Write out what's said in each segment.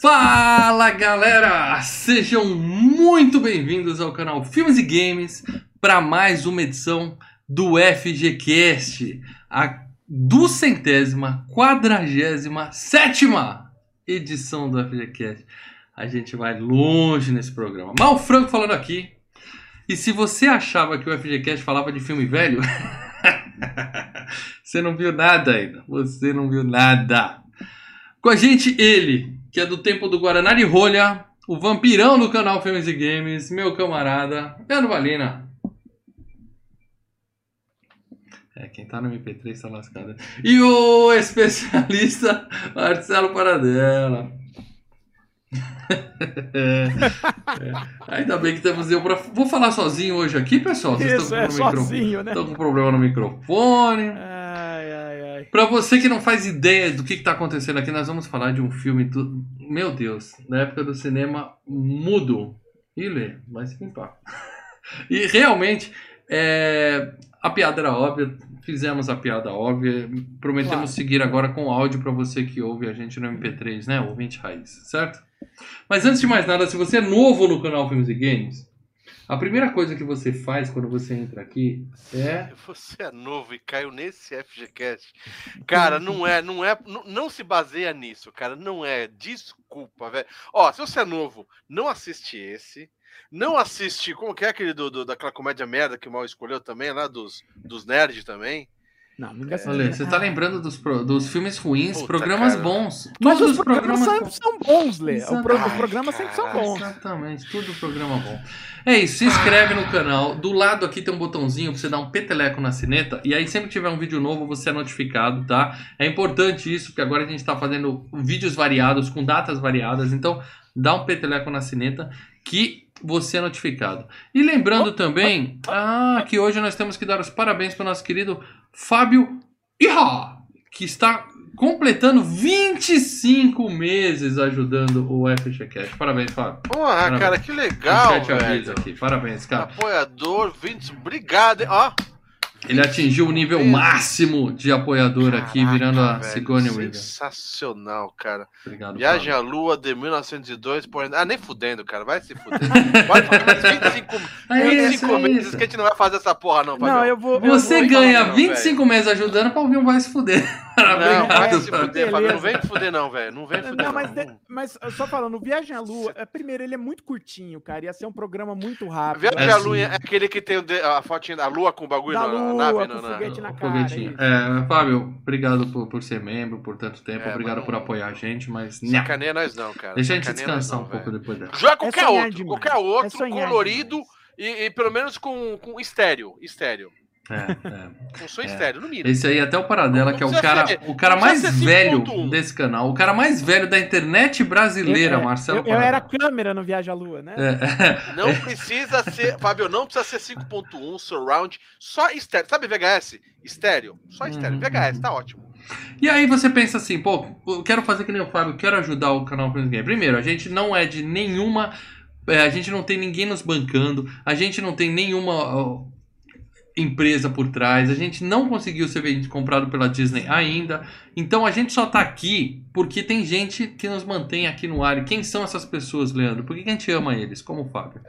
Fala galera! Sejam muito bem-vindos ao canal Filmes e Games para mais uma edição do FGCast, a duzentésima, quadragésima, sétima edição do FGCast. A gente vai longe nesse programa. Mal Franco falando aqui. E se você achava que o FGCast falava de filme velho, você não viu nada ainda. Você não viu nada. Com a gente, ele, que é do tempo do Guaraná de Rolha, o vampirão do canal Filmes e Games, meu camarada, Leandro Valina. É, quem tá no MP3 tá lascado. E o especialista Marcelo Paradela. é, ainda bem que temos eu pra. Vou falar sozinho hoje aqui, pessoal. Vocês Isso, estão com, é sozinho, né? Estão com problema no microfone. Ai, Pra você que não faz ideia do que, que tá acontecendo aqui, nós vamos falar de um filme. Do... Meu Deus, na época do cinema mudo. E lê, vai se limpar. e realmente, é... a piada era óbvia. Fizemos a piada óbvia. Prometemos claro. seguir agora com áudio para você que ouve a gente no MP3, né? Ouvinte raiz, certo? Mas antes de mais nada, se você é novo no canal Filmes e Games, a primeira coisa que você faz quando você entra aqui é. Você é novo e caiu nesse FGCast. Cara, não é, não é. Não, se baseia nisso, cara. Não é. Desculpa, velho. Ó, se você é novo, não assiste esse. Não assiste. Como que é aquele do, do daquela comédia merda que o Mal escolheu também, lá dos, dos nerds também? Não, nunca é... Olha, você tá lembrando dos, pro, dos filmes ruins, Puta, programas cara. bons. Mas os, os programas, programas são, bons, Lê. os programas sempre são bons. Exatamente, tudo programa bom. É isso, se inscreve no canal. Do lado aqui tem um botãozinho pra você dar um peteleco na sineta. E aí, sempre que tiver um vídeo novo, você é notificado, tá? É importante isso, porque agora a gente tá fazendo vídeos variados, com datas variadas. Então, dá um peteleco na sineta que você é notificado. E lembrando também ah, que hoje nós temos que dar os parabéns para o nosso querido Fábio Iha, que está completando 25 meses ajudando o FGCast. Parabéns, Fábio. Porra, Parabéns. cara, que legal, velho. Aqui. Parabéns, cara. Apoiador, 20, obrigado. Ó, ele atingiu o nível máximo de apoiador Caraca, aqui, virando a velho, Sigourney Weaver. Sensacional, cara. Obrigado, Viagem à Lua de 1902. Por... Ah, nem fudendo, cara. Vai se fuder. Vai mais 25, é 25 é meses que a gente não vai fazer essa porra, não. Não, eu vou. Você eu vou ganha não, 25 velho. meses ajudando pra ouvir um Vai se fuder. Não, vai se fuder, Fabio. Não vem fuder, não, velho. Não vem fuder. Não, mas, de, mas só falando, Viagem à Lua, é, primeiro, ele é muito curtinho, cara. Ia ser um programa muito rápido. Viagem à Lua é aquele que tem a fotinha da Lua com o bagulho da na, nave, não, não foguete na cara. É, Fábio, obrigado por, por ser membro por tanto tempo, é, obrigado por apoiar a gente, mas. Sacaneia nós não, cara. Deixa a gente descansar não, um pouco depois dessa. Joga qualquer é outro, qualquer outro, é colorido e, e, pelo menos com, com estéreo. Estéreo. É, é. Com som é. estéreo, no mínimo. Esse aí até o Paradela, que é o cara, ser, o cara mais velho desse canal. O cara mais velho da internet brasileira, é, Marcelo Eu, eu era câmera no Viagem à Lua, né? É. Não precisa ser, Fábio, não precisa ser 5.1, surround, só estéreo. Sabe VHS? Estéreo. Só estéreo. Uhum. VHS, tá ótimo. E aí você pensa assim, pô, eu quero fazer que nem o Fábio, quero ajudar o canal Prince Game. Primeiro, a gente não é de nenhuma... É, a gente não tem ninguém nos bancando, a gente não tem nenhuma empresa por trás. A gente não conseguiu ser comprado pela Disney ainda. Então a gente só tá aqui porque tem gente que nos mantém aqui no ar. E quem são essas pessoas, Leandro? Por que a gente ama eles? Como o Fábio?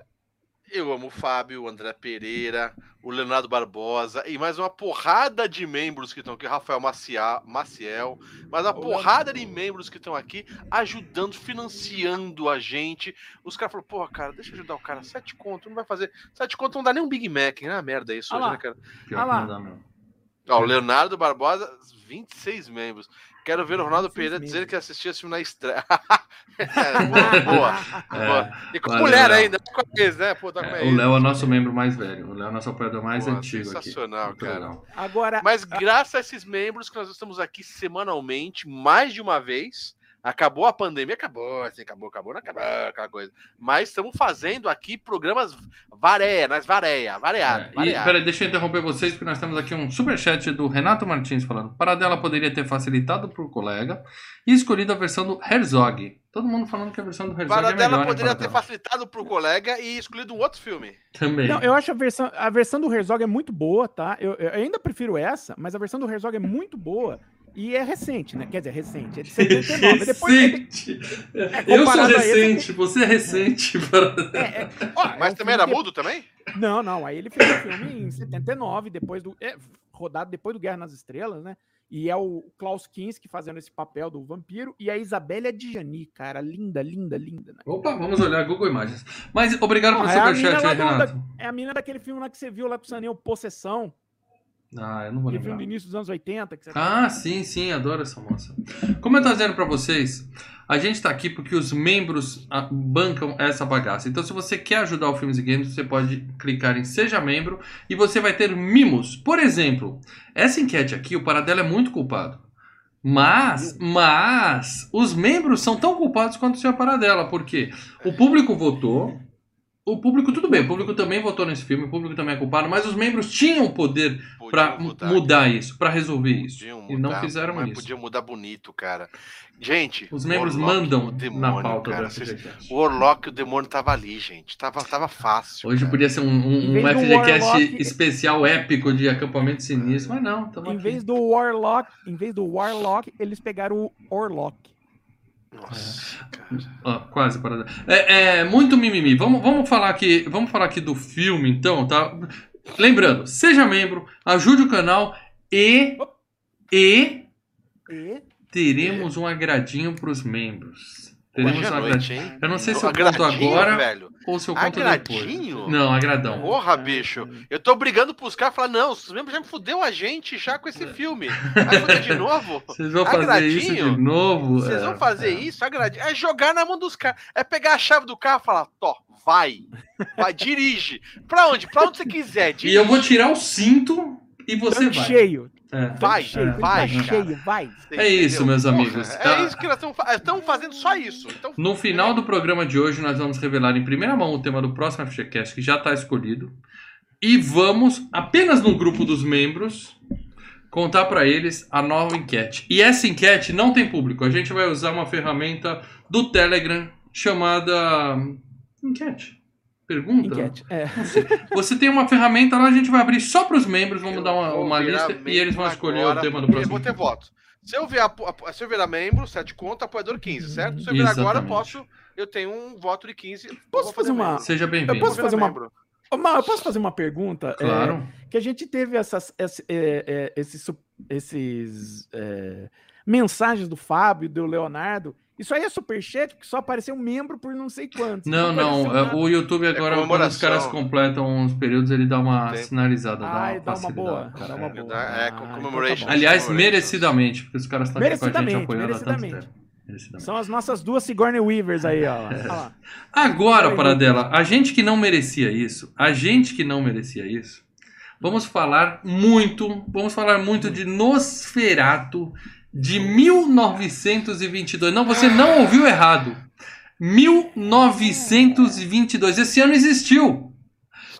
Eu amo o Fábio, o André Pereira, o Leonardo Barbosa e mais uma porrada de membros que estão aqui, Rafael Maciel, Maciel mais uma porrada de membros que estão aqui ajudando, financiando a gente. Os caras falaram, porra, cara, deixa eu ajudar o cara, sete conto, não vai fazer. Sete conto não dá nem um Big Mac, né? Merda isso hoje, né, cara? Ah lá. Ó, o Leonardo Barbosa, 26 membros. Quero ver o Ronaldo Pereira dizer que assistiu esse filme na estreia. é, boa, boa, é, boa. E com valeu, mulher Léo. ainda, com eles, né? Pô, tá é, o Léo é nosso membro mais velho. O Léo é nosso apoiador mais boa, antigo sensacional, aqui. cara. Agora, Mas graças a esses membros que nós estamos aqui semanalmente, mais de uma vez, Acabou a pandemia, acabou, assim, acabou, acabou, não acabou, aquela coisa. Mas estamos fazendo aqui programas vareia, nós vareia, variado. É, variado. E, peraí, deixa eu interromper vocês, porque nós temos aqui um superchat do Renato Martins falando. Paradela poderia ter facilitado para o colega e escolhido a versão do Herzog. Todo mundo falando que a versão do Herzog Paradela é melhor. poderia ter facilitado para o colega e escolhido um outro filme. Também. Não, eu acho a versão, a versão do Herzog é muito boa, tá? Eu, eu ainda prefiro essa, mas a versão do Herzog é muito boa. E é recente, né? Quer dizer, recente. É de 79. Depois, recente. É, eu sou recente, você é recente. É, é, ó, Mas é também era mudo também? Não, não. Aí ele fez o filme em 79, depois do. É, rodado depois do Guerra nas Estrelas, né? E é o Klaus Kinski fazendo esse papel do vampiro e a Isabelle Djani, cara, linda, linda, linda. Né? Opa, vamos olhar Google Imagens. Mas obrigado por pelo é superchat aí, Renato. Da, é a menina daquele filme lá que você viu lá com o Sanel, Possessão. Ah, eu não vou lembrar. filme do início dos anos 80. Que você ah, sim, sim, adoro essa moça. Como eu tô dizendo para vocês, a gente está aqui porque os membros ah, bancam essa bagaça. Então, se você quer ajudar o Filmes e Games, você pode clicar em Seja Membro e você vai ter mimos. Por exemplo, essa enquete aqui, o Paradelo é muito culpado. Mas, mas, os membros são tão culpados quanto o senhor Paradela, porque o público votou, o público, tudo bem, o público também votou nesse filme, o público também é culpado, mas os membros tinham poder para mudar, mudar isso, para resolver isso. Mudar, e não fizeram mas isso. Podia mudar bonito, cara. Gente, os membros mandam demônio, na pauta cara, O Warlock e o demônio tava ali, gente. Tava, tava fácil. Hoje cara. podia ser um, um, um FGCast Warlock... especial épico de acampamento sinistro, mas não. Em aqui. vez do Warlock, em vez do Warlock, eles pegaram o Orlock. Nossa, é. quase parada. É, é, muito mimimi. Vamos, vamos falar aqui, vamos falar aqui do filme, então, tá? Lembrando, seja membro, ajude o canal e e, e? teremos um agradinho para os membros. Teremos um agradinho. Eu não sei se eu conto agora velho. ou se eu conto agradinho? depois. Não, agradão. Porra, bicho. Eu tô brigando pros caras falar, não, os membros já me fudeu a gente já com esse filme. Vai fuder de novo? Vocês vão fazer agradinho? isso de novo? Vocês é, vão fazer é. isso? Agradinho. É jogar na mão dos caras. É pegar a chave do carro e falar, Tó, vai. Vai, dirige. Pra onde? Pra onde você quiser. Dirige. E eu vou tirar o cinto e você vai. cheio. É. Vai, cheio, vai, cheio, vai. É isso, meus amigos. Porra, tá? É isso que nós estamos fazendo, só isso. Então... No final do programa de hoje, nós vamos revelar em primeira mão o tema do próximo FGCast, que já está escolhido. E vamos, apenas no grupo dos membros, contar para eles a nova enquete. E essa enquete não tem público. A gente vai usar uma ferramenta do Telegram chamada enquete. Pergunta? Enquete, é. Você tem uma ferramenta lá, a gente vai abrir só para os membros, vamos eu dar uma, uma lista e eles vão escolher o tema do próximo. Eu vou ter voto. Se eu, virar, se eu virar membro, 7 conto, apoiador 15, certo? Se eu virar agora, posso. Eu tenho um voto de 15. Posso fazer uma. Seja bem-vindo. Eu posso fazer uma. eu posso fazer uma pergunta? Claro. É, que a gente teve essas, esses, é, é, esses, esses é, mensagens do Fábio do Leonardo isso aí é superchat, porque só apareceu um membro por não sei quantos. Não, não. não é, o YouTube agora, é quando os caras completam uns períodos, ele dá uma sinalizada. Ah, dá, uma, dá uma boa. Dá uma boa. É, é commemoration. Ah, Aliás, merecidamente, porque os caras estão aqui com a gente apoiando há tanto tempo. São as nossas duas Sigourney Weavers aí, ó. Lá. Agora, Paradela, a gente que não merecia isso, a gente que não merecia isso, vamos falar muito, vamos falar muito de Nosferato de 1922. Não, você não ouviu errado. 1922. Esse ano existiu.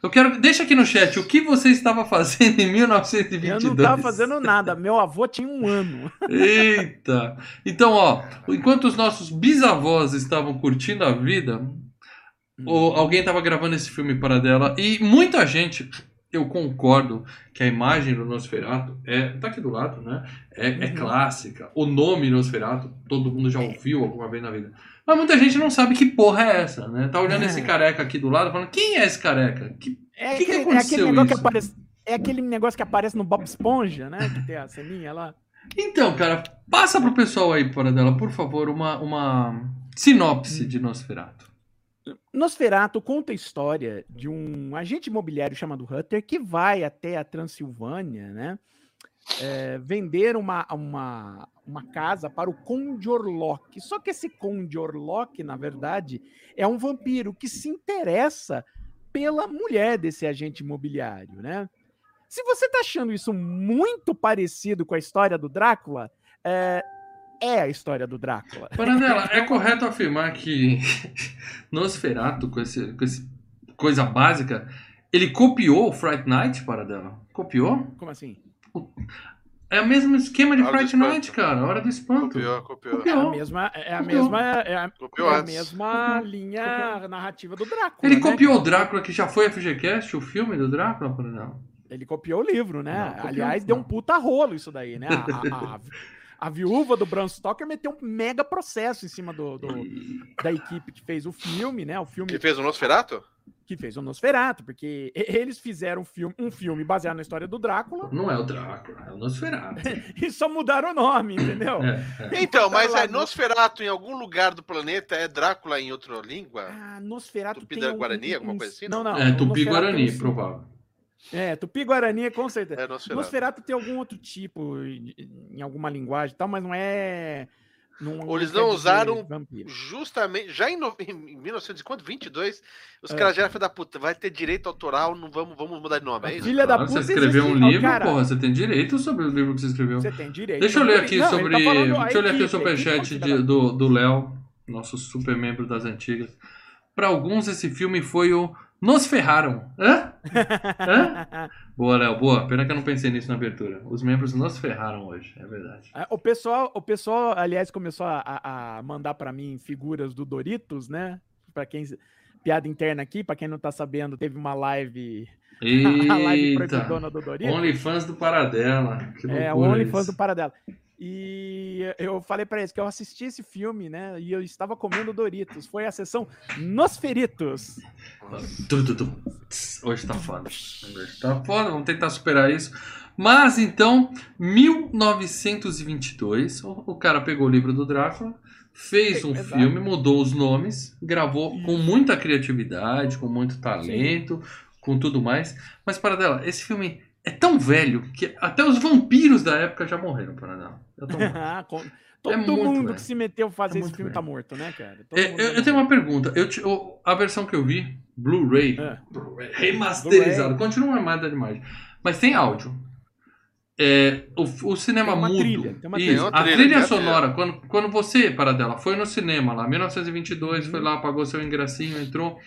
Eu quero. Deixa aqui no chat o que você estava fazendo em 1922. Eu não estava fazendo nada. Meu avô tinha um ano. Eita! Então, ó, enquanto os nossos bisavós estavam curtindo a vida, ou alguém estava gravando esse filme para dela e muita gente eu concordo que a imagem do Nosferatu é. tá aqui do lado, né? É, é uhum. clássica. O nome Nosferatu, todo mundo já ouviu alguma vez na vida. Mas muita gente não sabe que porra é essa, né? Tá olhando é. esse careca aqui do lado falando: quem é esse careca? Que, é, que, que é aconteceu é aquele negócio isso? que aparece. É aquele negócio que aparece no Bob Esponja, né? Que tem a ceninha lá. Então, cara, passa pro pessoal aí, fora dela, por favor, uma, uma sinopse de Nosferatu. Nosferato conta a história de um agente imobiliário chamado Hutter que vai até a Transilvânia, né? É, vender uma, uma, uma casa para o Conde Orlok. Só que esse Conde Orlok, na verdade, é um vampiro que se interessa pela mulher desse agente imobiliário, né? Se você está achando isso muito parecido com a história do Drácula, é, é a história do Drácula. Paranela, é correto afirmar que Nosferatu, com, esse, com esse coisa básica, ele copiou o Fright Night, Paradela? Copiou? Como assim? É o mesmo esquema de Fright Night, cara. Hora do espanto. Copiou, copiou. copiou. É a mesma, é a mesma, é a, é a mesma linha copiou. narrativa do Drácula. Ele né, copiou o Drácula, que já foi FGCast, o filme do Drácula, Paranela? Ele copiou o livro, né? Não, Aliás, não. deu um puta rolo isso daí, né? A, a, a viúva do Bram Stoker meteu um mega processo em cima do, do da equipe que fez o filme, né? O filme que fez o Nosferatu? Que fez o Nosferatu, porque eles fizeram um filme, um filme baseado na história do Drácula. Não é o Drácula, é o Nosferatu. e só mudaram o nome, entendeu? É, é. Então, mas é Nosferatu em algum lugar do planeta é Drácula em outra língua? Ah, Nosferatu Tupi tem Guarani, um, alguma coisa assim? Não, não. É Tupi-Guarani, provável. É, Tupi-Guarani, com certeza. É Nosferatu. Nosferatu tem algum outro tipo, em alguma linguagem e tal, mas não é... Não, eles não usaram justamente, já em, no, em 1922, os é. caras já da puta, vai ter direito autoral, não vamos, vamos mudar de nome, é isso? Filha da puta, você escreveu um livro, cara... porra, você tem direito sobre o livro que você escreveu. Você tem direito. Deixa eu ler aqui não, sobre, tá deixa eu ler aqui o superchat do Léo, nosso super membro das antigas. Para alguns esse filme foi o nos ferraram. Hã? Hã? Boa, Léo, boa. Pena que eu não pensei nisso na abertura. Os membros nos ferraram hoje, é verdade. É, o pessoal, o pessoal aliás, começou a, a mandar para mim figuras do Doritos, né? Para quem. Piada interna aqui, para quem não tá sabendo, teve uma live. Eita, a live do Doritos. OnlyFans do Paradela. é, o OnlyFans do Paradela. E eu falei para eles que eu assisti esse filme, né? E eu estava comendo Doritos. Foi a sessão Nosferitos. Hoje tá foda. Hoje tá foda, vamos tentar superar isso. Mas então, 1922, o cara pegou o livro do Drácula, fez um Exato. filme, mudou os nomes, gravou com muita criatividade, com muito talento, Sim. com tudo mais. Mas para dela, esse filme é tão velho que até os vampiros da época já morreram, Paraná. Ah, todo é mundo velho. que se meteu a fazer é esse filme velho. tá morto, né, cara? É, eu, tá eu tenho uma pergunta. Eu, eu, a versão que eu vi, Blu-ray, é. Blu remasterizado, continua armada demais. Mas tem áudio. É, o, o cinema mudo. Trilha, isso, a trilha, trilha sonora, quando, quando você, para dela, foi no cinema lá, 1922, uhum. foi lá, pagou seu ingressinho, entrou.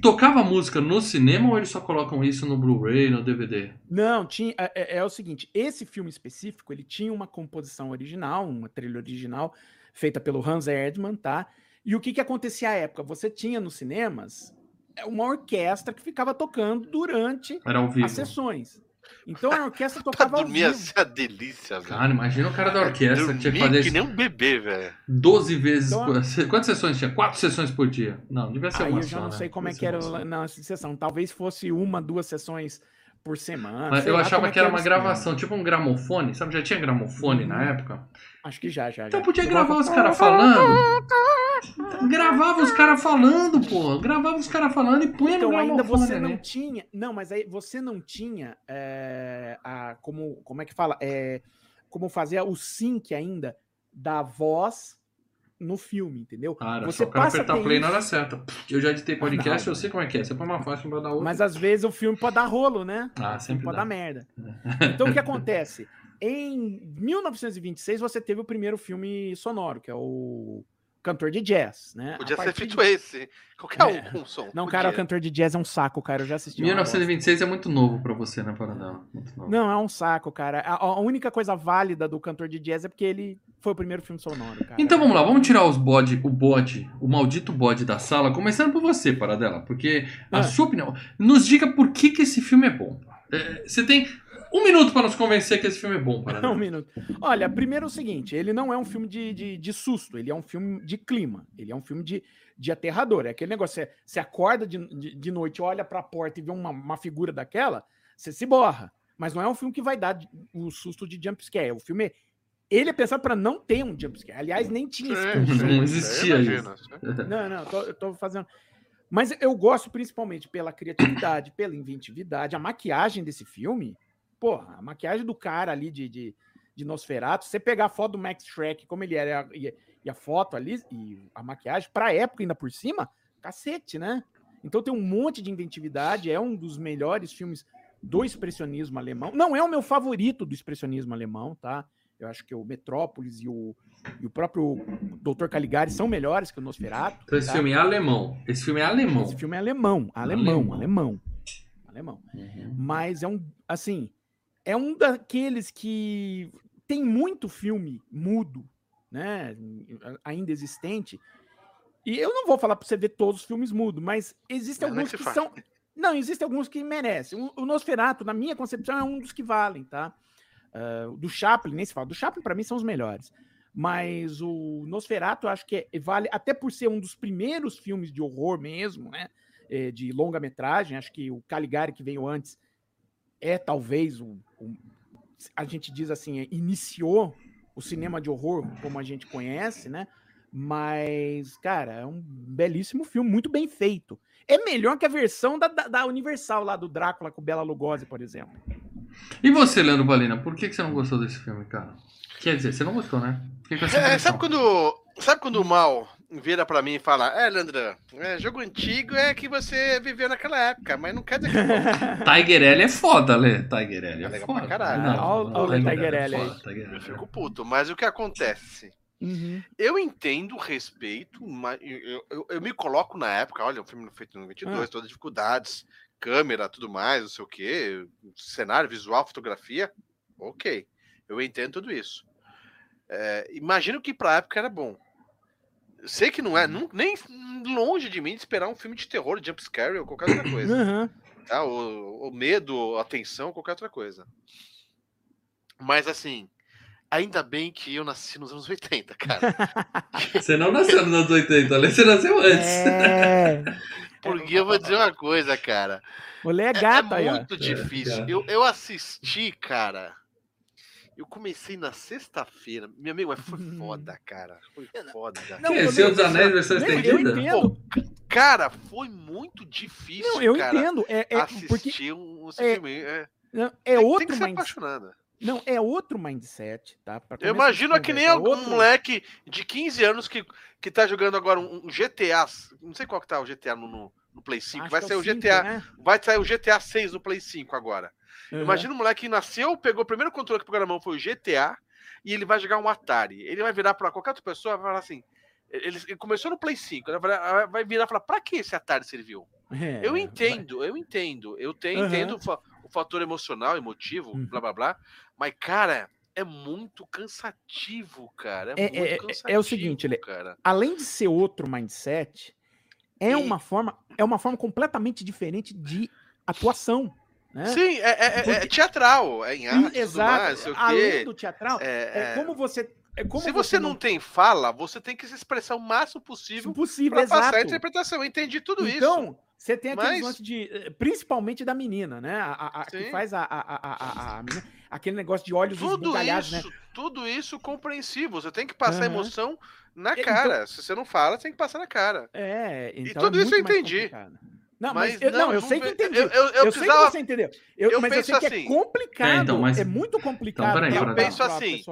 Tocava música no cinema ou eles só colocam isso no Blu-ray, no DVD? Não, tinha, é, é, é, o seguinte, esse filme específico, ele tinha uma composição original, uma trilha original, feita pelo Hans Erdmann, tá? E o que que acontecia à época? Você tinha nos cinemas uma orquestra que ficava tocando durante as sessões. Então a orquestra tocava pra dormir ao vivo. a delícia, velho. Cara, imagina o cara da orquestra dormir tinha que fazer que nem um bebê, velho. 12 vezes então, por... Quantas sessões tinha? Quatro sessões por dia. Não, devia ser aí uma eu já só, não né? sei como é que era na sessão. Talvez fosse uma, duas sessões por semana. Mas eu achava que era uma gravação, tipo um gramofone, sabe? Já tinha gramofone na uhum. época? Acho que já, já. Então já. podia gravar os caras falando. Gravava os caras falando, pô. Gravava os caras falando e punha então, no gramofone. ainda você né? não tinha. Não, mas aí você não tinha. É, a, como, como é que fala? É, como fazer o sync ainda da voz no filme, entendeu? Cara, você só passa apertar play isso... na hora certa. Eu já editei podcast, não, eu sei como é que é. Você põe uma faixa pra dar outra. Mas às vezes o filme pode dar rolo, né? Ah, sempre pode dá. dar merda. Então o que acontece? Em 1926 você teve o primeiro filme sonoro, que é o cantor de jazz, né? Podia ser feito de... esse. Qualquer é. um com som. Não, Podia. cara, o cantor de jazz é um saco, cara. Eu já assisti. 1926 é muito novo para você, né, Paradão? Não, é um saco, cara. A, a, única coisa válida do cantor de jazz é porque ele foi o primeiro filme sonoro, cara. Então vamos lá, vamos tirar os bode, o bode, o maldito bode da sala, começando por você, Paradela, porque a ah. sua opinião. Nos diga por que, que esse filme é bom. É, você tem um minuto para nos convencer que esse filme é bom, para Um minuto. Olha, primeiro é o seguinte: ele não é um filme de, de, de, susto, ele é um filme de clima, ele é um filme de, de aterrador. É aquele negócio: você, você acorda de, de, de noite, olha para a porta e vê uma, uma figura daquela, você se borra. Mas não é um filme que vai dar o susto de jumpscare. O filme ele é pensado para não ter um jumpscare. Aliás, nem tinha esse Não existia isso. Não, não, tô, eu tô fazendo. Mas eu gosto principalmente pela criatividade, pela inventividade, a maquiagem desse filme porra, a maquiagem do cara ali de, de, de Nosferatu, você pegar a foto do Max Shrek, como ele era, e, e a foto ali, e a maquiagem, pra época ainda por cima, cacete, né? Então tem um monte de inventividade, é um dos melhores filmes do expressionismo alemão. Não é o meu favorito do expressionismo alemão, tá? Eu acho que o Metrópolis e o, e o próprio Dr. Caligari são melhores que o Nosferatu. Então esse tá? filme é alemão. Esse filme é alemão. Esse filme é alemão, alemão, alemão. Alemão. alemão. Uhum. Mas é um, assim, é um daqueles que tem muito filme mudo, né, ainda existente. E eu não vou falar para você ver todos os filmes mudos, mas existem não, alguns não que, que são. Não, existem alguns que merecem. O Nosferatu, na minha concepção, é um dos que valem, tá? Uh, do Chaplin, nem se fala. Do Chaplin, para mim, são os melhores. Mas o Nosferatu, eu acho que é, vale, até por ser um dos primeiros filmes de horror mesmo, né? É, de longa-metragem. Acho que o Caligari, que veio antes, é talvez o, o a gente diz assim, é, iniciou o cinema de horror como a gente conhece, né? Mas, cara, é um belíssimo filme, muito bem feito. É melhor que a versão da, da, da Universal lá do Drácula com Bela Lugosi, por exemplo. E você, Leandro Valina, por que, que você não gostou desse filme, cara? Quer dizer, você não gostou, né? Que que é, sabe quando. Sabe quando o mal vira pra mim e fala, é, Leandro, é, jogo antigo é que você viveu naquela época, mas não quer dizer que é Tiger L é foda, Lê. Tiger L é, é foda. Caralho. Olha o Tiger L aí. Eu fico puto, mas o que acontece? Uhum. Eu entendo, respeito, mas eu, eu, eu, me coloco na época, olha, o filme feito no 22, ah. todas as dificuldades, câmera, tudo mais, não sei o que, cenário, visual, fotografia, ok. Eu entendo tudo isso. É, imagino que pra época era bom. Sei que não é, uhum. nem longe de mim de esperar um filme de terror, jumpscare ou qualquer outra coisa. Uhum. Tá? O, o medo, a tensão, qualquer outra coisa. Mas assim, Ainda bem que eu nasci nos anos 80, cara. Você não nasceu nos anos 80, você nasceu antes. É. Porque eu vou dizer uma coisa, cara. Mulher é gata, é, é muito difícil. É, eu, eu assisti, cara. Eu comecei na sexta-feira. Meu amigo, mas foi uhum. foda, cara. Foi foda. Não, Senhor dos Anéis versão estendida? Eu entendo. Pô, cara, foi muito difícil, não, eu cara, entendo. É, é, assistir porque... um, é, filme. É, não, é tem, outro tem que ser apaixonado. Não, é outro mindset, tá? Eu imagino que nem é algum outro... moleque de 15 anos que, que tá jogando agora um, GTA. Não sei qual que tá o GTA no, no, no Play 5. Acho vai sair é o, 5, GTA. Né? Vai sair o GTA 6 no Play 5 agora. Uhum. Imagina um moleque que nasceu, pegou o primeiro controle que pegou na mão foi o GTA, e ele vai jogar um Atari. Ele vai virar para qualquer outra pessoa e vai falar assim. Ele, ele, começou no Play 5, vai, vai virar e falar: pra que esse Atari serviu? É, eu entendo, vai. eu entendo. Eu te, uhum. entendo o, o fator emocional, emotivo, uhum. blá blá blá. Mas, cara, é muito cansativo, cara. É, é, cansativo, é, é o seguinte, cara. além de ser outro mindset, é uma forma, é uma forma completamente diferente de atuação. Né? Sim, é, é, é, é teatral, é em arte, Exato. Mais, além do teatral, é, como você é Se você, você não... não... tem fala, você tem que se expressar o máximo possível, possível para passar a interpretação. Eu entendi tudo então, isso. Então, você tem aquele Mas... lance de. Eh, principalmente da menina, né? A, a, a que faz a, a, a, menina, aquele negócio de olhos tudo né? isso, né? Tudo isso compreensível. Você tem que passar uhum. emoção na é, cara. Então... Se você não fala, você tem que passar na cara. É, então. E tudo é isso eu entendi. Não, mas, mas eu, não, não, eu sei que entendi. Eu, eu, eu, eu precisava... sei que você entendeu. Eu, eu mas eu sei que é assim, é complicado. É, então, mas... é muito complicado. Então, peraí, eu penso assim.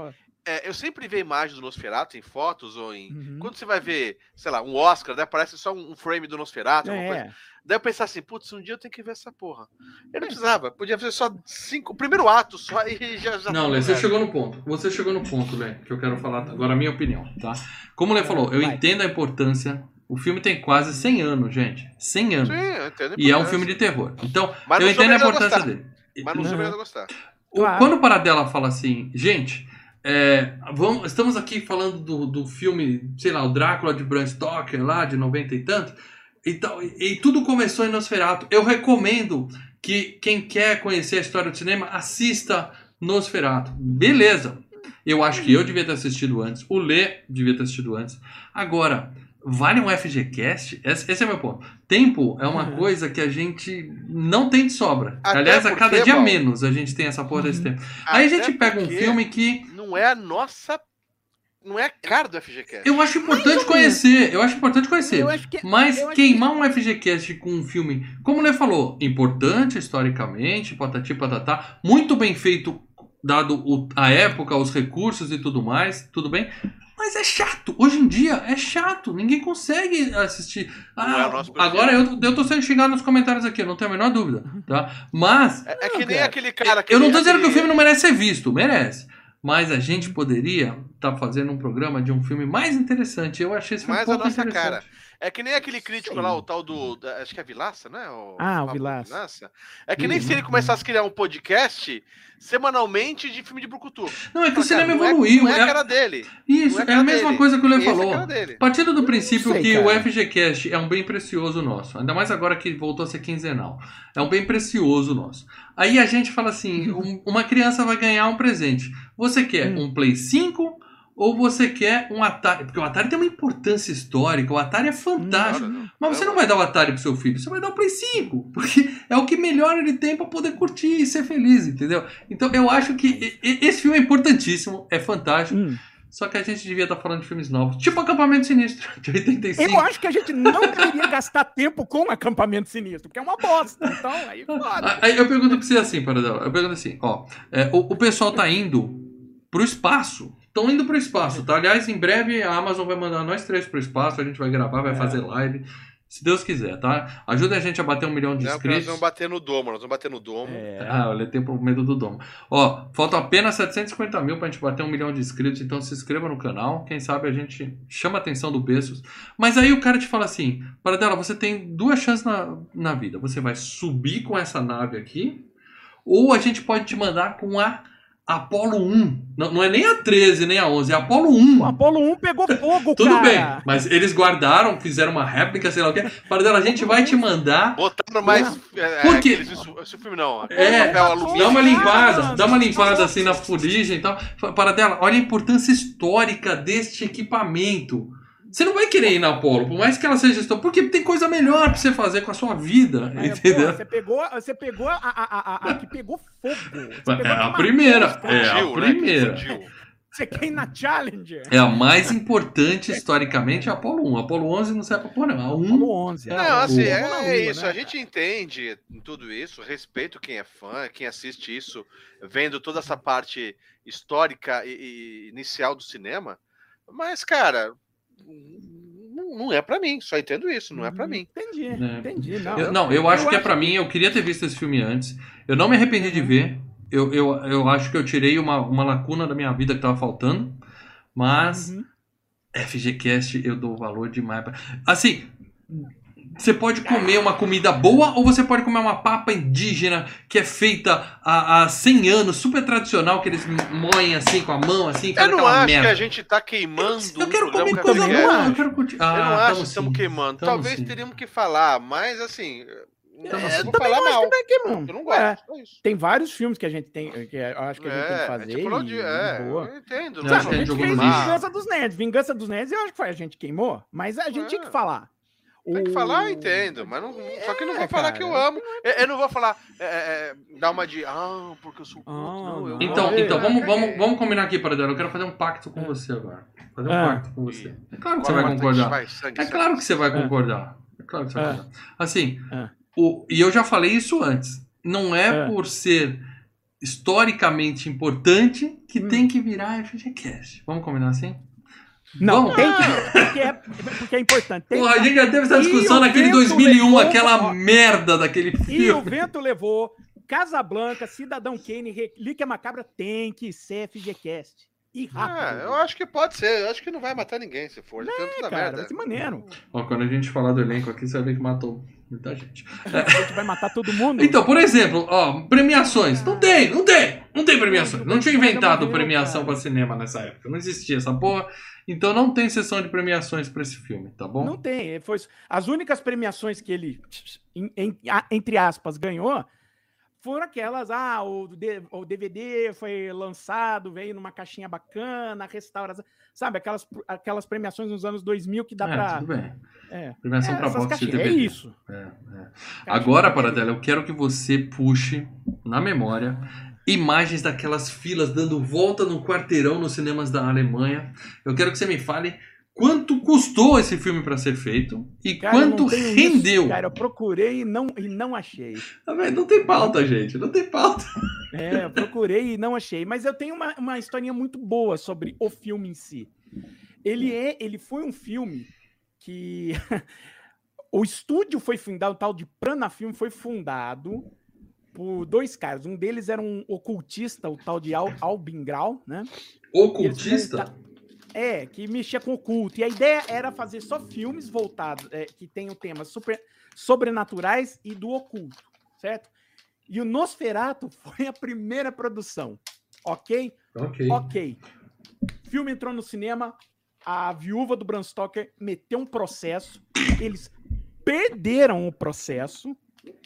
É, eu sempre vejo imagens do Nosferatu em fotos ou em. Uhum. Quando você vai ver, sei lá, um Oscar, daí aparece só um frame do Nosferatu, é. coisa. Daí eu pensar assim, putz, um dia eu tenho que ver essa porra. Eu não é. precisava, podia fazer só cinco, o primeiro ato só e já. já não, Lê, você chegou no ponto. Você chegou no ponto, Lê, que eu quero falar agora a minha opinião, tá? Como o Lê falou, eu vai. entendo a importância. O filme tem quase 100 anos, gente. 100 anos. Sim, eu entendo e é um filme de terror. Então, Mas eu entendo a importância dele. Mas não sou gostar. Claro. Quando o Paradela fala assim, gente, é, vamos, estamos aqui falando do, do filme, sei lá, o Drácula de Bram Stoker, lá de 90 e tanto. Então, e, e tudo começou em Nosferatu. Eu recomendo que quem quer conhecer a história do cinema assista Nosferatu. Beleza. Eu acho que eu devia ter assistido antes. O Lê devia ter assistido antes. Agora, Vale um FGCast? Esse, esse é meu ponto. Tempo é uma uhum. coisa que a gente não tem de sobra. Até Aliás, a cada dia menos a gente tem essa porra desse uhum. tempo. Aí a gente pega um filme que. Não é a nossa. Não é a cara do FGCast. Eu acho importante conhecer. Eu acho importante conhecer. Que, mas queimar que... um FGCast com um filme, como o Lê falou, importante historicamente, patati patatá, muito bem feito, dado o, a época, os recursos e tudo mais, tudo bem. Mas é chato. Hoje em dia é chato. Ninguém consegue assistir. Ah, é agora eu, eu tô sendo xingado nos comentários aqui, eu não tenho a menor dúvida. Tá? Mas. É, é que nem cara, aquele cara que. Eu não tô dizendo aquele... que o filme não merece ser visto, merece. Mas a gente poderia estar tá fazendo um programa de um filme mais interessante. Eu achei esse filme mais pouco a nossa cara. É que nem aquele crítico Sim. lá, o tal do. Acho que é Vilaça, né? O, ah, o Vilaça. Vilaça. É que nem se ele começasse a criar um podcast semanalmente de filme de Brucutu. Não, é que o cinema evoluiu. Não é, não é a cara dele. Isso, é, é, a mesma dele. coisa que o Lê falou. É Partindo do princípio sei, que cara. o FGCast é um bem precioso nosso, ainda mais agora que voltou a ser quinzenal. É um bem precioso nosso. Aí a gente fala assim: um, uma criança vai ganhar um presente. Você quer hum. um Play 5? Ou você quer um Atari. Porque o Atari tem uma importância histórica, o Atari é fantástico. Não, não, mas você não vai dar o Atari pro seu filho, você vai dar o Play 5. Porque é o que melhor ele tem para poder curtir e ser feliz, entendeu? Então eu acho que esse filme é importantíssimo, é fantástico. Hum. Só que a gente devia estar tá falando de filmes novos, tipo Acampamento Sinistro, de 85. Eu acho que a gente não deveria gastar tempo com Acampamento Sinistro, porque é uma bosta. Então, aí foda. Aí eu pergunto pra você assim, Paradela. Eu pergunto assim, ó. É, o, o pessoal tá indo pro espaço estão indo para o espaço, tá? Aliás, em breve a Amazon vai mandar nós três para o espaço, a gente vai gravar, vai é. fazer live. Se Deus quiser, tá? Ajuda a gente a bater um milhão de Não, inscritos. Nós vamos bater no domo, nós vamos bater no domo. É. Ah, olha, tem por medo do domo. Ó, falta apenas 750 mil pra gente bater um milhão de inscritos, então se inscreva no canal. Quem sabe a gente chama a atenção do Bessos. Mas aí o cara te fala assim: para dela, você tem duas chances na, na vida. Você vai subir com essa nave aqui, ou a gente pode te mandar com a Apolo 1. Não, não é nem a 13, nem a 11, é a Apolo 1. O Apolo 1 pegou fogo, Tudo cara. bem, mas eles guardaram, fizeram uma réplica, sei lá o que. Para dela, a gente vai te mandar. Botando mais. É, Por quê? Esse filme não. É, dá uma limpada, dá uma limpada assim na fuligem e tal. Para dela, olha a importância histórica deste equipamento. Você não vai querer ir na Apollo, por mais que ela seja gestora, porque tem coisa melhor pra você fazer com a sua vida, é, entendeu? Pô, você pegou, você pegou a, a, a, a que pegou fogo. é a primeira, é a né, primeira. Você quer ir na Challenger? É a mais importante historicamente a Apollo 1. A Apollo 11 não serve pra pôr, não. A 1 Apollo 11. É, não, assim, é, é isso. Né? A gente entende tudo isso, respeito quem é fã, quem assiste isso, vendo toda essa parte histórica e, e inicial do cinema. Mas, cara, não é para mim, só entendo isso, não é para mim. Entendi, é. entendi. Não, eu, não, eu, eu acho eu que é acho... é para mim, eu queria ter visto esse filme antes. Eu não me arrependi de ver. Eu, eu, eu acho que eu tirei uma, uma lacuna da minha vida que tava faltando. Mas uhum. FGCast eu dou valor demais. Pra... Assim, você pode comer uma comida boa ou você pode comer uma papa indígena que é feita há, há 100 anos, super tradicional, que eles moem assim com a mão, assim. Eu não acho merda. que a gente tá queimando. Eu, eu quero comer coisa boa, eu quero curtir. Ah, eu não acho que estamos queimando. Tamo Talvez sim. teríamos que falar, mas assim. Então, é, não falar mal. Que tá Eu não gosto. É, tem vários filmes que a gente tem, que eu acho que a gente é, tem que fazer. É, tipo, e, é, boa. Eu entendo. Não, não, a gente fez Vingança dos Nerds. Vingança dos Nerds, eu acho que foi a gente queimou, mas a gente tinha que é. falar. Tem que falar, entendo, mas não, é, só que não vou falar cara, que eu amo. Eu, eu não vou falar, é, é, é, dar uma de, ah, porque eu sou ah, não, eu Então, então vamos, vamos, vamos combinar aqui, Paradelo. Eu quero fazer um pacto com você agora. Fazer um pacto com você. É claro que você vai concordar. É claro que você vai concordar. É claro que você vai concordar. Assim, o, e eu já falei isso antes. Não é, por ser historicamente importante que hum. tem que virar FGCast. Vamos combinar assim? Não, tem que porque é, porque é importante. Tem Porra, a gente já teve essa discussão naquele 2001, levou, aquela merda daquele filme. E o vento levou Casablanca, Cidadão Kane, Relíquia Macabra tem que ser FGCast. E rápido. É, eu acho que pode ser. Eu acho que não vai matar ninguém se for. Já é, cara, merda. vai ser maneiro. Ó, quando a gente falar do elenco aqui, você vai ver que matou muita gente. A gente vai matar todo mundo. Então, por exemplo, ó, premiações. Não tem, não tem. Não tem premiações. Não tinha inventado premiação para cinema nessa época. Não existia essa porra. Então não tem sessão de premiações para esse filme, tá bom? Não tem. Foi as únicas premiações que ele, entre aspas, ganhou foram aquelas, ah, o, o DVD foi lançado, veio numa caixinha bacana, restauração, sabe, aquelas, aquelas premiações nos anos 2000 que dá é, para... tudo bem. É. Premiação é, para box de DVD. É isso. É, é. Agora, Paradela, eu quero que você puxe na memória imagens daquelas filas dando volta no quarteirão nos cinemas da Alemanha. Eu quero que você me fale quanto custou esse filme para ser feito e cara, quanto rendeu. Isso, cara, eu procurei e não, e não achei. Ah, não tem pauta, gente, não tem pauta. É, eu procurei e não achei. Mas eu tenho uma, uma historinha muito boa sobre o filme em si. Ele, é, ele foi um filme que. o estúdio foi fundado, o tal de Prana Film foi fundado por dois caras. Um deles era um ocultista, o tal de Al Albin Grau, né? Ocultista? É, que mexia com o culto. E a ideia era fazer só filmes voltados, é, que tenham temas super, sobrenaturais e do oculto, certo? E o Nosferato foi a primeira produção, ok? Ok. Ok. O filme entrou no cinema, a viúva do Bram Stoker meteu um processo, eles perderam o processo,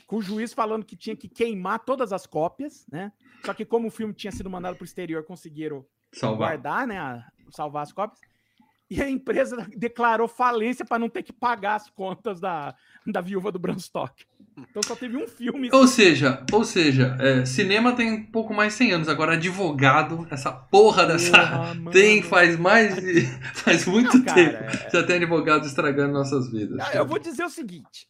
com o juiz falando que tinha que queimar todas as cópias, né? Só que como o filme tinha sido mandado para o exterior, conseguiram Salvar. guardar, né? a- salvar as cópias. E a empresa declarou falência para não ter que pagar as contas da, da viúva do Bram Stoker. Então só teve um filme. Ou seja, ou seja, é, cinema tem um pouco mais de 100 anos. Agora, advogado, essa porra dessa. Tem faz mais de. faz muito Não, cara, tempo. é- Já tem advogado estragando nossas vidas. Ah, Eu vou dizer o seguinte: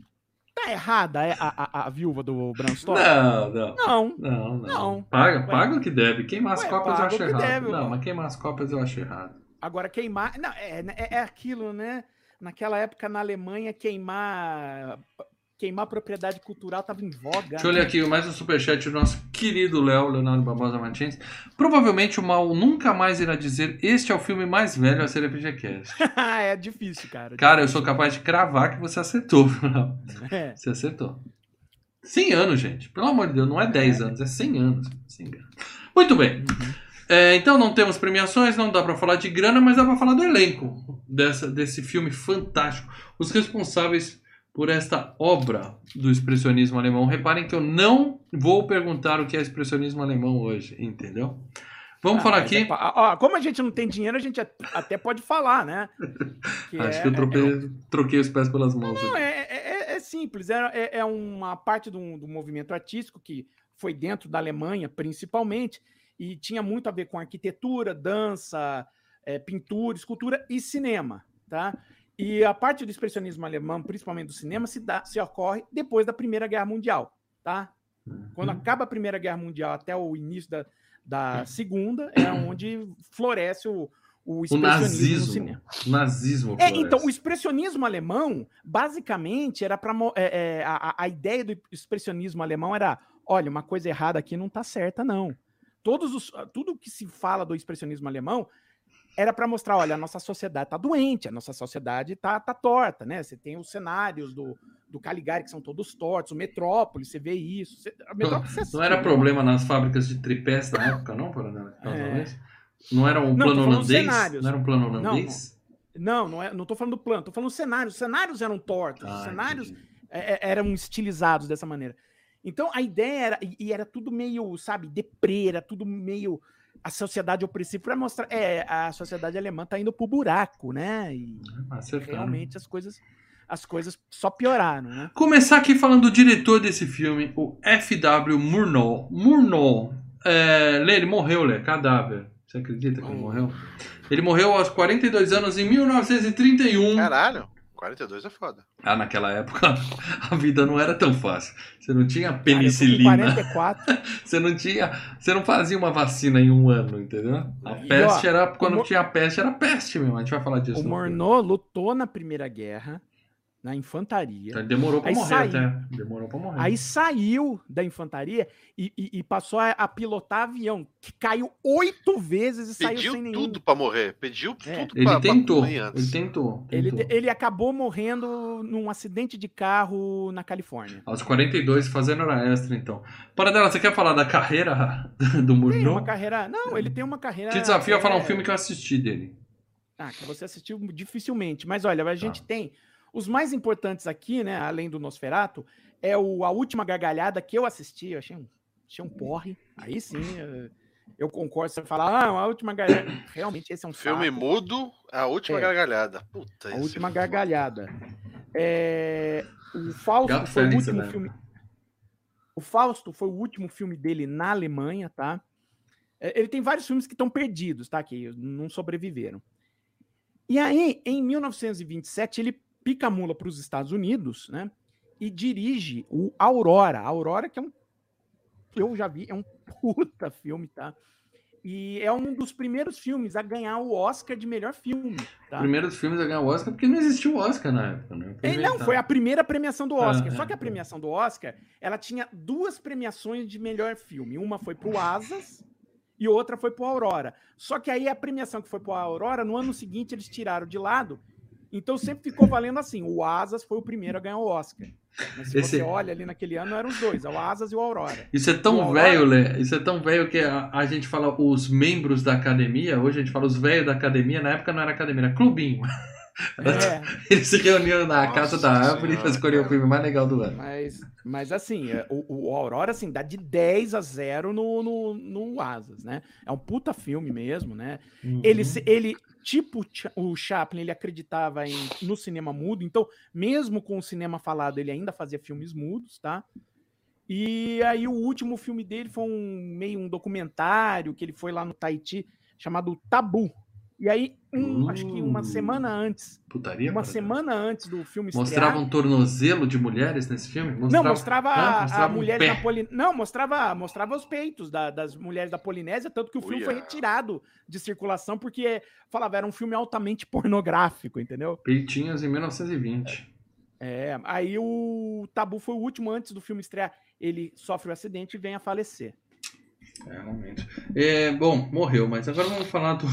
tá errada a, a, a viúva do Bram Stoker? Não, não. Não. Não, não. Não. Paga, Ué. paga o que deve. Queimar as cópias eu acho errado. deve, não, ué. mas queimar as cópias eu acho errado. Agora, queimar. Não, é, é, é aquilo, né? Naquela época na Alemanha, queimar. Queimar propriedade cultural tava em voga. Deixa eu ler aqui mais um superchat do nosso querido Léo, Leonardo Barbosa Martins. Provavelmente o mal nunca mais irá dizer este é o filme mais velho a ser FGCast. é difícil, cara. Cara, eu sou capaz de cravar que você acertou. Léo. É. Você acertou. 100 anos, gente. Pelo amor de Deus, não é 10 anos, é 100 anos. 100 anos. Muito bem. É, então não temos premiações, não dá pra falar de grana, mas dá pra falar do elenco dessa, desse filme fantástico. Os responsáveis por esta obra do expressionismo alemão. Reparem que eu não vou perguntar o que é expressionismo alemão hoje, entendeu? Vamos Ah, falar aqui. é ó, como a gente não tem dinheiro, a gente at- até pode falar, né? Que Acho é- que eu é- tropei- troquei os pés pelas mãos. Não, é, é- é- é simples. É, é- é uma parte do, do movimento artístico que foi dentro da Alemanha, principalmente, e tinha muito a ver com arquitetura, dança, é, pintura, escultura e cinema, tá? E a parte do expressionismo alemão, principalmente do cinema, se, dá, se ocorre depois da Primeira Guerra Mundial, tá? Quando Uhum. acaba a Primeira Guerra Mundial até o início da, da Segunda, é onde floresce o, o O expressionismo no nazismo. O nazismo. É, então, o expressionismo alemão, basicamente, era para. a, a- a ideia do expressionismo alemão era: olha, uma coisa errada aqui não tá certa, não. Todos os, tudo que se fala do expressionismo alemão era para mostrar: olha, a nossa sociedade tá doente, a nossa sociedade tá, tá torta, né? Você tem os cenários do, do Caligari que são todos tortos, o Metrópole, você vê isso. Você, a Metrópole você Não era né? problema nas fábricas de tripés da época, não, causa É. Não era um Não, plano holandês? cenários. Não era um plano Não, holandês? Não, não, é, não tô falando do plano, tô falando dos cenários. Os cenários eram tortos, os Ah, cenários entendi. é, é, eram estilizados dessa maneira. Então a ideia era, e, e era tudo meio, sabe, deprê, era tudo meio a sociedade opressiva para mostrar, é, a sociedade alemã tá indo pro buraco, né? E Acertaram. realmente as coisas as coisas só pioraram, né? Começar aqui falando do diretor desse filme, o F.W. Murnau. Murnau, é, Lê, ele morreu, Lê, cadáver. Você acredita que ele Hum. morreu? Ele morreu aos 42 anos em 1931. Caralho, 42 é foda. Ah, naquela época a vida não era tão fácil. Você não tinha Cara, penicilina. 44, Você não tinha. Você não fazia uma vacina em um ano, entendeu? A E, peste ó, era. Quando o tinha peste, era peste mesmo. A gente vai falar disso. o. Morneau lutou na Primeira Guerra, na infantaria. Então, demorou pra Aí morrer saiu. até. Demorou pra morrer. Aí saiu da infantaria e, e- e passou a, a pilotar avião, que caiu oito vezes e saiu Pediu sem nenhum. tudo pra morrer. Pediu É. tudo ele pra, tentou. pra morrer antes. Ele tentou. Ele, tentou. ele acabou morrendo num acidente de carro na Califórnia. Aos 42, fazendo hora extra, então. Para dela, você quer falar da carreira do Tem Murnau? uma carreira. Não, ele tem uma carreira. Te desafio a falar um é, filme que eu assisti dele. Ah, que você assistiu dificilmente. Mas olha, a gente Tá. tem. Os mais importantes aqui, né? Além do Nosferato, é o A Última Gargalhada que eu assisti. Eu achei um, achei um porre. Aí sim, eu concordo. Você fala, ah, A Última Gargalhada. Realmente, esse é um Filme saco. mudo, a última É. gargalhada. Puta, A última filme é gargalhada. É, o Fausto Gato foi o último né? filme. O Fausto foi o último filme dele na Alemanha, tá? É, Ele tem vários filmes que estão perdidos, tá? Que não sobreviveram. E aí, em 1927, ele pica a mula para os Estados Unidos, né? E dirige o Aurora. A Aurora, que é um. Eu já vi, é um puta filme, tá? E é um dos primeiros filmes a ganhar o Oscar de melhor filme. Tá? Primeiros filmes a ganhar o Oscar, porque não existiu o Oscar na época, né? É, não, foi a primeira premiação do Oscar. Ah, Só que a premiação do Oscar, ela tinha duas premiações de melhor filme. Uma foi pro Asas e outra foi pro Aurora. Só que aí a premiação que foi pro Aurora, no ano seguinte eles tiraram de lado. Então sempre ficou valendo assim: o Asas foi o primeiro a ganhar o Oscar. Mas se Esse... você olha ali naquele ano, eram os dois, o Asas e o Aurora. Isso é tão velho, Lê, isso é tão velho que a, a, gente fala os membros da academia, hoje a gente fala os velhos da academia, na época não era academia, era clubinho. É. Eles se reuniam na Nossa casa da árvore e escolhiam o filme mais legal do ano. Mas, mas assim, é, o, o Aurora assim, dá de 10 a 0 no, no, no Asas, né? É um puta filme mesmo, né? Uhum. Ele, ele, tipo o Chaplin, ele acreditava em, no cinema mudo, então, mesmo com o cinema falado, ele ainda fazia filmes mudos, tá? E aí o último filme dele foi um meio um documentário que ele foi lá no Tahiti, chamado Tabu, e aí, um, uh, acho que uma semana antes. Putaria? Uma semana antes do filme Mostrava estrear, um tornozelo de mulheres nesse filme? Mostrava, não, mostrava, a, mostrava a um mulher da Polinésia. Não, mostrava, mostrava os peitos da, das mulheres da Polinésia, tanto que o filme foi retirado de circulação, porque falava, era um filme altamente pornográfico, entendeu? Peitinhos em 1920. É, aí o Tabu foi o último antes do filme estrear. Ele sofre o um acidente e vem a falecer. É, realmente. É, bom, morreu, mas agora vamos falar do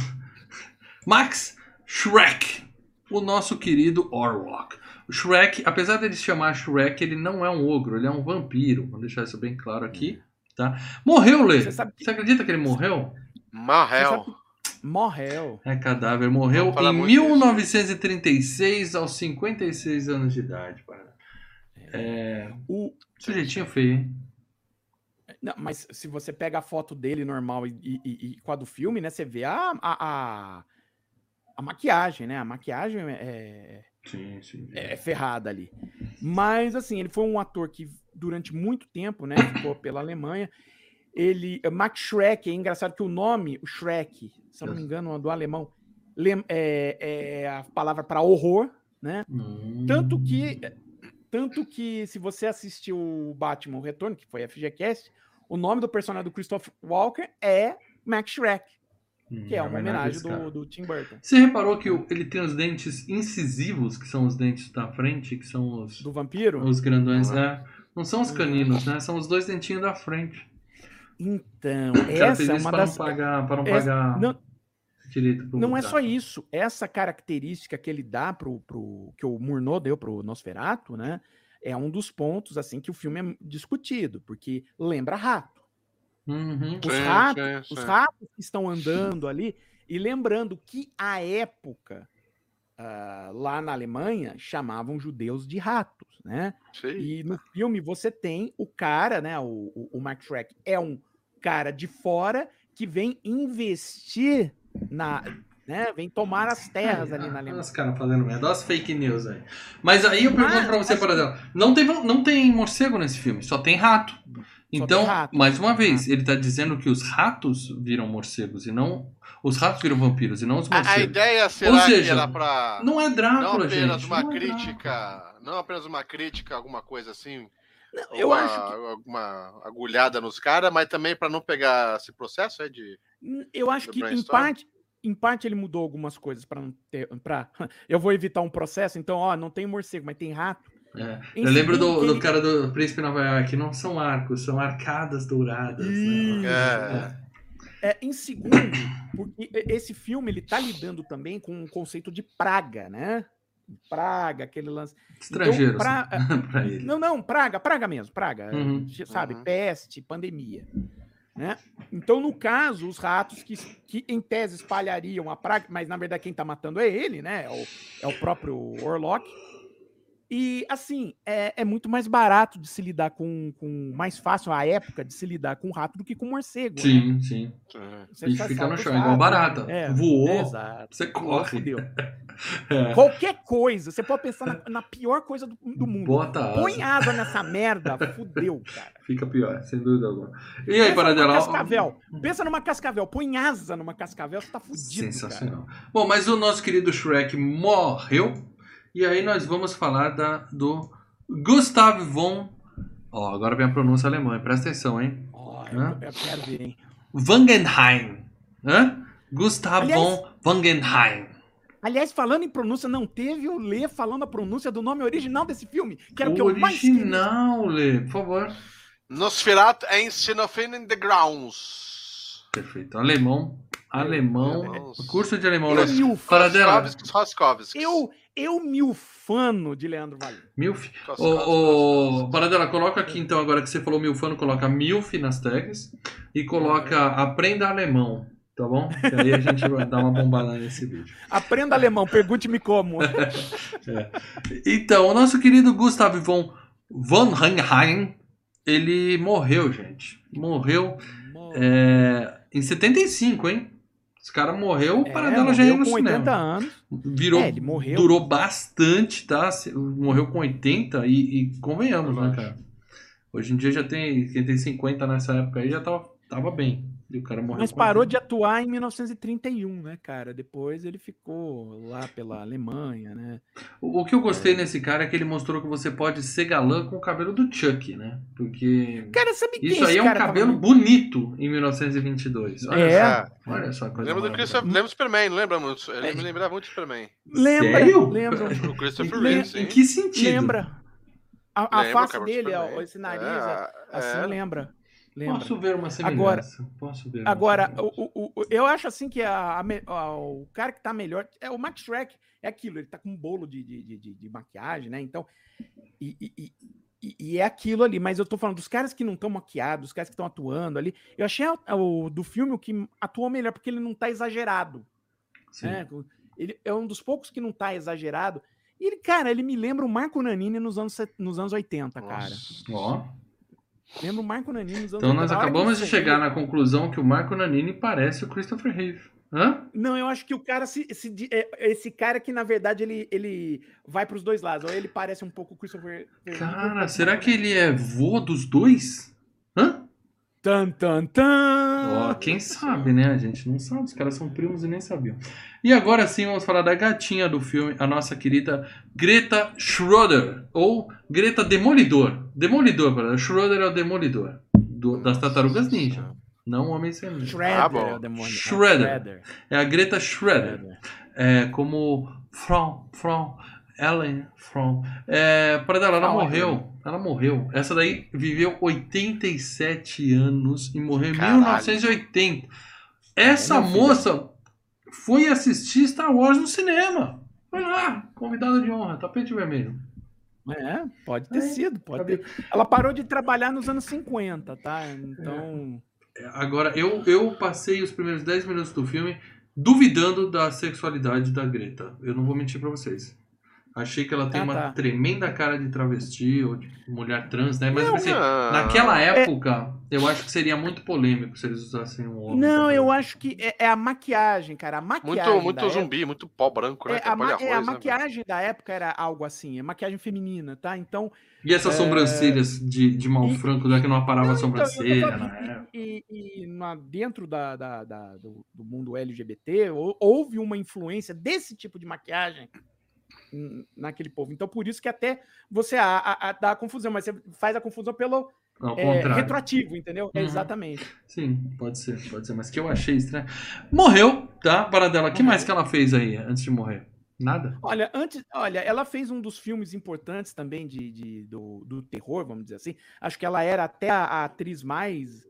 Max Shrek, o nosso querido Orwalk. O Shrek, apesar dele se chamar Shrek, ele não é um ogro, ele é um vampiro. Vou deixar isso bem claro aqui, tá? Morreu, Lê. Você, sabe... Você acredita que ele morreu? Morreu. Morreu. É cadáver. Morreu em 1936, aos 56 anos de idade. Para. É... O sujeitinho feio, hein? Não, mas se você pega a foto dele normal e, e, e, com a do filme, né? Você vê a, a, a, a maquiagem, né? A maquiagem é, sim, sim. é ferrada ali. Mas, assim, ele foi um ator que durante muito tempo, né? Ficou pela Alemanha. Ele, Max Schreck, é engraçado que o nome, o Shrek, se eu não me engano, do alemão, é, é a palavra para horror, né? Hum. Tanto que tanto que se você assistiu o Batman o Retorno, que foi FGCast, o nome do personagem do Christopher Walker é Max Shrek. Hum, que é uma homenagem do, do, Tim Burton. Você reparou que ele tem os dentes incisivos, que são os dentes da frente, que são os. Do vampiro? Os grandões, né? Não são os caninos, né? São os dois dentinhos da frente. Então, essa é uma para das. Não pagar, para não essa... pagar. Não... Direito não é só isso. Essa característica que ele dá pro, pro que o Murnau deu pro Nosferato, né? É um dos pontos assim que o filme é discutido, porque lembra rato. Uhum. Os, sim, ratos, sim, sim. os ratos que estão andando ali, e lembrando que a época, uh, lá na Alemanha, chamavam judeus de ratos, né? E no filme você tem o cara, né? O, o, o Mark Shrek é um cara de fora que vem investir na, né? Vem tomar as terras ali na Alemanha. Os caras fazendo merda, olha as fake news aí. Mas aí eu pergunto ah, pra você, por exemplo, não tem, não tem morcego nesse filme, só tem rato. Então, mais uma vez, ele está dizendo que os ratos viram morcegos e não. Os ratos viram vampiros e não os morcegos. A, a ideia será Ou seja, que era pra. Não é Drácula, não apenas gente. Uma não é crítica, não apenas uma crítica, alguma coisa assim. Não, eu uma, acho que... alguma agulhada nos caras, mas também para não pegar esse processo é de. Eu acho que em parte, em parte ele mudou algumas coisas para não ter. Pra... Eu vou evitar um processo, então, ó, não tem morcego, mas tem rato. É. Eu lembro do, do cara do Príncipe Nova York, não são arcos, são arcadas douradas. Né? É. é. em segundo, porque esse filme ele tá lidando também com um conceito de praga, né? Praga, aquele lance. Estrangeiro. Então, pra... não, não, praga, praga mesmo, praga. Uhum. Sabe? Uhum. Peste, pandemia. Né? Então, no caso, os ratos que, que em tese espalhariam a praga, mas na verdade quem está matando é ele, né? É o, é o próprio Orlok. E, assim, é, é, muito mais barato de se lidar com, com. Mais fácil à época de se lidar com rato do que com morcego. Sim, né? sim. Você Bicho fica no chão, igual barata. É, Voou, exato. você corre. é. Qualquer coisa, você pode pensar na, na pior coisa do, do, mundo. Bota Põe asa nessa merda, fudeu, cara. Fica pior, sem dúvida alguma. E aí, Paradela? Cascavel. Pensa numa cascavel. Põe asa numa cascavel, você tá fudido. Sensacional. Cara. Bom, mas o nosso querido Shrek morreu e aí nós vamos falar da, do Gustav von. Ó, agora vem a pronúncia alemã, presta atenção, hein? Ó, eu, eu, quero ver, hein? Wangenheim. Hã? Gustav aliás, von Wangenheim. Aliás, falando em pronúncia, não teve o Lê falando a pronúncia do nome original desse filme, que era o, que eu mais Original, Lê, por favor. Nosferatu em Sinophen in the Grounds. Perfeito. Alemão. Alemão. Alemão. Curso de alemão. Eu mil Para dela. Roskovskis, Roskovskis. Eu, eu milfano de Leandro Valente. Milf. Roskovskis, Ô. Paradela, coloca aqui então, agora que você falou milfano, coloca milf nas tags e coloca aprenda alemão, tá bom? Que aí a gente vai dar uma bombada nesse vídeo. Aprenda alemão, pergunte-me como. Então, o nosso querido Gustav von, von Hanheim, ele morreu, gente. Morreu é, em 75, hein? Esse cara morreu, o É, Paradela já ia morreu no com 80 cinema. anos. Virou, É, ele morreu. durou bastante, tá? Morreu com 80 e, e convenhamos, né, cara? Hoje em dia já tem, quem tem 50 nessa época aí já tava, tava bem. E o cara morreu Mas parou 80. de atuar em 1931, né, cara? Depois ele ficou lá pela Alemanha, né? O, o que eu gostei nesse cara é que ele mostrou que você pode ser galã com o cabelo do Chuck, né? Porque Cara, sabe quem isso aí esse é um tava cabelo no- bonito em 1922. Olha É. só, olha só a coisa Lembra do. Christopher, lembra do Superman, não lembra muito? Ele me lembrava muito do Superman. Lembra, Sério? lembra. O Christopher Reeve, sim. Em que sentido? Lembra. A, a Lembra, face dele, ó, esse nariz, É, assim, é. lembra. Lembra. Posso ver uma Agora- semelhança. Posso ver Agora, semelhança. o, o- o- eu acho assim que a- a o cara que tá melhor é o Max Shrek. É aquilo, ele tá com um bolo de, de, de- de- maquiagem, né? Então. E, e- e- e- é aquilo ali, mas eu tô falando dos caras que não estão maquiados, dos caras que estão atuando ali. Eu achei o, do filme o que atuou melhor, porque ele não tá exagerado. Sim. né? Ele é um dos poucos que não tá exagerado. E ele, cara, ele me lembra o Marco Nanini nos anos, nos anos 80, cara. Nossa. Ó. Lembra o Marco Nanini nos anos Então nós acabamos de chegar na conclusão que o Marco Nanini parece o Christopher Reeve. Hã? Não, eu acho que o cara se, se di- é- esse cara que na verdade ele, ele vai para os dois lados. Ou ele parece um pouco o Christopher. Reeve, Cara, será que ele é vô dos dois? Hã? Tan tan tan. Ó, quem sabe, né? A gente não sabe. Os caras são primos e nem sabiam. E agora sim vamos falar da gatinha do filme, a nossa querida Greta Schroeder. Ou Greta Demolidor. Demolidor, galera. Schroeder é o Demolidor. do- das Tartarugas Ninja. Não o Homem Sem Ninja. Shredder, Ah, bom. é. É, Shredder. É a Greta Schroeder. Shredder. É, como From, From, Ellen From. É, para dela, ela From, morreu. Ela morreu. Essa daí viveu 87 anos e morreu em Caralho. 1980. Essa É, moça foi assistir Star Wars no cinema. Foi lá, convidada de honra, tapete vermelho. É, pode ter É, sido, pode Sabe? ter. Ela parou de trabalhar nos anos 50, tá? Então. Agora, eu, eu passei os primeiros 10 minutos do filme duvidando da sexualidade da Greta. Eu não vou mentir pra vocês. Achei que ela tem Ah, uma tá. tremenda cara de travesti ou de mulher trans, né? Mas Não, assim, não. naquela época, eu acho que seria muito polêmico se eles usassem um homem. Não, eu fazer. acho que é, é a maquiagem, cara. A maquiagem. Muito, muito época- zumbi, muito pó branco, né? É, a, ma- atrapalha é, a arroz, né, maquiagem da época era algo assim, é maquiagem feminina, tá? Então. E essas sobrancelhas de, de mal E- franco, já que não aparava Não, a então, sobrancelha falando na época. E, e- e na- dentro da, da- da- do, do mundo LGBT, hou- houve uma influência desse tipo de maquiagem naquele povo. Então, por isso que até você a, a- a- dá a confusão, mas você faz a confusão pelo Ao é, contrário. retroativo, entendeu? Uhum. Exatamente. Sim, pode ser, pode ser. Mas que eu achei estranho. Morreu, tá? Para dela. O que mais que ela fez aí antes de morrer? Nada? Olha, antes, olha, ela fez um dos filmes importantes também de, de- do, do terror, vamos dizer assim. Acho que ela era até a, a atriz mais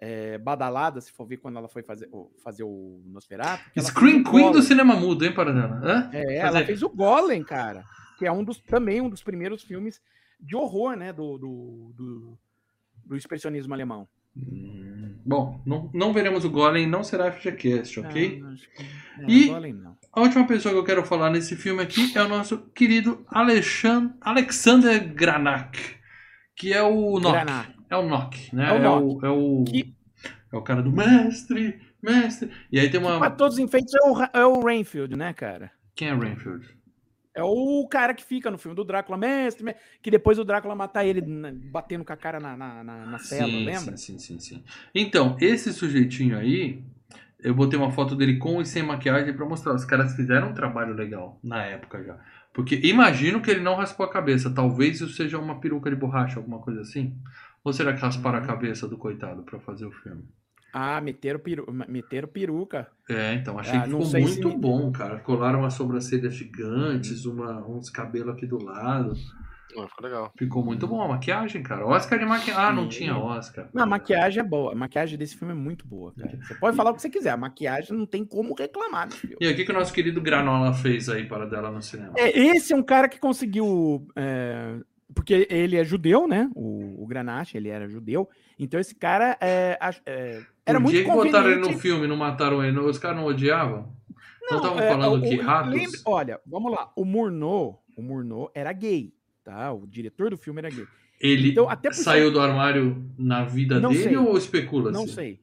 é, badalada, se for ver quando ela foi fazer, o- fazer o Nosferatu. Screen Queen do cinema mudo, hein, para dela? Hã? É, Fazer- ela fez o Golem, cara, que é um dos também um dos primeiros filmes de horror, né, do, do, do, do expressionismo alemão. Hum, Bom, não, não veremos o Golem, não será FGCast, ok? Não, é, E- Golem não. A última pessoa que eu quero falar nesse filme aqui é o nosso querido Alexan- Alexander Granak, que é o Nock. É o Nock, né? É o É o, é o, Que- é o cara do mestre, mestre. E aí tem uma. todos os enfeites é o, é o Rainfield, né, cara? Quem é Rainfield? É o cara que fica no filme do Drácula, mestre, me- que depois o Drácula matar ele na- batendo com a cara na, na, na, na cela, sim, lembra? Sim, sim, sim, sim. Então, esse sujeitinho aí, eu botei uma foto dele com e sem maquiagem pra mostrar. Os caras fizeram um trabalho legal na época já. Porque imagino que ele não raspou a cabeça. Talvez isso seja uma peruca de borracha, alguma coisa assim. Ou será que rasparam a Uhum. cabeça do coitado pra fazer o filme? Ah, meteram, peru, meteram peruca. É, então, achei Ah, que ficou se muito me- bom, cara. Colaram umas sobrancelhas gigantes, uma, uns cabelos aqui do lado. ficou legal. Ficou muito bom a maquiagem, cara. Oscar de maquiagem. Ah, não tinha Oscar. Não, a maquiagem é boa. A maquiagem desse filme é muito boa, cara. Você pode falar o que você quiser. A maquiagem não tem como reclamar desse filme. E o que, que o nosso querido Granola fez aí para dela no cinema? É, esse é um cara que conseguiu. é, porque ele é judeu, né? O, o Granache, ele era judeu. Então esse cara é, é, era Por muito que que botaram ele no conveniente. filme, não mataram ele? Os caras não odiavam? Não estavam é, falando o- que o- ratos. lembre- olha, vamos lá. O Murnau, o Murnau era gay, tá? O diretor do filme era gay. Ele Então, até saiu do armário na vida Não dele sei. ou especula Não sei.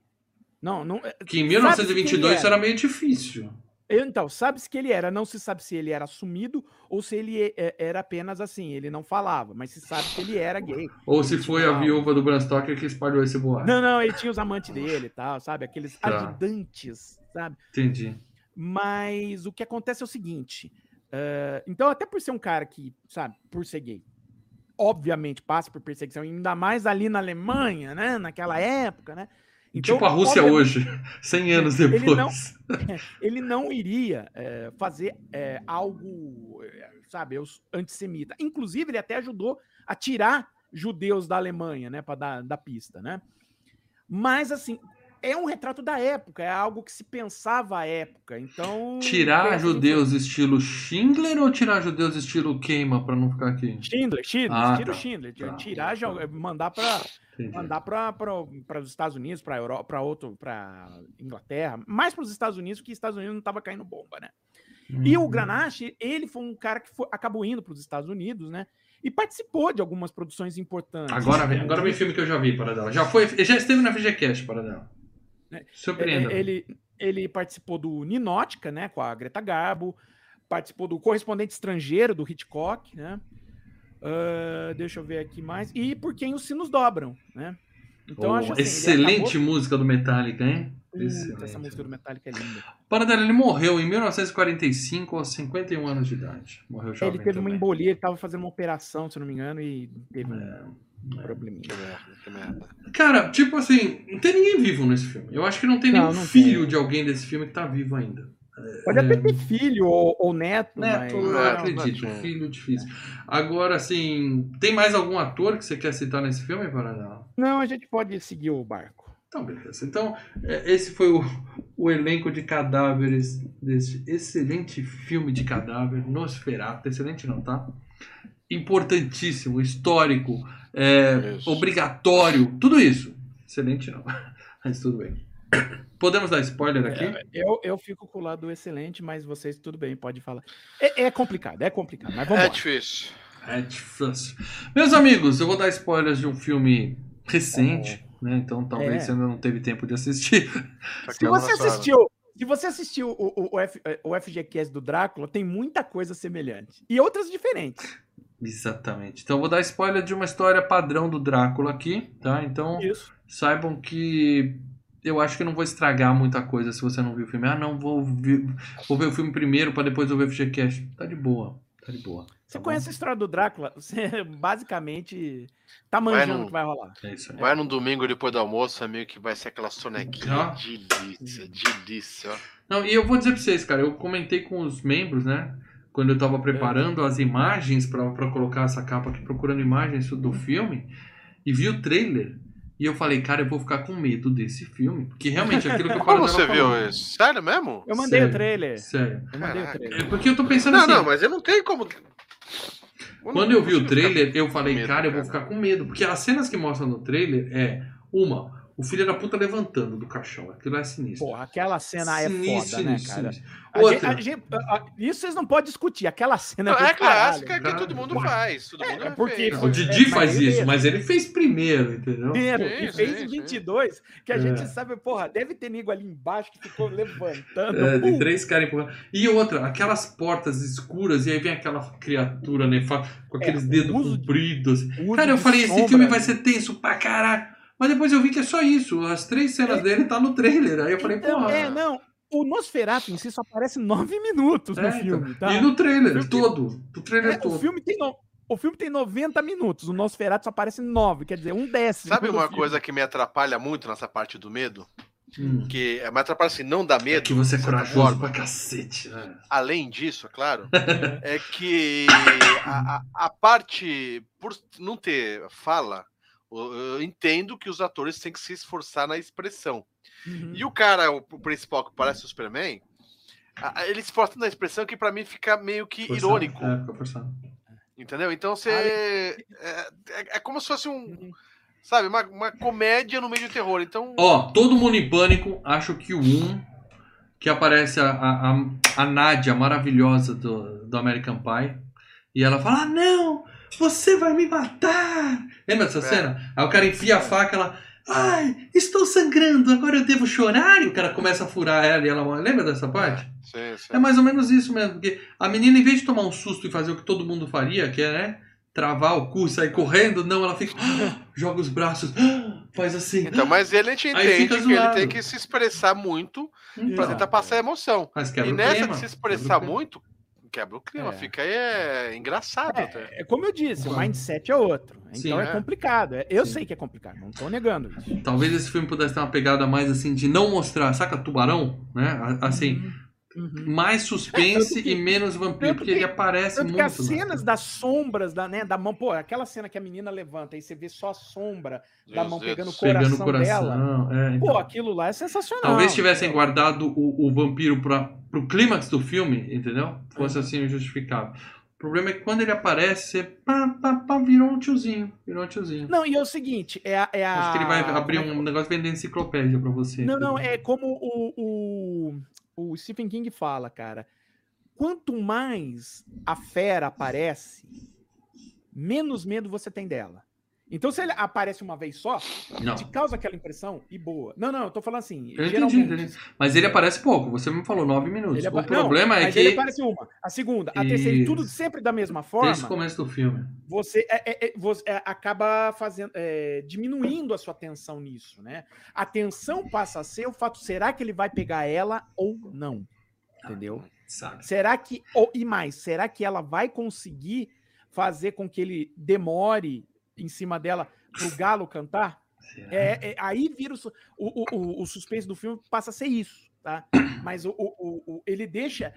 Não, não. é, Que em Sabe-se 1922 quem isso era meio difícil. Então, sabe-se que ele era, não se sabe se ele era assumido ou se ele é- é- era apenas assim, ele não falava, mas se sabe que ele era gay. Ou se foi a viúva do Bram Stoker que espalhou esse boato. Não, não, ele tinha os amantes dele e tal, sabe? Aqueles Tá. ajudantes, sabe? Entendi. Mas o que acontece é o seguinte: eh, então, até por ser um cara que, sabe, por ser gay, obviamente passa por perseguição, ainda mais ali na Alemanha, né? Naquela época, né? Então, tipo a Rússia hoje, 100 anos Ele depois. não- ele não iria eh, fazer eh, algo, eh, sabe, os- antissemita. Inclusive, ele até ajudou a tirar judeus da Alemanha, né, para dar da pista, né? Mas assim, é um retrato da época, é algo que se pensava à época. Então, Tirar peça de judeus estilo Schindler ou tirar judeus estilo queima pra não ficar aqui? Schindler, Schindler, Ah, tira o tá. Schindler, Tá. tirar, joga- mandar para mandar para os Estados Unidos, para Europa, para outro, para Inglaterra, mais para os Estados Unidos, porque os Estados Unidos não estava caindo bomba, né? E o Uhum. Grenache, ele foi um cara que foi- acabou indo para os Estados Unidos, né? E participou de algumas produções importantes. Agora vem, agora vem filme que eu já vi para dela. Já foi, já esteve na FGCast para dela. É, Surpreenda. É, Ele, ele participou do Ninótica, né? Com a Greta Garbo, participou do Correspondente Estrangeiro, do Hitchcock, né? Ah, deixa eu ver aqui mais. E Por Quem os Sinos Dobram, né? Então, Oh, assim, ele excelente acabou- música do Metallica, hein? Excelente. Essa música do Metallica é linda. Para dela, ele morreu em 1945 aos 51 anos de idade. Morreu jovem ele teve uma também. embolia, ele tava fazendo uma operação, se não me engano, e teve é. Probleminha. Que merda, que merda. Cara, tipo assim, não tem ninguém vivo nesse filme. Eu acho que não tem Não, nenhum não filho tem. de alguém desse filme que tá vivo ainda. Pode É. até ter filho ou, ou neto, Neto, mas... eu Neto, acredito. netinho. Filho difícil. Agora, assim, tem mais algum ator que você quer citar nesse filme, Paranã? Não, a gente pode seguir o barco. Então, beleza. Então, é, esse foi o, o elenco de cadáveres desse excelente filme de cadáver, Nosferatu. Excelente não, tá? Importantíssimo, histórico, é, obrigatório, tudo isso. Excelente não. Mas tudo bem. Podemos dar spoiler aqui? Eu, eu fico com o lado excelente, mas vocês, tudo bem, pode falar. É, é complicado, é complicado, mas vamos É difícil. É difícil. Meus amigos, eu vou dar spoilers de um filme recente, né? Então talvez É. você ainda não teve tempo de assistir. Tá Se você assistiu, se você assistiu o, o, o, F, o FGCast do Drácula, tem muita coisa semelhante. E outras diferentes. Exatamente. Então eu vou dar spoiler de uma história padrão do Drácula aqui, tá? Então Isso. saibam que eu acho que não vou estragar muita coisa se você não viu o filme. Ah, não, vou ver, vou ver o filme primeiro para depois eu ver o FGCast. Tá de boa, tá de boa. Você tá bom? conhece a história do Drácula, você basicamente tá Vai manjando no- o que vai rolar. É isso aí. Vai num domingo depois do almoço, amigo, que vai ser aquela sonequinha. Ah. Delícia, delícia. Não, e eu vou dizer pra vocês, cara, eu comentei com os membros, né? Quando eu tava preparando as imagens pra pra colocar essa capa aqui, procurando imagens do filme, e vi o trailer. E eu falei, cara, eu vou ficar com medo desse filme. Porque realmente aquilo que eu Como Paradela você viu isso? Sério mesmo? Eu mandei Sério, o trailer. Sério. Eu mandei o trailer. É porque eu tô pensando Não, assim. não, mas eu não tenho como. Quando eu vi o trailer, eu falei, medo, cara, eu vou ficar com medo. Porque as cenas que mostram no trailer é, uma, o filho da puta levantando do caixão. Aquilo é sinistro. Porra, aquela cena é Sinistro, foda, né, sinistro, cara? sinistro. A gente- a gente- a- a- isso vocês não podem discutir. Aquela cena Não, é caralho. clássica que todo mundo faz. Todo mundo É, é porque o É, Didi faz isso, mesmo. mas ele fez primeiro, entendeu? Primeiro, Sim, e fez sim, em sim. 22, que a É. gente sabe, porra, deve ter nego ali embaixo que ficou levantando. É, tem pum, três caras empurrando. E outra, aquelas portas escuras, e aí vem aquela criatura nefasta com aqueles É, dedos uso de- compridos. uso Cara, eu de falei, esse sombra, filme vai né? ser tenso pra caralho. Mas depois eu vi que é só isso. As três cenas dele tá no trailer. Aí eu falei, Então, porra. é, não. O Nosferatu em si só aparece nove minutos é, no então. filme, tá? E no trailer O filme- todo. O trailer É, todo. o, filme tem no- o filme tem 90 minutos, o Nosferatu só aparece nove, quer dizer, um décimo. Sabe uma filme. coisa que me atrapalha muito nessa parte do medo? Hum. Que, mas atrapalha assim, não dá medo. É que você é corajoso pra cacete. Né? Além disso, é claro, é que a, a, a, parte, por não ter fala, eu entendo que os atores têm que se esforçar na expressão. Uhum. E o cara, o, principal que parece o Superman, ele se esforça na expressão que para mim fica meio que forçado. irônico. É, fica forçado. Entendeu? Então você. É, é, é, como se fosse um. Sabe, uma, uma comédia no meio de terror. Então. Ó, todo mundo em pânico. Acho que o 1, que aparece a, a, a Nádia maravilhosa do, do American Pie. E ela fala: ah, não! Você vai me matar! Lembra dessa é. cena? Aí o cara enfia a faca, ela. Ai, estou sangrando, agora eu devo chorar? E o cara começa a furar ela e ela. Lembra dessa parte? Sim, sim. É mais ou menos isso mesmo. Porque a menina, em vez de tomar um susto e fazer o que todo mundo faria, que é, né? Travar o cu e sair correndo, não, ela fica. joga os braços, faz assim. Então, mas ele a gente entende que ele tem que se expressar muito então, para tentar passar a emoção. e nessa de se expressar muito, quebra o clima, é. fica é, engraçado. É, é, como eu disse, o mindset é outro. Então Sim, é, é, complicado. É, eu Sim. sei que é complicado, não estou negando isso. Talvez esse filme pudesse ter uma pegada mais assim de não mostrar, saca, tubarão, né? Assim. Uhum. Uhum. Mais suspense que, e menos vampiro, porque ele aparece tanto muito. Porque as cenas das sombras da, né, da mão, pô, aquela cena que a menina levanta e você vê só a sombra Deus da mão Deus. pegando o coração, pegando o coração dela. É, então. Pô, aquilo lá é sensacional. Talvez tivessem guardado o, o vampiro para pro clímax do filme, entendeu? Fosse uhum. assim justificável. O problema é que quando ele aparece, você pá, pá, pá, virou um tiozinho. Virou um tiozinho. Não, e é o seguinte, é a. É a... Acho que ele vai abrir um negócio vendendo enciclopédia pra você. Não, não, é como o, o, o Stephen King fala, cara. Quanto mais a fera aparece, menos medo você tem dela. Então, se ele aparece uma vez só, não. te causa aquela impressão e boa. Não, não, eu tô falando assim. Eu geralmente... entendi, entendi. Mas ele aparece pouco, você me falou nove minutos. Apa... O problema não, é que. Ele aparece uma, a segunda, a terceira, e tudo sempre da mesma forma. Desde o começo do filme. Você, é, é, é você é, acaba fazendo, é, diminuindo a sua atenção nisso, né? A atenção passa a ser o fato: será que ele vai pegar ela ou não? Entendeu? Ah, será que. Ou, e mais, será que ela vai conseguir fazer com que ele demore em cima dela pro galo cantar, é, é, aí vira o, o, o, o, suspense do filme passa a ser isso, tá? Mas o, o, ele deixa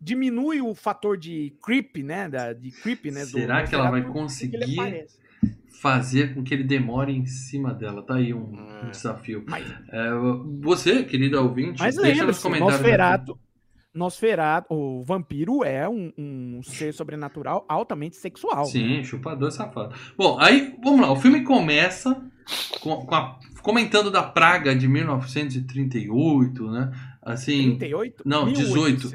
diminui o fator de creep, né? Da, de creep, né? Será do, que ela vai conseguir fazer com que ele demore em cima dela? Tá aí um, um desafio. Mas, é, você, querida ouvinte, mas deixa nos comentários. Nosferatu, Nosferatu, o vampiro é um, um, ser sobrenatural altamente sexual. Sim, né? chupador safado. Bom, aí, vamos lá. O filme começa com, com a, comentando da praga de 1938, né? Assim, 38? Não, 18.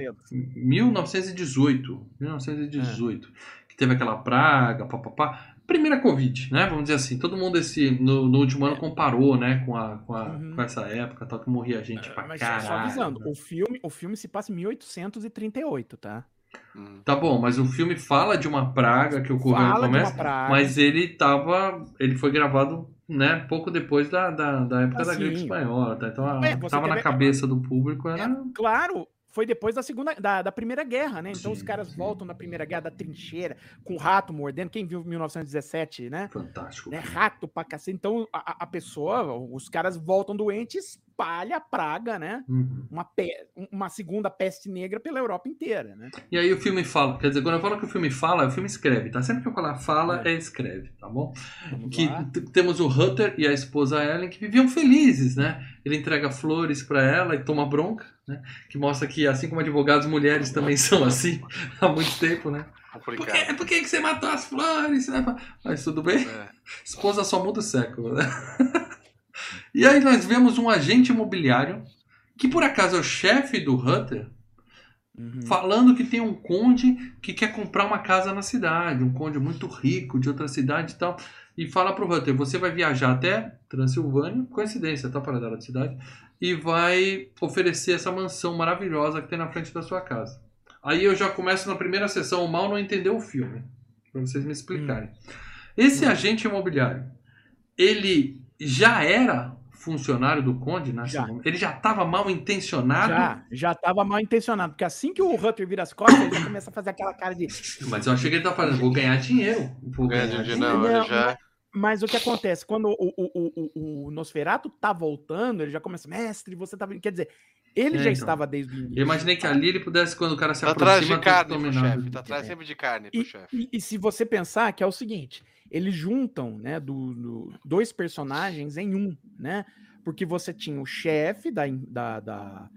1918. 1918. É. Que teve aquela praga, papapá primeira Covid, né? Vamos dizer assim. Todo mundo esse, no, no último ano comparou, né? Com, a, com, a, uhum. com essa época, tal, que morria gente é, pra Mas caralho. Só avisando, né? o filme, o filme se passa em 1838, tá? Hum. Tá bom, mas o filme fala de uma praga que ocorreu fala no começo, mas ele tava. Ele foi gravado né, pouco depois da, da, da época assim, da gripe espanhola, tá? Então é, tava na cabeça do público. Era... É, claro, foi depois da segunda da, da primeira guerra, né? Então sim, os caras sim. voltam na primeira guerra da trincheira com rato mordendo. Quem viu 1917, né? Fantástico. Né? Rato pra cacete. Então a, a pessoa, os caras voltam doentes espalha a praga, né? Uhum. Uma, pe... uma segunda peste negra pela Europa inteira, né? E aí o filme fala, quer dizer, quando eu falo que o filme fala, o filme escreve, tá? Sempre que eu falar fala, é, é escreve, tá bom? Vamos que temos o Hutter e a esposa Ellen que viviam felizes, né? Ele entrega flores para ela e toma bronca, né? Que mostra que, assim como advogados, mulheres também são assim há muito tempo, né? Por que, por que você matou as flores? Né? Mas tudo bem. É. Esposa só muda o século, né? E aí nós vemos um agente imobiliário, que por acaso é o chefe do Hunter, uhum. falando que tem um conde que quer comprar uma casa na cidade, um conde muito rico de outra cidade e tal. E fala pro Hunter, você vai viajar até Transilvânia, coincidência, tá? Para da cidade, e vai oferecer essa mansão maravilhosa que tem na frente da sua casa. Aí eu já começo na primeira sessão, o mal não entendeu o filme, para vocês me explicarem. Hum. Esse hum. agente imobiliário, ele já era funcionário do Conde nesse já. Ele já estava mal intencionado? Já, já estava mal intencionado, porque assim que o Hunter vira as costas, ele começa a fazer aquela cara de. Mas eu achei que ele estava falando, vou ganhar dinheiro. Vou ganhar dinheiro. Não, ele já. Mas o que acontece? Quando o, o, o, o Nosferato tá voltando, ele já começa, mestre, você tá vindo. Quer dizer, ele é, já então. estava desde o início. Eu imaginei que ali ele pudesse, quando o cara se tá aproxima... Atrás de carne chefe, tá atrás sempre de carne pro chefe. E, e, se você pensar que é o seguinte, eles juntam, né, do, do, dois personagens em um, né? Porque você tinha o chefe da, da, da,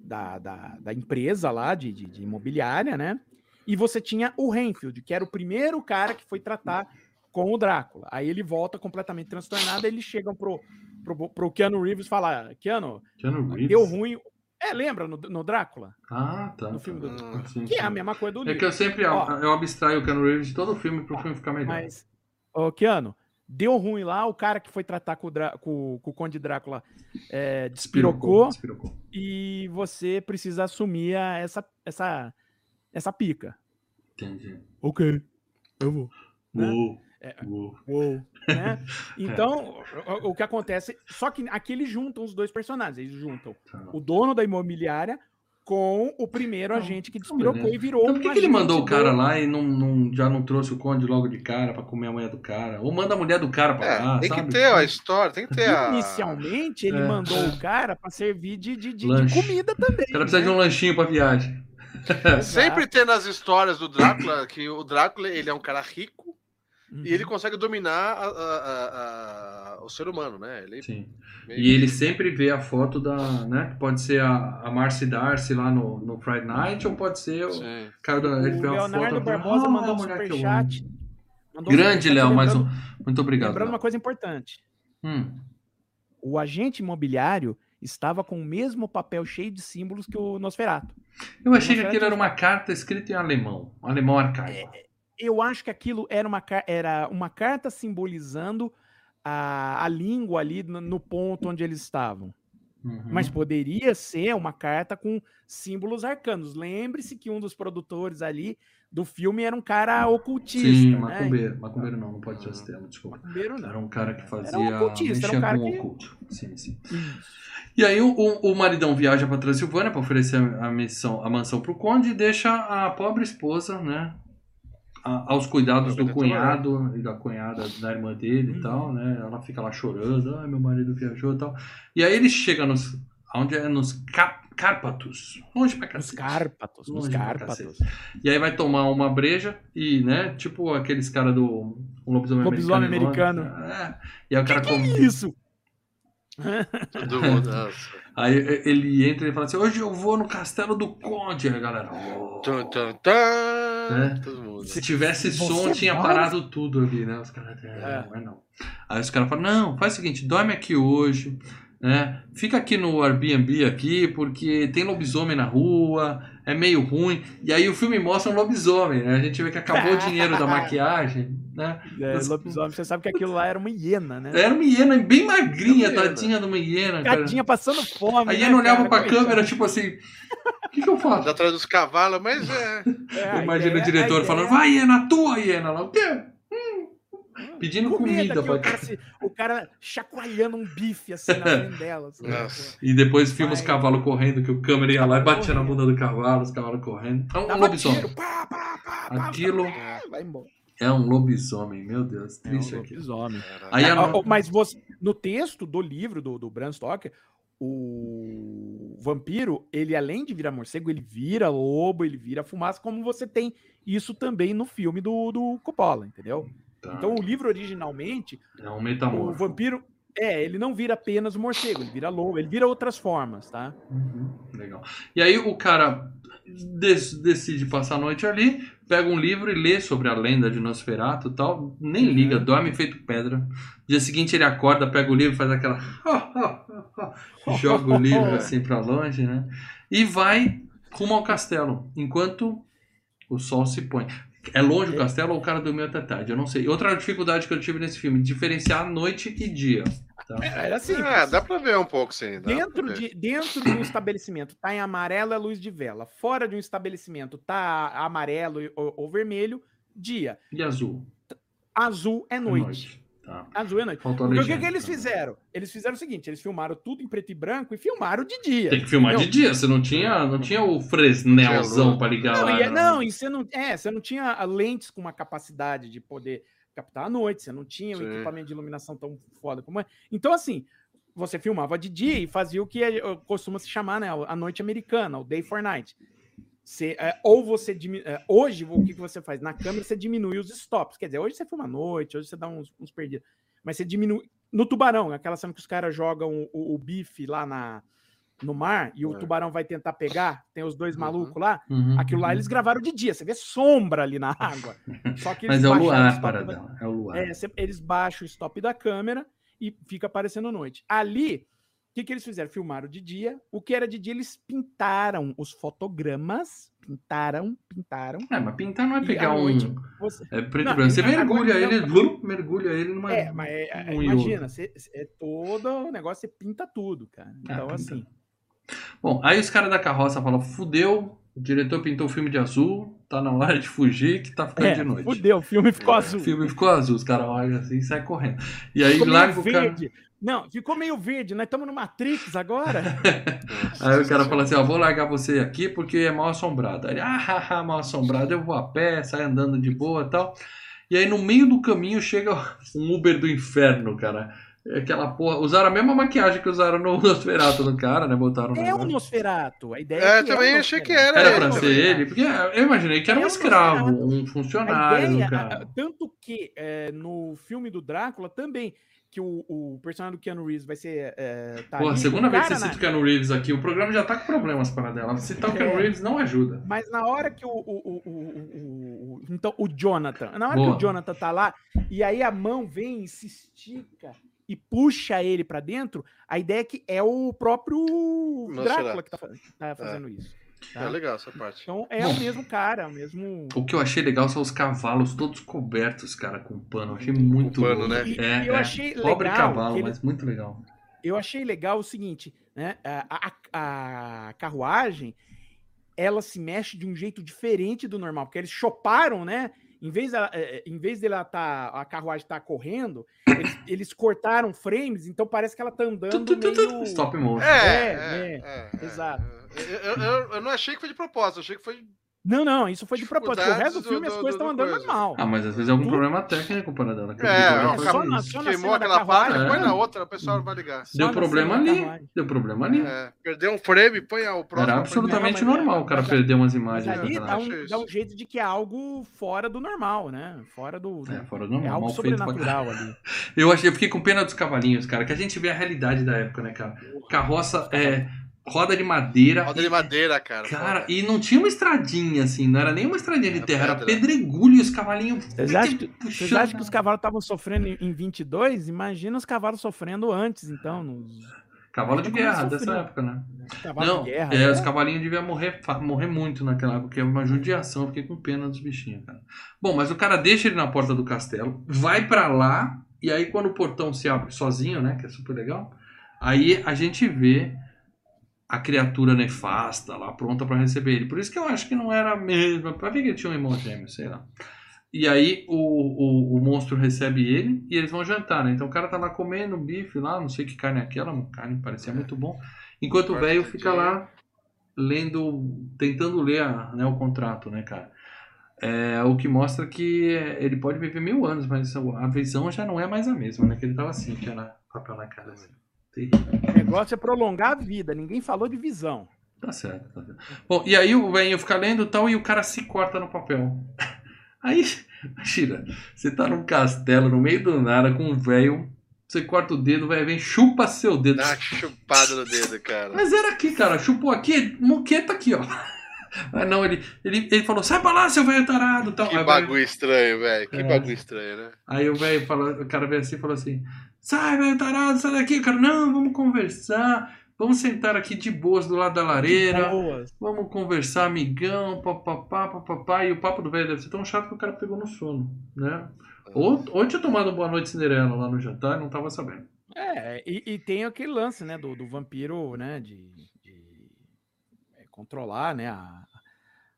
da, da, da empresa lá de, de, de imobiliária, né? E você tinha o Renfield, que era o primeiro cara que foi tratar com o Drácula. Aí ele volta completamente transtornado, eles chegam pro, pro, pro Keanu Reeves falar: Keanu, Keanu Reeves? deu ruim. É, lembra no, no Drácula? Ah, tá. No filme do... Ah, sim, que sim. é a mesma coisa do livro. É que eu sempre Ó, eu abstraio o Keanu Reeves de todo o filme pro filme ficar melhor. Mas, ô, Keanu, deu ruim lá, o cara que foi tratar com o, Drá... com, com o Conde Drácula é, despirocou, despirocou, e você precisa assumir essa, essa, essa pica. Entendi. Ok, eu vou. Né? É, uou. Uou, né? Então, o, o, que acontece. Só que aqui eles juntam os dois personagens. Eles juntam tá. o dono da imobiliária com o primeiro não, agente que despirocou e virou então, por que, que ele mandou o cara do... lá e não, não, já não trouxe o conde logo de cara para comer a mulher do cara? Ou manda a mulher do cara pra é, lá, Tem sabe? que ter a história, tem que ter a... Inicialmente, ele é, mandou é. o cara para servir de, de, de, de, comida também. O cara precisa né? de um lanchinho pra viagem. Sempre tem nas histórias do Drácula que o Drácula ele é um cara rico Uhum. E ele consegue dominar a, a, a, o ser humano, né? Ele Sim. Meio... E ele sempre vê a foto da. né? Pode ser a, a Marcy Darcy lá no, no Friday Night, ou pode ser o cara da. Ele o vê Leonardo uma foto Barbosa ah, mandou um superchat. Grande, Léo, mais um. Muito obrigado. Lembrando Léo. uma coisa importante. Hum. O agente imobiliário estava com o mesmo papel cheio de símbolos que o Nosferatu. Eu achei que aquilo era uma carta escrita em alemão, alemão arcaico. É, eu acho que aquilo era uma, era uma carta simbolizando a, a língua ali no, no ponto onde eles estavam. Uhum. Mas poderia ser uma carta com símbolos arcanos. Lembre-se que um dos produtores ali do filme era um cara ocultista. Sim, né? macumbeiro. Né? Macumbeiro não, não pode ser esse termo, desculpa. Macumbeiro não. Era um cara que fazia. Era um ocultista, era um cara com que... oculto. Sim, sim. E aí o, o maridão viaja para Transilvânia para oferecer a, missão, a mansão pro conde e deixa a pobre esposa, né? Aos cuidados do cunhado e da cunhada da irmã dele e tal, uhum. né? Ela fica lá chorando, ah, meu marido viajou e tal. E aí ele chega nos. Onde é? Nos Cap, Cárpatos. Longe pra cacete. Nos Cárpatos, nos Cárpatos. E aí vai tomar uma breja e, né? Tipo aqueles caras do. Um lobisomem, lobisomem americano. americano. É. E aí o cara que come. Que é isso? Todo mundo. Aí ele entra e fala assim: Hoje eu vou no castelo do Conde, aí galera. Oh. Tum, tum, tum. É. Se tivesse som, tinha parado tudo ali, né? Os caras. É, é. Mas não. Aí os caras falam: Não, faz o seguinte, dorme aqui hoje. Né? Fica aqui no Airbnb aqui, porque tem lobisomem na rua, é meio ruim. E aí o filme mostra um lobisomem, né? A gente vê que acabou o dinheiro da maquiagem, né? É, lobisomem, você sabe que aquilo lá era uma hiena, né? Era uma hiena bem magrinha, uma tadinha de uma hiena. Tadinha passando fome. A hiena né, olhava cara? pra câmera, tipo assim, o que, que eu faço? Atrás dos cavalos, mas é. é Imagina o diretor falando, vai, hiena, tua hiena lá, o quê? Pedindo comida, comida o, cara se, o cara chacoalhando um bife assim na frente dela. Assim, e depois filma os cavalos correndo, que o câmera ia lá e batia na bunda do cavalo, os cavalos correndo. É um lobisomem. Pá, pá, pá, Aquilo é um lobisomem, meu Deus. Triste é um lobisomem. Aí, a... Mas você, no texto do livro do, do Bram Stoker, o vampiro, ele além de virar morcego, ele vira lobo, ele vira fumaça, como você tem isso também no filme do, do Coppola, entendeu? Tá. Então o livro originalmente. É um metamorfo. O vampiro. É, ele não vira apenas morcego, ele vira lobo, ele vira outras formas, tá? Uhum, legal. E aí o cara decide passar a noite ali, pega um livro e lê sobre a lenda de Nosferatu e tal, nem liga, uhum. dorme feito pedra. Dia seguinte ele acorda, pega o livro, faz aquela. joga o livro assim para longe, né? E vai rumo ao castelo, enquanto o sol se põe. É longe o castelo ou o cara dormiu até tarde? Eu não sei. Outra dificuldade que eu tive nesse filme, diferenciar noite e dia. Tá? É, era assim. É, dá pra ver um pouco, sim. Dentro de, dentro de um estabelecimento tá em amarelo é luz de vela. Fora de um estabelecimento tá amarelo ou, ou vermelho, dia. E azul? Azul é noite. É noite. Tá. Azul é noite. Faltou Porque o que, que eles fizeram? Eles fizeram o seguinte: eles filmaram tudo em preto e branco e filmaram de dia. Tem que filmar de dia, você não tinha, não tinha o Fresnelzão para ligar não, lá. E, é, não, e você não, é, você não tinha lentes com uma capacidade de poder captar à noite, você não tinha um equipamento de iluminação tão foda como é. Então, assim, você filmava de dia e fazia o que é, costuma se chamar, né, a noite americana, o day for night. Você, é, ou você é, hoje o que, que você faz? Na câmera você diminui os stops. Quer dizer hoje você filma à noite hoje você dá uns, uns perdidos. Mas você diminui no tubarão aquela cena que os caras jogam o, o bife lá na, no mar e o é. tubarão vai tentar pegar tem os dois uhum. malucos lá uhum, aquilo lá uhum. eles gravaram de dia. Você vê sombra ali na água. Só que mas é o luar para da... é o luar. É, eles baixam o stop da câmera e fica aparecendo à noite. Ali o que, que eles fizeram? Filmaram de dia. O que era de dia, eles pintaram os fotogramas. Pintaram, pintaram. É, mas pintar não é pegar um. Você... É preto não, branco. Você mergulha ele, não, mergulha ele numa. É, mas é, um imagina, você, é todo o negócio, você pinta tudo, cara. Ah, então, ah, assim. Bom, aí os caras da carroça falam: fudeu, o diretor pintou o filme de azul, tá na hora de fugir que tá ficando é, de noite. Fudeu, o filme ficou é, azul. O filme ficou azul, os caras olham assim e saem correndo. E aí larga o cara. Não, ficou meio verde, nós estamos no Matrix agora. aí o cara fala assim: ó, vou largar você aqui porque é mal assombrado. Aí, ah, mal assombrado, eu vou a pé, saio andando de boa e tal. E aí no meio do caminho chega um Uber do inferno, cara. Aquela porra. Usaram a mesma maquiagem que usaram no Nosferatu no cara, né? Botaram É o Nosferatu. A ideia é, é também achei que era. Era pra ser ele, porque eu imaginei que era é um escravo, um funcionário. Ideia, cara. Tanto que é, no filme do Drácula também que o, o personagem do Keanu Reeves vai ser. É, tá Pô, a segunda vez que você cita o Keanu Reeves aqui, o programa já tá com problemas para dela. Citar o Keanu é. Reeves não ajuda. Mas na hora que o. o, o, o então, o Jonathan. Na hora Boa. que o Jonathan tá lá, e aí a mão vem e se estica e puxa ele para dentro, a ideia é que é o próprio Drácula que tá, tá fazendo é. isso. Tá? É legal essa parte. Então é Bom, o mesmo cara, é o mesmo. O que eu achei legal são os cavalos todos cobertos, cara, com pano. Eu achei muito. Com pano, né? E, é, eu é. achei Pobre legal. cavalo, ele... mas muito legal. Eu achei legal o seguinte, né? A, a, a, carruagem ela se mexe de um jeito diferente do normal, porque eles choparam, né? Em vez, de, é, em vez dela tá, a carruagem tá correndo, eles, eles, cortaram frames, então parece que ela tá andando meio... Stop motion. É, é, é, é exato. Eu, eu, eu, não achei que foi de propósito, achei que foi não, não, isso foi de propósito. O resto do filme do, as coisas estão andando coisa. normal. Ah, mas às vezes é algum problema técnico para dela. É, queimou aquela parte, põe na outra, o pessoal vai ligar. Deu problema ali. Deu problema ali. É, perdeu um frame, põe o próximo. Era absolutamente normal o cara perder umas imagens. ali dá um, dá um, jeito de que é algo fora do normal, né? Fora do. É, fora do normal. É algo sobrenatural ali. Eu achei, eu fiquei com pena dos cavalinhos, cara, que a gente vê a realidade da época, né, cara? Carroça é roda de madeira. Roda de madeira, cara. Cara, e não tinha uma estradinha assim, não era nem uma estradinha de terra, era pedregulho e os cavalinhos. Vocês acham que, vocês acham que os cavalos estavam sofrendo em 22? Imagina os cavalos sofrendo antes, então. Nos... Cavalo de guerra dessa época, né? Cavalo não, de guerra, é, é, os cavalinhos deviam morrer, morrer muito naquela época, porque é uma judiação, eu fiquei com pena dos bichinhos, cara. Bom, mas o cara deixa ele na porta do castelo, vai para lá, e aí quando o portão se abre sozinho, né, que é super legal, aí a gente vê a criatura nefasta lá, pronta para receber ele. Por isso que eu acho que não era mesmo. Pra ver que ele tinha um irmão gêmeo, sei lá. E aí o, o, o, monstro recebe ele e eles vão jantar, né? Então o cara tá lá comendo bife lá, não sei que carne é aquela, uma carne parecia é. muito bom. Enquanto o velho fica lá lendo, tentando ler a, né, o contrato, né, cara? É, o que mostra que ele pode viver mil anos, mas a visão já não é mais a mesma, né? Que ele tava assim, tinha papel na cara assim. O negócio é prolongar a vida, ninguém falou de visão. Tá certo, tá certo. Bom, e aí o velho fica lendo tal e o cara se corta no papel. Aí, imagina, você tá num castelo no meio do nada com um velho, você corta o dedo, o velho vem, chupa seu dedo. Dá chupada no dedo, cara. Mas era aqui, cara, chupou aqui, moqueta aqui, ó. Mas não, ele, ele, ele falou, sai pra lá, seu velho tarado. Tal. Que bagulho estranho, velho. Que é. bagulho estranho, né? Aí o velho o cara veio assim e falou assim: Sai, velho tarado, sai daqui, cara. Não, vamos conversar. Vamos sentar aqui de boas do lado da lareira. Vamos conversar, amigão, papapá, papapá. E o papo do velho deve ser tão chato que o cara pegou no sono, né? Ou, ou tinha tomado Boa Noite Cinderela lá no jantar e não tava sabendo. É, e, e tem aquele lance, né, do, do vampiro, né, de, de é, controlar, né, a,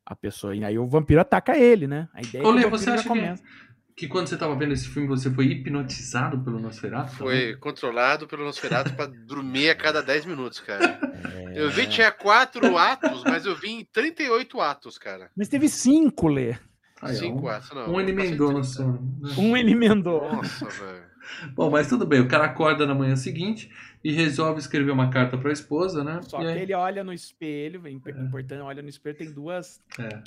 a pessoa. E aí o vampiro ataca ele, né? A ideia Olê, é que o você acha começa. que que quando você estava vendo esse filme você foi hipnotizado pelo Nosferatu? Foi também? controlado pelo Nosferatu para dormir a cada 10 minutos, cara. É... Eu vi tinha quatro atos, mas eu vi em 38 atos, cara. Mas teve cinco, Lê. Aí, Cinco, um, essa não. Um ele emendou no sono. Né? Um ele emendou. Nossa, velho. Bom, mas tudo bem. O cara acorda na manhã seguinte e resolve escrever uma carta para a esposa, né? Só e que aí... ele olha no espelho, é importante, olha no espelho, tem duas. É.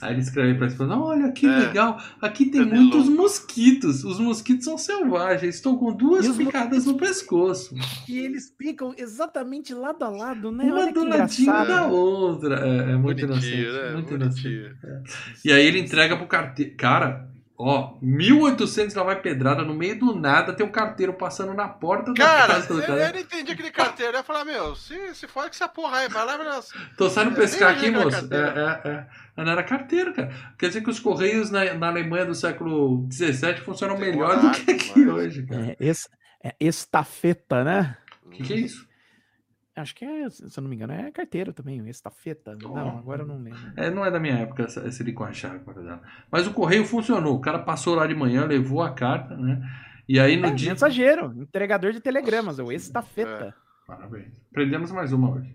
Aí ele escreve para a esposa: Olha que é. legal, aqui tem muitos mosquitos. Os mosquitos são selvagens. Estou com duas picadas no pescoço. E eles picam exatamente lado a lado, né? Uma do ladinho da outra. É, é muito Bonitinho, inocente. Né? Muito Bonitinho. inocente. É. E aí ele entrega pro carteiro. Cara, Ó, 1800 lá vai pedrada, no meio do nada tem um carteiro passando na porta cara, da casa do cara. Eu, eu não entendi aquele carteiro. Eu ia falar, meu, se, se for que essa porra aí, vai lá, mas... Tô saindo pescar aqui, moço. É, é, é. Não era carteiro, cara. Quer dizer que os Correios na, na Alemanha do século XVII funcionam melhor do que aqui hoje, cara. É, es, é estafeta, né? O que, que é isso? Acho que é, se eu não me engano, é carteiro também, estafeta. Oh. Não, agora eu não lembro. É, não é da minha época essa, esse com a chave, Mas o correio funcionou. O cara passou lá de manhã, levou a carta, né? E aí no é, dia. Mensageiro, entregador de telegramas, o estafeta. É. Parabéns. Aprendemos mais uma hoje.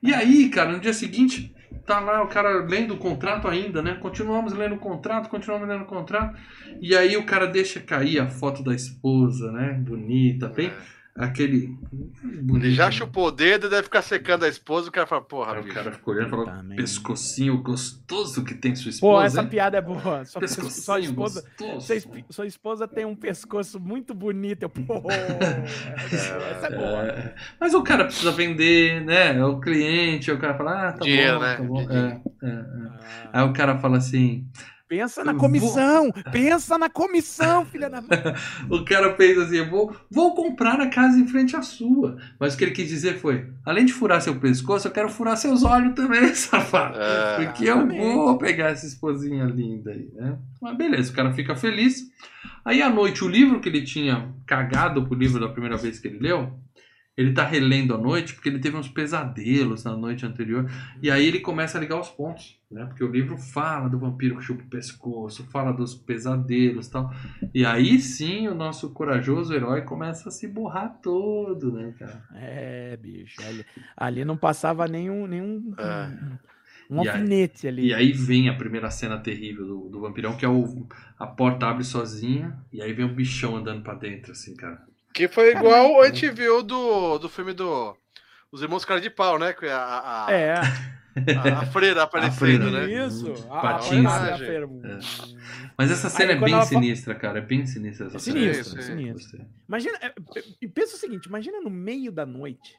E aí, cara, no dia seguinte, tá lá o cara lendo o contrato ainda, né? Continuamos lendo o contrato, continuamos lendo o contrato. E aí o cara deixa cair a foto da esposa, né? Bonita, bem. É aquele. Ele já chupou o dedo deve ficar secando a esposa. O cara fala, porra, o cara ficou olhando e falou: Também. pescocinho gostoso que tem sua esposa. Pô, essa hein? piada é boa. Sua, sua esposa, sua, sua, esposa tem um pescoço muito bonito. Eu, pô, essa é boa. É, mas o cara precisa vender, né? É o cliente. O cara fala: ah, tá Dinheiro, bom, né? tá bom. É, é, ah. Aí o cara fala assim. Pensa na comissão! Vou... Pensa na comissão, filha da mãe! o cara fez assim: vou, vou comprar a casa em frente à sua. Mas o que ele quis dizer foi: além de furar seu pescoço, eu quero furar seus olhos também, safado. É, Porque exatamente. eu vou pegar essa esposinha linda aí, né? Mas beleza, o cara fica feliz. Aí à noite, o livro que ele tinha cagado pro livro da primeira vez que ele leu, ele tá relendo à noite porque ele teve uns pesadelos na noite anterior. E aí ele começa a ligar os pontos, né? Porque o livro fala do vampiro que chupa o pescoço, fala dos pesadelos e tal. E aí sim o nosso corajoso herói começa a se borrar todo, né, cara? É, bicho. Ali, ali não passava nenhum. nenhum é. Um, um alfinete ali. E aí vem a primeira cena terrível do, do vampirão, que é o. A porta abre sozinha, e aí vem um bichão andando para dentro, assim, cara. Que foi igual a gente viu do, do filme do. Os Irmãos Cara de Pau, né? A, a, é. A, a freira aparecendo, a freira, né? Isso. Patins. A, a é. Mas essa cena Aí, é bem ela... sinistra, cara. É bem sinistra essa é sinistra, cena. É sinistra. Imagina. E pensa o seguinte: imagina no meio da noite.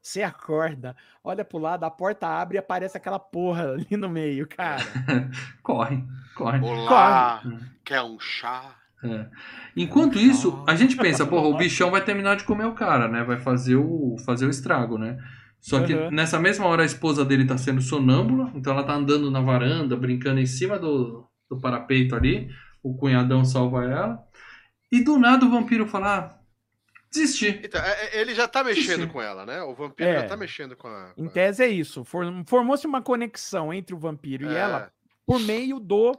Você acorda, olha pro lado, a porta abre e aparece aquela porra ali no meio, cara. corre, corre. Olá, corre. quer um chá? É. Enquanto isso, a gente pensa, porra, o bichão vai terminar de comer o cara, né? Vai fazer o, fazer o estrago, né? Só que uhum. nessa mesma hora a esposa dele tá sendo sonâmbula, então ela tá andando na varanda, brincando em cima do, do parapeito ali. O cunhadão salva ela. E do nada o vampiro fala: ah, desisti. Então, é, é, ele já tá mexendo com ela, né? O vampiro é. já tá mexendo com a. Com em tese é isso. Formou-se uma conexão entre o vampiro é. e ela por meio do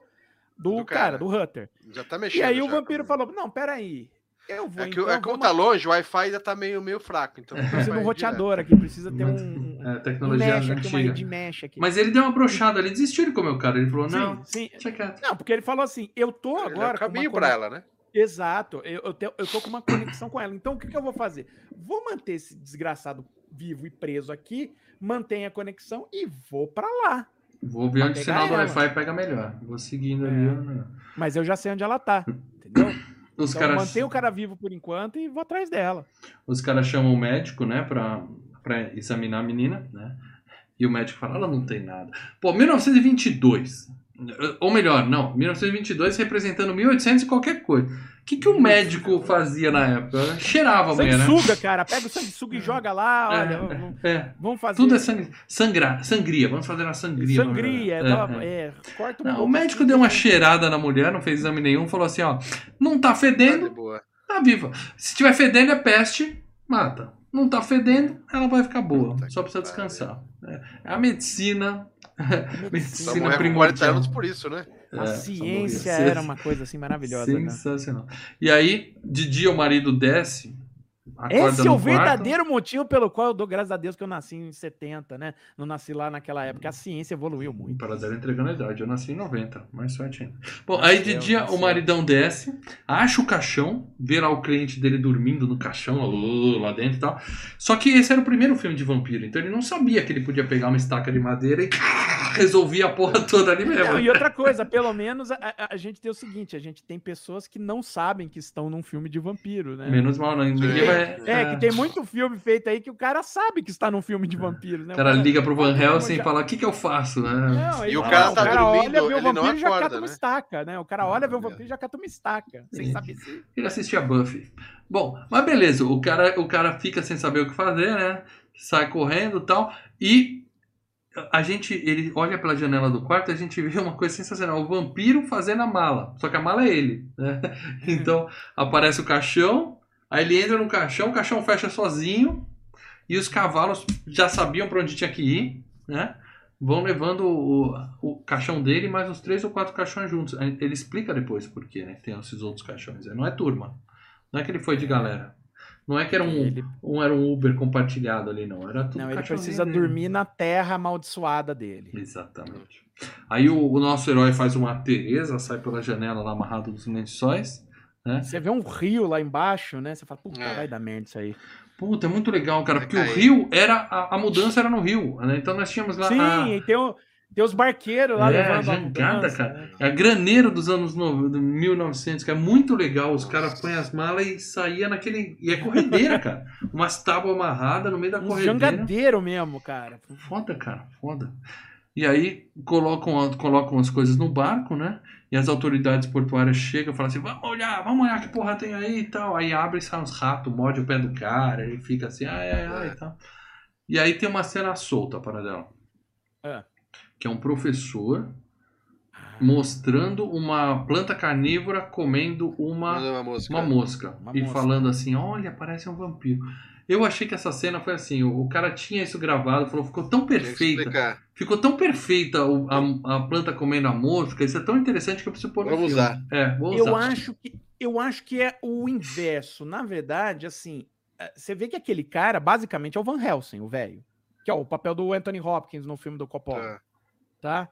do, do cara, cara, do Hunter. Já tá mexendo. E aí o vampiro falou: Não, peraí. Eu vou. É que, então, é como tá longe, o Wi-Fi ainda tá meio, meio fraco. Então precisa de um roteador aqui, precisa ter um. É, tecnologia um mesh aqui, de mesh aqui. Mas ele deu uma brochada, ele desistiu de comer o cara. Ele falou: Não, sim, sim. Não, porque ele falou assim: Eu tô agora. É caminho pra ela, né? Exato, eu, eu, te, eu tô com uma conexão com ela. Então o que, que eu vou fazer? Vou manter esse desgraçado vivo e preso aqui, mantenho a conexão e vou para lá. Vou ver onde o sinal do Wi-Fi pega melhor. Vou seguindo é. ali. Mas eu já sei onde ela tá, entendeu? Os então caras... mantém o cara vivo por enquanto e vou atrás dela. Os caras chamam o médico, né, pra, pra examinar a menina, né? E o médico fala, ela não tem nada. Pô, 1922. Ou melhor, não, 1922 representando 1800 e qualquer coisa. O que, que o médico fazia na época? Cheirava a mulher, né? Sanguessuga, cara. Pega o sanguessuga e joga lá. É, olha, é, é. vamos fazer. Tudo é sang... Sangra... sangria. Vamos fazer uma sangria. Sangria. É, é, corta um não, o médico deu uma cheirada na mulher, não fez exame nenhum, falou assim: ó, não tá fedendo, tá, tá viva. Se tiver fedendo é peste, mata. Não tá fedendo, ela vai ficar boa. Só precisa descansar. É a medicina. medicina primordial. 40 anos por isso, né? A é, ciência era uma coisa assim maravilhosa. Sensacional. Né? E aí, de dia o marido desce Esse é o verdadeiro motivo pelo qual eu dou graças a Deus que eu nasci em 70, né? Não nasci lá naquela época. A ciência evoluiu muito. Para dela entregando a idade. Eu nasci em 90, mais sorte ainda. Bom, aí de dia o maridão desce, acha o caixão, vê lá o cliente dele dormindo no caixão, lá dentro e tal. Só que esse era o primeiro filme de vampiro, então ele não sabia que ele podia pegar uma estaca de madeira e resolvia a porra toda ali mesmo. Não, e outra coisa, pelo menos a, a, a, gente tem o seguinte: a gente tem pessoas que não sabem que estão num filme de vampiro, né? Menos mal, não. Ninguém vai é, que tem muito filme feito aí que o cara sabe que está num filme de vampiro, né? O cara, o cara liga pro Van Helsing e fala: o que, que eu faço, né? Não, e o cara tá o cara dormindo, olha, vê o vampiro e já cata né? uma estaca, né? O cara olha, vê o vampiro e já cata uma estaca, sem saber se. Ele assistia Buffy. Bom, mas beleza, o cara, o cara fica sem saber o que fazer, né? Sai correndo e tal. E a gente, ele olha pela janela do quarto e a gente vê uma coisa sensacional. O vampiro fazendo a mala. Só que a mala é ele, né? Então aparece o caixão, Aí ele entra no caixão, o caixão fecha sozinho e os cavalos já sabiam para onde tinha que ir, né? Vão levando o, o caixão dele mais os três ou quatro caixões juntos. Ele explica depois por quê, né? Tem esses outros caixões. Não é turma. Não é que ele foi de galera. Não é que era um, ele... um, era um Uber compartilhado ali, não. Era tudo Não, ele precisa dele. dormir na terra amaldiçoada dele. Exatamente. Aí o, o nosso herói faz uma Tereza, sai pela janela lá amarrado dos lençóis né? Você vê um rio lá embaixo, né? Você fala, puta, é. vai dar merda isso aí. Puta, é muito legal, cara, porque o rio era. A, a, mudança era no rio, né? Então nós tínhamos lá. Sim, a... e tem, o, tem os barqueiros lá é, levando a jangada, cara. Né? É a graneiro dos anos no, 1900, que é muito legal. Os caras põem as malas e saía naquele. E é corredeira, cara. Umas tábuas amarradas no meio da um corredeira. jangadeiro mesmo, cara. Foda, cara, foda. E aí colocam, colocam as coisas no barco, né? E as autoridades portuárias chegam e falam assim: vamos olhar, vamos olhar que porra tem aí e tal. Aí abre e sai uns ratos, morde o pé do cara, ele fica assim, ai, ai, ai e tal. E aí tem uma cena solta para dela. É. Que é um professor mostrando uma planta carnívora comendo uma, uma mosca, uma mosca uma e mosca. falando assim: olha, parece um vampiro. Eu achei que essa cena foi assim, o, o cara tinha isso gravado, falou, ficou tão perfeita. Ficou tão perfeita o, a, a, planta comendo a mosca, isso é tão interessante que eu preciso pôr Vamos usar. É, vou usar. Eu acho, que, eu acho que é o inverso. Na verdade, assim, é, você vê que aquele cara, basicamente, é o Van Helsing, o velho. Que é o papel do Anthony Hopkins no filme do Coppola. É. Tá?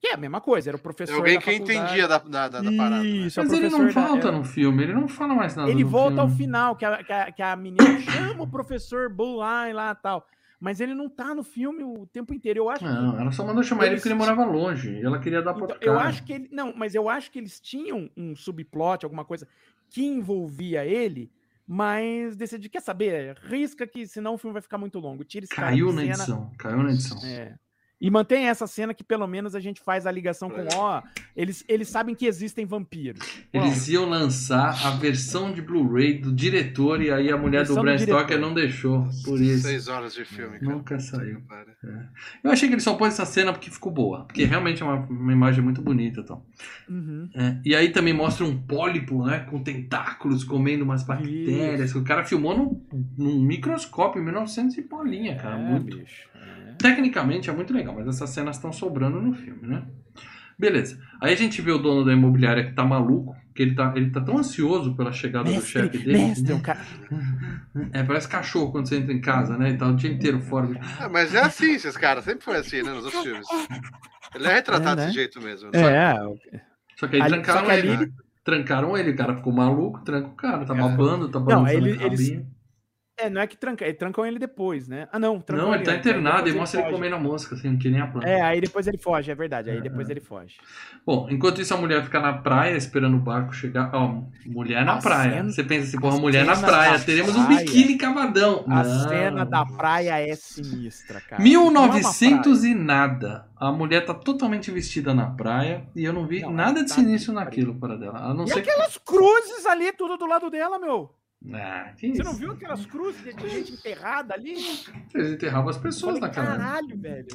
Que é a mesma coisa, era o professor. É alguém que entendia da, da, da, parada. Né? Isso, Mas ele não volta no filme, ele não fala mais nada. Ele volta filme. ao final, que a, que a, que a menina chama o professor Bullline lá e tal. Mas ele não tá no filme o tempo inteiro. Eu acho não, que... ela só mandou chamar ele porque ele morava longe. E ela queria dar então, pra Eu acho que ele. Não, mas eu acho que eles tinham um subplot, alguma coisa que envolvia ele, mas decidi, quer saber? Risca que senão o filme vai ficar muito longo. Tira esse Caiu na edição. Caiu na edição. É. E mantém essa cena que pelo menos a gente faz a ligação com, ó, eles, eles sabem que existem vampiros. Eles iam lançar a versão de Blu-ray do diretor e aí a mulher a do Bram Stoker não deixou, por isso. Seis horas de filme. Cara. Nunca saiu. É. Eu achei que ele só pôs essa cena porque ficou boa, porque realmente é uma, uma imagem muito bonita. Então. Uhum. É, e aí também mostra um pólipo, né, com tentáculos comendo umas bactérias, isso. que o cara filmou num, num microscópio em 1900 e bolinha, cara, é, muito. Bicho tecnicamente é muito legal, mas essas cenas estão sobrando no filme, né? Beleza. Aí a gente vê o dono da imobiliária que tá maluco, que ele tá, ele tá tão ansioso pela chegada mestre, do chefe dele. Mestre, né? cara... É, parece cachorro quando você entra em casa, né? E tá o dia inteiro fora. É, mas é assim, esses caras. Sempre foi assim, né? Nos outros filmes. Ele é retratado é, né? desse jeito mesmo. É. Só que aí ali, trancaram ele. Ali... Trancaram ele, o cara ficou maluco, tranca o cara, tá é. babando, tá babando. Não, ele, eles, é, não é que tranca, é, trancam ele depois, né? Ah, não, Não, ele tá internado e mostra ele, ele comendo a mosca, assim, que nem a planta. É, aí depois ele foge, é verdade, aí é, depois é. ele foge. Bom, enquanto isso a mulher fica na praia esperando o barco chegar. Ó, mulher na a praia. Cena, Você pensa assim, porra, mulher na praia, teremos praia. um biquíni cavadão. A não. cena da praia é sinistra, cara. 1900 é e nada. A mulher tá totalmente vestida na praia e eu não vi não, nada de tá sinistro naquilo para dela. A não e aquelas que... cruzes ali, tudo do lado dela, meu. Ah, Você não viu aquelas cruzes de gente enterrada ali? Eles enterravam as pessoas falei, naquela. Caralho, velho.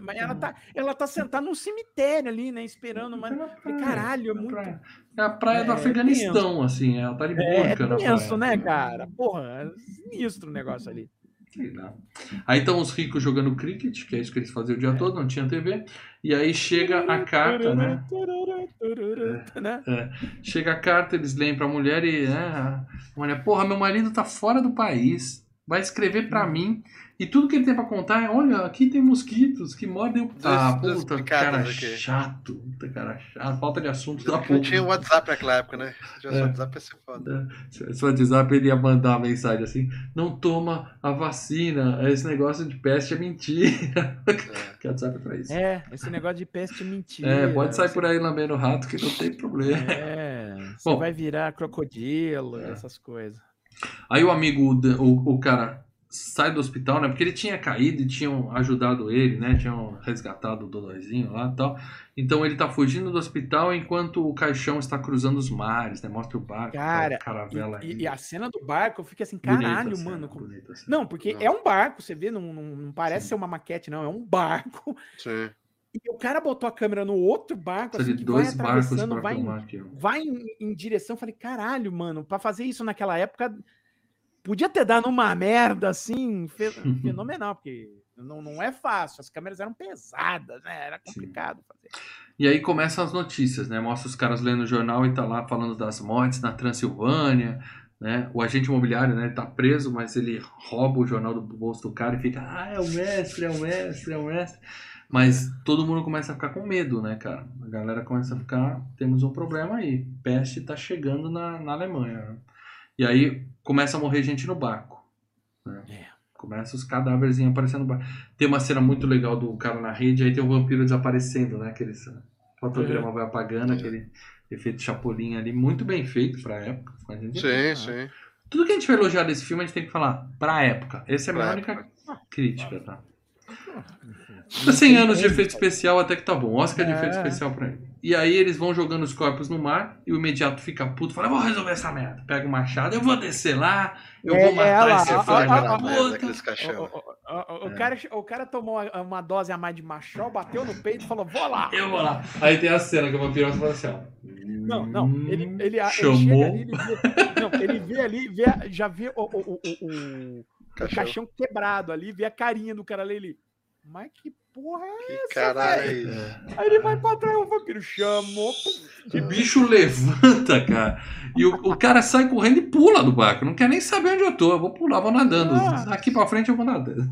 Mas ela tá, ela tá sentada num cemitério ali, né? Esperando. Mas... Praia, caralho, é muito. Praia. É a praia é, do Afeganistão, assim. Ela tá de burca é, na praia. né, cara? Porra, é sinistro o negócio ali. Aí estão os ricos jogando cricket, que é isso que eles faziam o dia todo, não tinha TV. E aí chega a carta, né? É, é. Chega a carta, eles leem pra mulher e. É, a mulher, porra, meu marido tá fora do país. Vai escrever pra mim e tudo que ele tem pra contar é: olha, aqui tem mosquitos que mordem. Ah, puta, cara chato. Puta, cara chato. Falta de assunto da porra. tinha WhatsApp naquela época, né? Já é. WhatsApp ia ser foda. É. Se o WhatsApp ele ia mandar uma mensagem assim: não toma a vacina, esse negócio de peste é mentira. É. que WhatsApp é pra isso. É, esse negócio de peste é mentira. É, pode sair por aí lambendo rato que não tem problema. É, você Bom, vai virar crocodilo, é. essas coisas. Aí o amigo, o, o cara sai do hospital, né? Porque ele tinha caído e tinham ajudado ele, né? Tinham resgatado o Dodóizinho lá e tal. Então ele tá fugindo do hospital enquanto o caixão está cruzando os mares, né? Mostra o barco, Cara, caravela. E, e, a cena do barco, eu fico assim, caralho, bonita mano. Cena, não, porque não. é um barco, você vê, não, não, não parece Sim. ser uma maquete, não, é um barco. Sim. E o cara botou a câmera no outro barco, assim, que vai atravessando, vai, em, vai em, em direção. Falei, caralho, mano, para fazer isso naquela época podia ter dado uma merda assim, fenomenal, porque não, não é fácil, as câmeras eram pesadas, né? Era complicado Sim. fazer. E aí começam as notícias, né? Mostra os caras lendo o jornal e tá lá falando das mortes na Transilvânia, né? O agente imobiliário, né? Ele tá preso, mas ele rouba o jornal do bolso do cara e fica, ah, é o mestre, é o mestre, é o mestre. Mas todo mundo começa a ficar com medo, né, cara? A galera começa a ficar, temos um problema aí. Peste tá chegando na, na Alemanha. Né? E aí começa a morrer gente no barco. Né? É. Começa os cadáveres aparecendo no barco. Tem uma cena muito legal do cara na rede, aí tem o vampiro desaparecendo, né? Aquele fotograma é. vai apagando, é. aquele efeito chapolim ali, muito bem feito pra época. sim, sim. Tudo que a gente vai elogiar desse filme, a gente tem que falar pra época. Essa é a minha única crítica, tá? 100 anos de efeito especial até que tá bom. Oscar de efeito é. especial pra ele. E aí eles vão jogando os corpos no mar e o imediato fica puto, fala: Eu vou resolver essa merda. Pega o machado, eu vou descer lá, eu é, vou matar esse filho da puta. O, cara, o cara tomou uma dose a mais de machol, bateu no peito e falou: Vou lá. Eu vou lá. Aí tem a cena que o vampiro fala assim: ó. Não, não. Ele, ele, Chamou. Ele, ali, ele vê, não, ele vê ali, vê, já vê o, o, o, o, caixão. caixão quebrado ali, vê a carinha do cara ali. Ele, mas que porra é que essa? Caralho. É. Aí ele vai pra trás, o vampiro chamou. Que bicho levanta, cara. E o, o cara sai correndo e pula do barco. Não quer nem saber onde eu tô. Eu vou pular, vou nadando. Ah. Daqui pra frente eu vou nadando.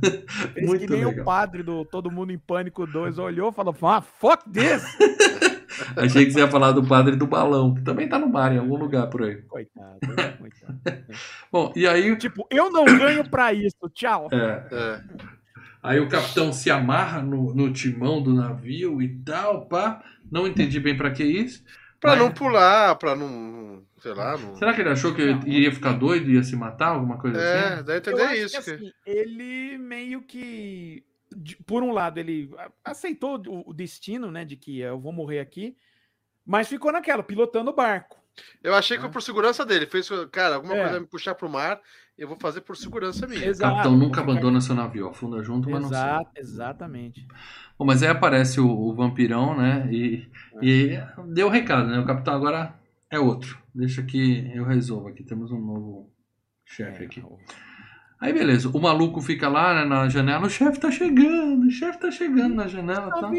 Muito que nem legal. o padre do Todo Mundo em Pânico 2 olhou e falou: ah, fuck this! Achei que você ia falar do padre do balão, que também tá no mar em algum lugar por aí. Coitado, coitado. Bom, e aí. Tipo, eu não ganho pra isso, tchau. É. é. Aí o capitão se amarra no, no timão do navio e tal, pá. Não entendi bem para que isso. Para mas... não pular, para não, sei lá. Não... Será que ele achou que não. iria ficar doido, ia se matar, alguma coisa é, assim? É, deve entender isso. Que, assim, ele meio que, por um lado, ele aceitou o destino, né, de que eu vou morrer aqui, mas ficou naquela, pilotando o barco. Eu achei que foi por segurança dele. Fez, cara, alguma é. coisa me puxar pro mar, eu vou fazer por segurança minha. Exato. Capitão nunca abandona seu navio, afunda junto, mas Exato, não sei. Exatamente. Bom, mas aí aparece o, o vampirão, né? E, é. e deu o recado, né? O capitão agora é outro. Deixa que eu resolvo aqui. Temos um novo chefe é, aqui. Aí beleza, o maluco fica lá né, na janela, o chefe tá chegando, o chefe tá chegando na janela. Tá, tá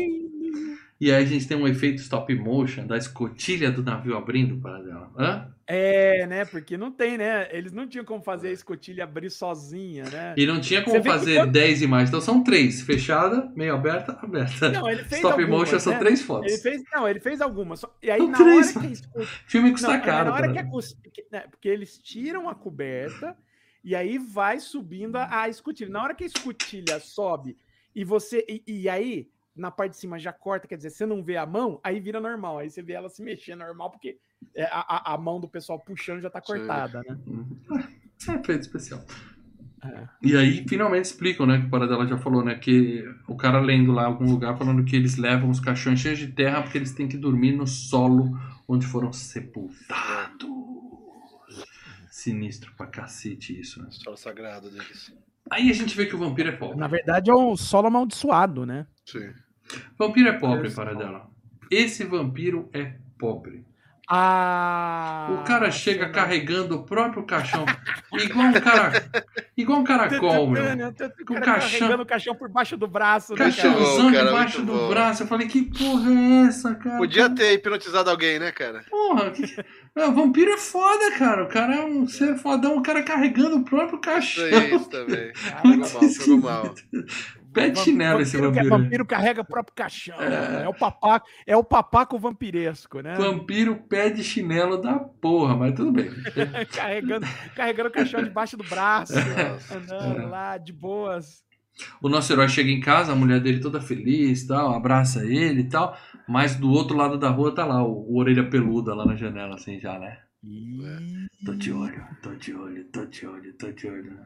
e aí a gente tem um efeito stop motion da escotilha do navio abrindo para dela. Hã? É, né? Porque não tem, né? Eles não tinham como fazer a escotilha abrir sozinha, né? E não tinha como fazer quando... 10 imagens. Então são três: fechada, meio aberta, aberta. Não, ele fez Stop algumas, motion né? são três fotos. Ele fez, não, ele fez algumas. E aí, são na três. hora que. Escot... Filme custa não, caro. Na hora que a né? Porque eles tiram a coberta e aí vai subindo a, a escotilha. Na hora que a escotilha sobe e você. E, e aí na parte de cima já corta, quer dizer, você não vê a mão, aí vira normal. Aí você vê ela se mexer normal, porque é, a, a mão do pessoal puxando já tá cortada, Sim. né? Uhum. É efeito especial. É. E aí finalmente explicam, né? Que o Paradela já falou, né? Que o cara lendo lá em algum lugar falando que eles levam os caixões cheios de terra porque eles têm que dormir no solo onde foram sepultados. Sinistro pra cacete isso, né? Solo sagrado deles. Aí a gente vê que o vampiro é pobre. Na verdade é um solo amaldiçoado, né? Sim. Vampiro é pobre, para dela. Esse vampiro é pobre. Ah, o cara chega cena... carregando o próprio caixão. igual um cara. Igual um caracol, meu. Com o caixão. Carregando o caixão por baixo do braço, né, Caixãozão debaixo do bom. braço. Eu falei, que porra é essa, cara? Podia ter hipnotizado alguém, né, cara? Porra, que... o vampiro é foda, cara. O cara é um ser fodão, o cara carregando o próprio caixão. Isso, isso também. Ah, mal, mal. Pé de chinelo esse vampiro. O vampiro carrega o próprio caixão. É, é o papaco, é o papaco vampiresco, né? Vampiro pé de chinelo da porra, mas tudo bem. carregando, carregando o caixão debaixo do braço, andando é. lá de boas. O nosso herói chega em casa, a mulher dele toda feliz, tal, abraça ele e tal, mas do outro lado da rua tá lá o, o orelha peluda lá na janela, assim já, né? Tô de olho, tô de olho, tô de olho, tô de olho.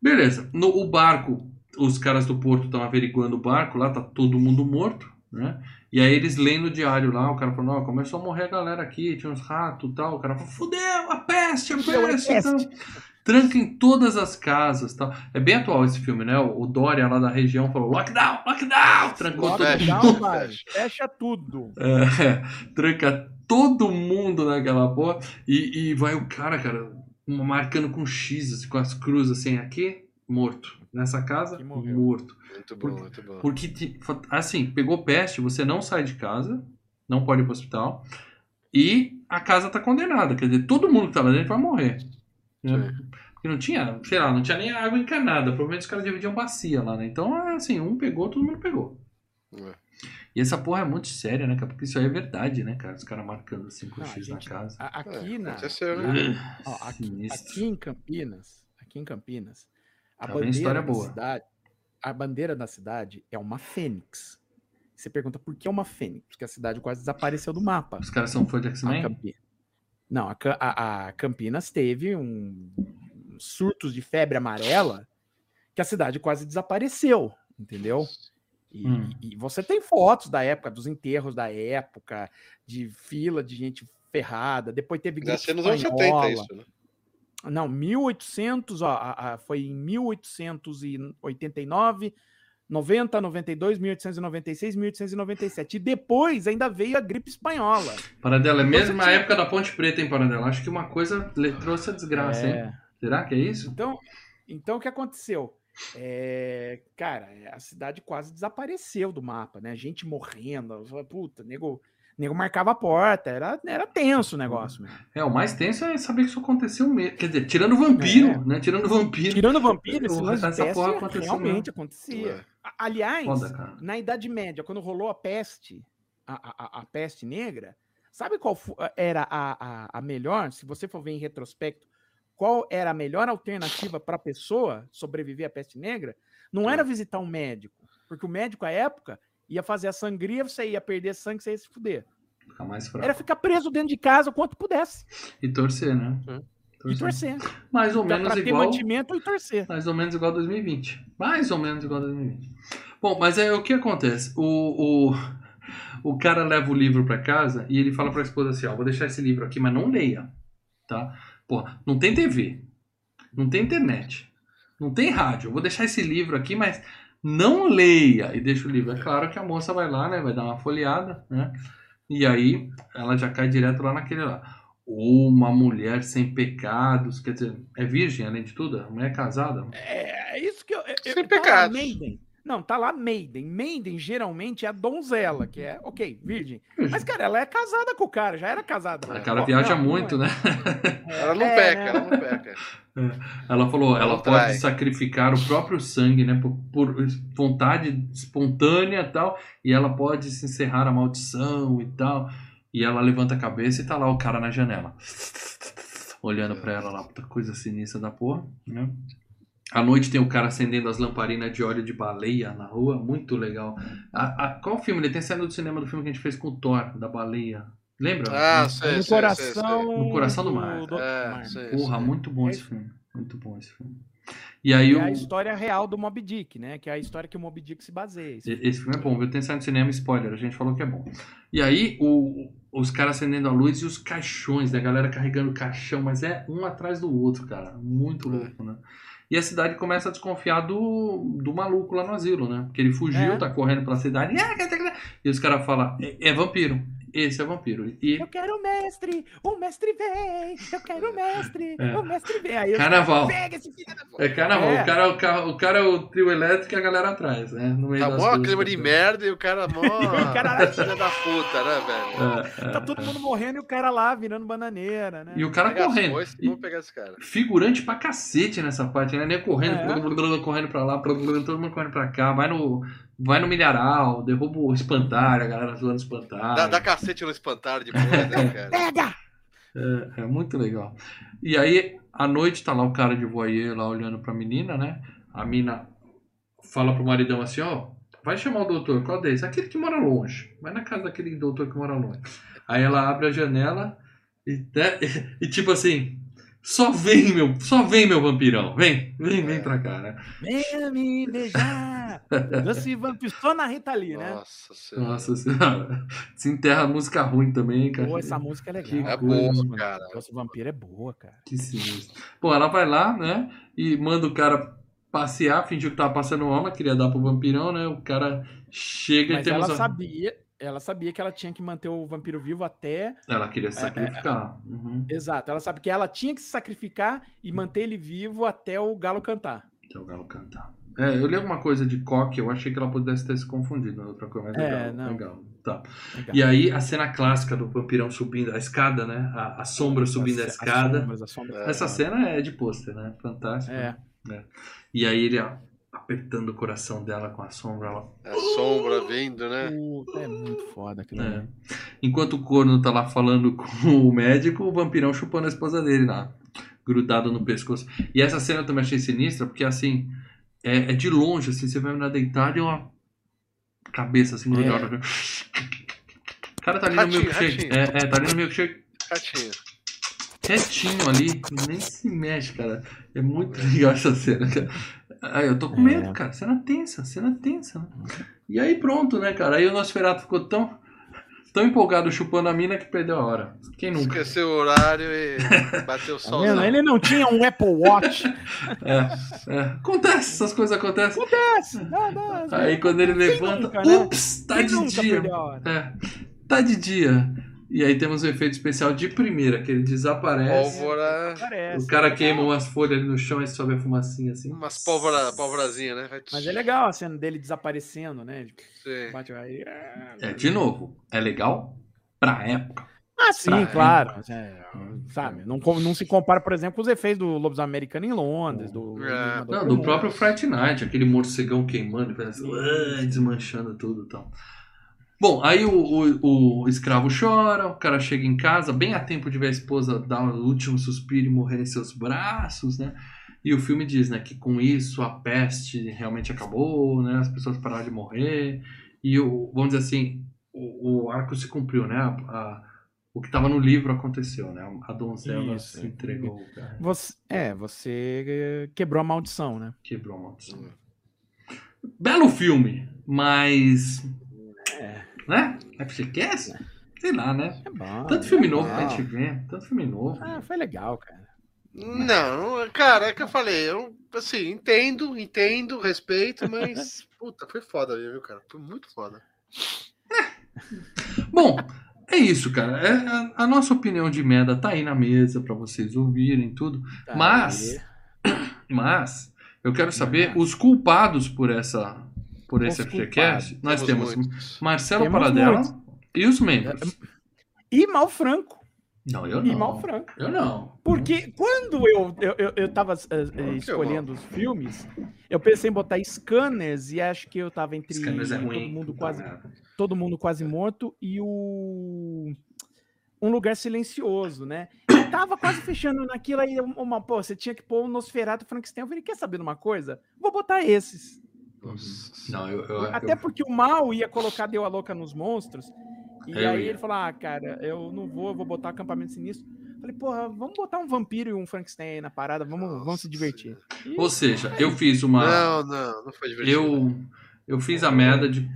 Beleza, no o barco os caras do porto estão averiguando o barco, lá tá todo mundo morto, né? E aí eles leem no diário lá, o cara falou, não, começou a morrer a galera aqui, tinha uns ratos e tal. O cara falou, fudeu, a peste, a peste. Então, tranca em todas as casas tal. É bem atual esse filme, né? O Dória lá da região falou, lockdown, lockdown! Trancou lockdown, todo mundo. Fecha tudo. É, tranca todo mundo naquela porra. E, e vai o cara, cara, marcando com X, assim, com as cruzes assim, aqui, morto nessa casa, morto. Muito bom, porque, muito bom. Porque, assim, pegou peste, você não sai de casa, não pode ir pro hospital, e a casa tá condenada. Quer dizer, todo mundo que tá lá dentro vai morrer. Né? Porque não tinha, sei lá, não tinha nem água encanada. Provavelmente os caras dividiam bacia lá, né? Então, assim, um pegou, todo mundo pegou. É. E essa porra é muito séria, né, cara? Porque isso aí é verdade, né, cara? Os caras marcando assim com X na casa. Aqui é, na. Né? Ó, aqui, aqui em Campinas, aqui em Campinas, a tá bandeira da boa. cidade, a bandeira da cidade é uma fênix. Você pergunta por que é uma fênix? Porque a cidade quase desapareceu do mapa. Os caras são fãs de X-Men? Não, a, a, a, Campinas teve um, um surtos de febre amarela que a cidade quase desapareceu, entendeu? E, hum. e, você tem fotos da época, dos enterros da época, de fila de gente ferrada. Depois teve gripe nos anos 70 isso, né? Não, 1800, ó, a, a, foi em 1889, 90, 92, 1896, 1897. E depois ainda veio a gripe espanhola. Paradela, é mesmo na época da Ponte Preta, hein, Paradela? Acho que uma coisa trouxe a desgraça, é... hein? Será que é isso? Então, então o que aconteceu? É, cara, a cidade quase desapareceu do mapa, né? Gente morrendo, puta, nego nego marcava a porta, era, era tenso o negócio. Mesmo. É, o mais tenso é saber que isso aconteceu mesmo. Quer dizer, tirando o vampiro, é. né? Tirando o vampiro. Tirando o vampiro, esse essa porra aconteceu realmente mesmo. acontecia. Aliás, Foda, na Idade Média, quando rolou a peste, a, a, a peste negra, sabe qual era a, a, a melhor, se você for ver em retrospecto, qual era a melhor alternativa para a pessoa sobreviver à peste negra? Não era visitar um médico, porque o médico à época ia fazer a sangria, você ia perder sangue, você ia se fuder. Ficar mais fraco. Era ficar preso dentro de casa o quanto pudesse. E torcer, né? Torcer. E torcer. Mais ou menos igual. Ter mantimento e torcer. Mais ou menos igual a 2020. Mais ou menos igual a 2020. Bom, mas é o que acontece? O, o, o cara leva o livro para casa e ele fala para a esposa assim: Ó, vou deixar esse livro aqui, mas não leia. Tá? Porra, não tem TV. Não tem internet. Não tem rádio. Eu vou deixar esse livro aqui, mas não leia e deixa o livro. É claro que a moça vai lá, né? Vai dar uma folheada, né? E aí ela já cai direto lá naquele lá. Uma mulher sem pecados, quer dizer, é virgem além de tudo? A mulher é casada? É, é isso que eu. eu sem eu, pecados. Maiden. Não, tá lá Maiden. Maiden geralmente é a donzela, que é, ok, virgem. Mas, cara, ela é casada com o cara, já era casada. A cara viaja não, muito, não é. né? ela não é, peca, né? ela não peca. É. Ela falou, ela, ela pode sacrificar o próprio sangue, né, por, por, vontade espontânea e tal, e ela pode se encerrar a maldição e tal. E ela levanta a cabeça e tá lá o cara na janela. Olhando para ela lá, puta coisa sinistra da porra, né? À noite tem o cara acendendo as lamparinas de óleo de baleia na rua, muito legal. A, a, qual filme? Ele tem cena do cinema do filme que a gente fez com o Thor, da baleia. Lembra? Ah, sei, no sei, coração, sei, No coração do mar. Do... É, sei, Porra, muito bom esse filme. Muito bom esse filme. E aí é o... a história real do Moby Dick, né? Que é a história que o Moby Dick se baseia. Esse, esse filme é bom, viu? Tem saído no cinema, spoiler, a gente falou que é bom. E aí o, os caras acendendo a luz e os caixões, né? A galera carregando caixão, mas é um atrás do outro, cara. Muito louco, né? E a cidade começa a desconfiar do, do maluco lá no asilo, né? Porque ele fugiu, é. tá correndo pela cidade. E os caras falam, é, é, vampiro. Esse é o vampiro. E... Eu quero o mestre, o mestre vem, eu quero o mestre, É. o mestre vem. Aí Carnaval. pega esse filho da puta. É carnaval. É. O, cara, o, cara, o cara é o trio elétrico e a galera atrás, né? No meio Tá mó duas clima de merda e o cara mó. O cara- filha da puta, né, velho? É, é. Tá todo mundo morrendo e o cara lá virando bananeira, né? E o cara correndo. foices, E Vamos pegar esse cara. figurante pra cacete nessa parte, né? Nem correndo, É. correndo pra lá, todo mundo correndo pra cá, vai no, vai no milharal, derruba o espantalho, a galera zoando o espantalho. Dá, dá cacete no espantalho depois, né, cara? Pega! É, é muito legal. E aí, à noite, tá lá o cara de voyeur lá olhando pra menina, né? A mina fala pro maridão assim, ó, vai chamar o doutor, qual deles? Aquele que mora longe. Vai na casa daquele doutor que mora longe. Aí ela abre a janela e, né, e tipo assim, só vem, meu, só vem, meu vampirão. Vem, vem, vem pra cá, né? Venha me beijar! Doce vampiro, só na Rita Lee, né? Nossa senhora. Nossa senhora. Desenterra música ruim também, cara. Pô, essa música é legal. Que É coisa, boa, cara. Doce vampiro é boa, cara. Que sinistro. Pô, ela vai lá, né? E manda o cara passear, fingiu que tava passando mal, mas queria dar pro vampirão, né? O cara chega e Mas temos. ela a- sabia, ela sabia que ela tinha que manter o vampiro vivo até. Ela queria se sacrificar. Uhum. Exato, ela sabe que ela tinha que se sacrificar e manter ele vivo até o galo cantar. Até o galo cantar. É, eu li alguma coisa de coque, eu achei que ela pudesse ter se confundido, né? outra coisa, mas É, legal, não. legal. Tá. Legal. E aí, a cena clássica do vampirão subindo a escada, né? A, a sombra subindo a as escada. sombras, as sombras. É. Essa cena é de pôster, né? Fantástico. É. E aí ele ó, apertando o coração dela com a sombra, ela A sombra vindo, né? Puta, é muito foda aquilo É. ali. Enquanto o corno tá lá falando com o médico, o vampirão chupando a esposa dele lá, grudado no pescoço. E essa cena eu também achei sinistra, porque assim, é, é de longe, assim, você vai na deitada e uma cabeça assim, grudada. O cara tá ali no Ratinho, milkshake. ratinho. É, é, tá ali no milkshake Ratinho. quietinho ali, nem se mexe, cara. É muito legal essa cena, cara. Aí eu tô com medo, É. cara. Cena tensa, cena tensa. Né? E aí pronto, né, cara? Aí o Nosferatu ficou tão, tão empolgado chupando a mina que perdeu a hora. Quem nunca? Esqueceu o horário e bateu o Tá sol. Ele não tinha um Apple Watch. É, é. Acontece, essas coisas acontecem. Acontece. Não, não, Aí quando ele levanta, nunca, né? ups, tá Quem de nunca dia. É, tá de dia. E aí temos o efeito especial de primeira, que ele desaparece. Pólvora. O cara queima umas folhas ali no chão e sobe a fumacinha assim. Umas pólvora, pólvorazinha, né? Vai- Mas é legal a cena dele desaparecendo, né? Sim. Bate aí. É, de novo, é legal pra época. Ah, sim, Pra claro. É, sabe? Não, não se compara, por exemplo, com os efeitos do Lobos Americano em Londres, do. É. do- Não, do próprio Fright Night, aquele morcegão queimando, assim, "Ué", desmanchando tudo e tal. Bom, aí o, o, o escravo chora, o cara chega em casa, bem a tempo de ver a esposa dar o último suspiro e morrer em seus braços, né? E o filme diz, né, que com isso a peste realmente acabou, né? As pessoas pararam de morrer. E o, vamos dizer assim, o, o arco se cumpriu, né? A- a- o que estava no livro aconteceu, né? A donzela Isso. se entregou, cara. Você, é, você quebrou a maldição, né? Quebrou a maldição. Belo filme, mas. É. Né? É que você quer? Sei lá, né? É bom. Tanto filme é novo bom. pra gente ver. Tanto filme novo. Ah, foi legal, cara. Não, cara, é que eu falei, eu assim, entendo, entendo, respeito, mas puta, foi foda, viu, cara? Foi muito foda. Bom, é isso, cara. É, a, a nossa opinião de merda tá aí na mesa pra vocês ouvirem tudo. Tá, Mas- aí- Mas eu quero saber os culpados por essa. Por esse FGCast. Nós temos muitos. Marcelo Temos Paradela muitos. e os membros. E Mal Franco. Não, eu E não. Mal Franco. Eu não. Porque quando eu, eu, eu, eu tava Mal. escolhendo os filmes, eu pensei em botar Scanners e acho que eu tava entre Scanners é todo ruim. mundo puta quase todo mundo quase morto e o um lugar silencioso, né? Eu tava quase fechando naquilo aí, uma, pô, você tinha que pôr o Nosferatu e Frankenstein. Eu falei, quer saber de uma coisa? Vou botar esses. Nossa. Não, eu. eu Até eu- porque o mal ia colocar Deu a Louca nos monstros. E Eu aí ia. ele falou: Ah, cara, eu não vou, eu vou botar acampamento sinistro. Falei, porra, vamos botar um vampiro e um Frankenstein aí na parada, vamos, vamos se divertir. E- Ou seja, eu fiz uma. Não, não, não foi divertido. eu, eu fiz a merda de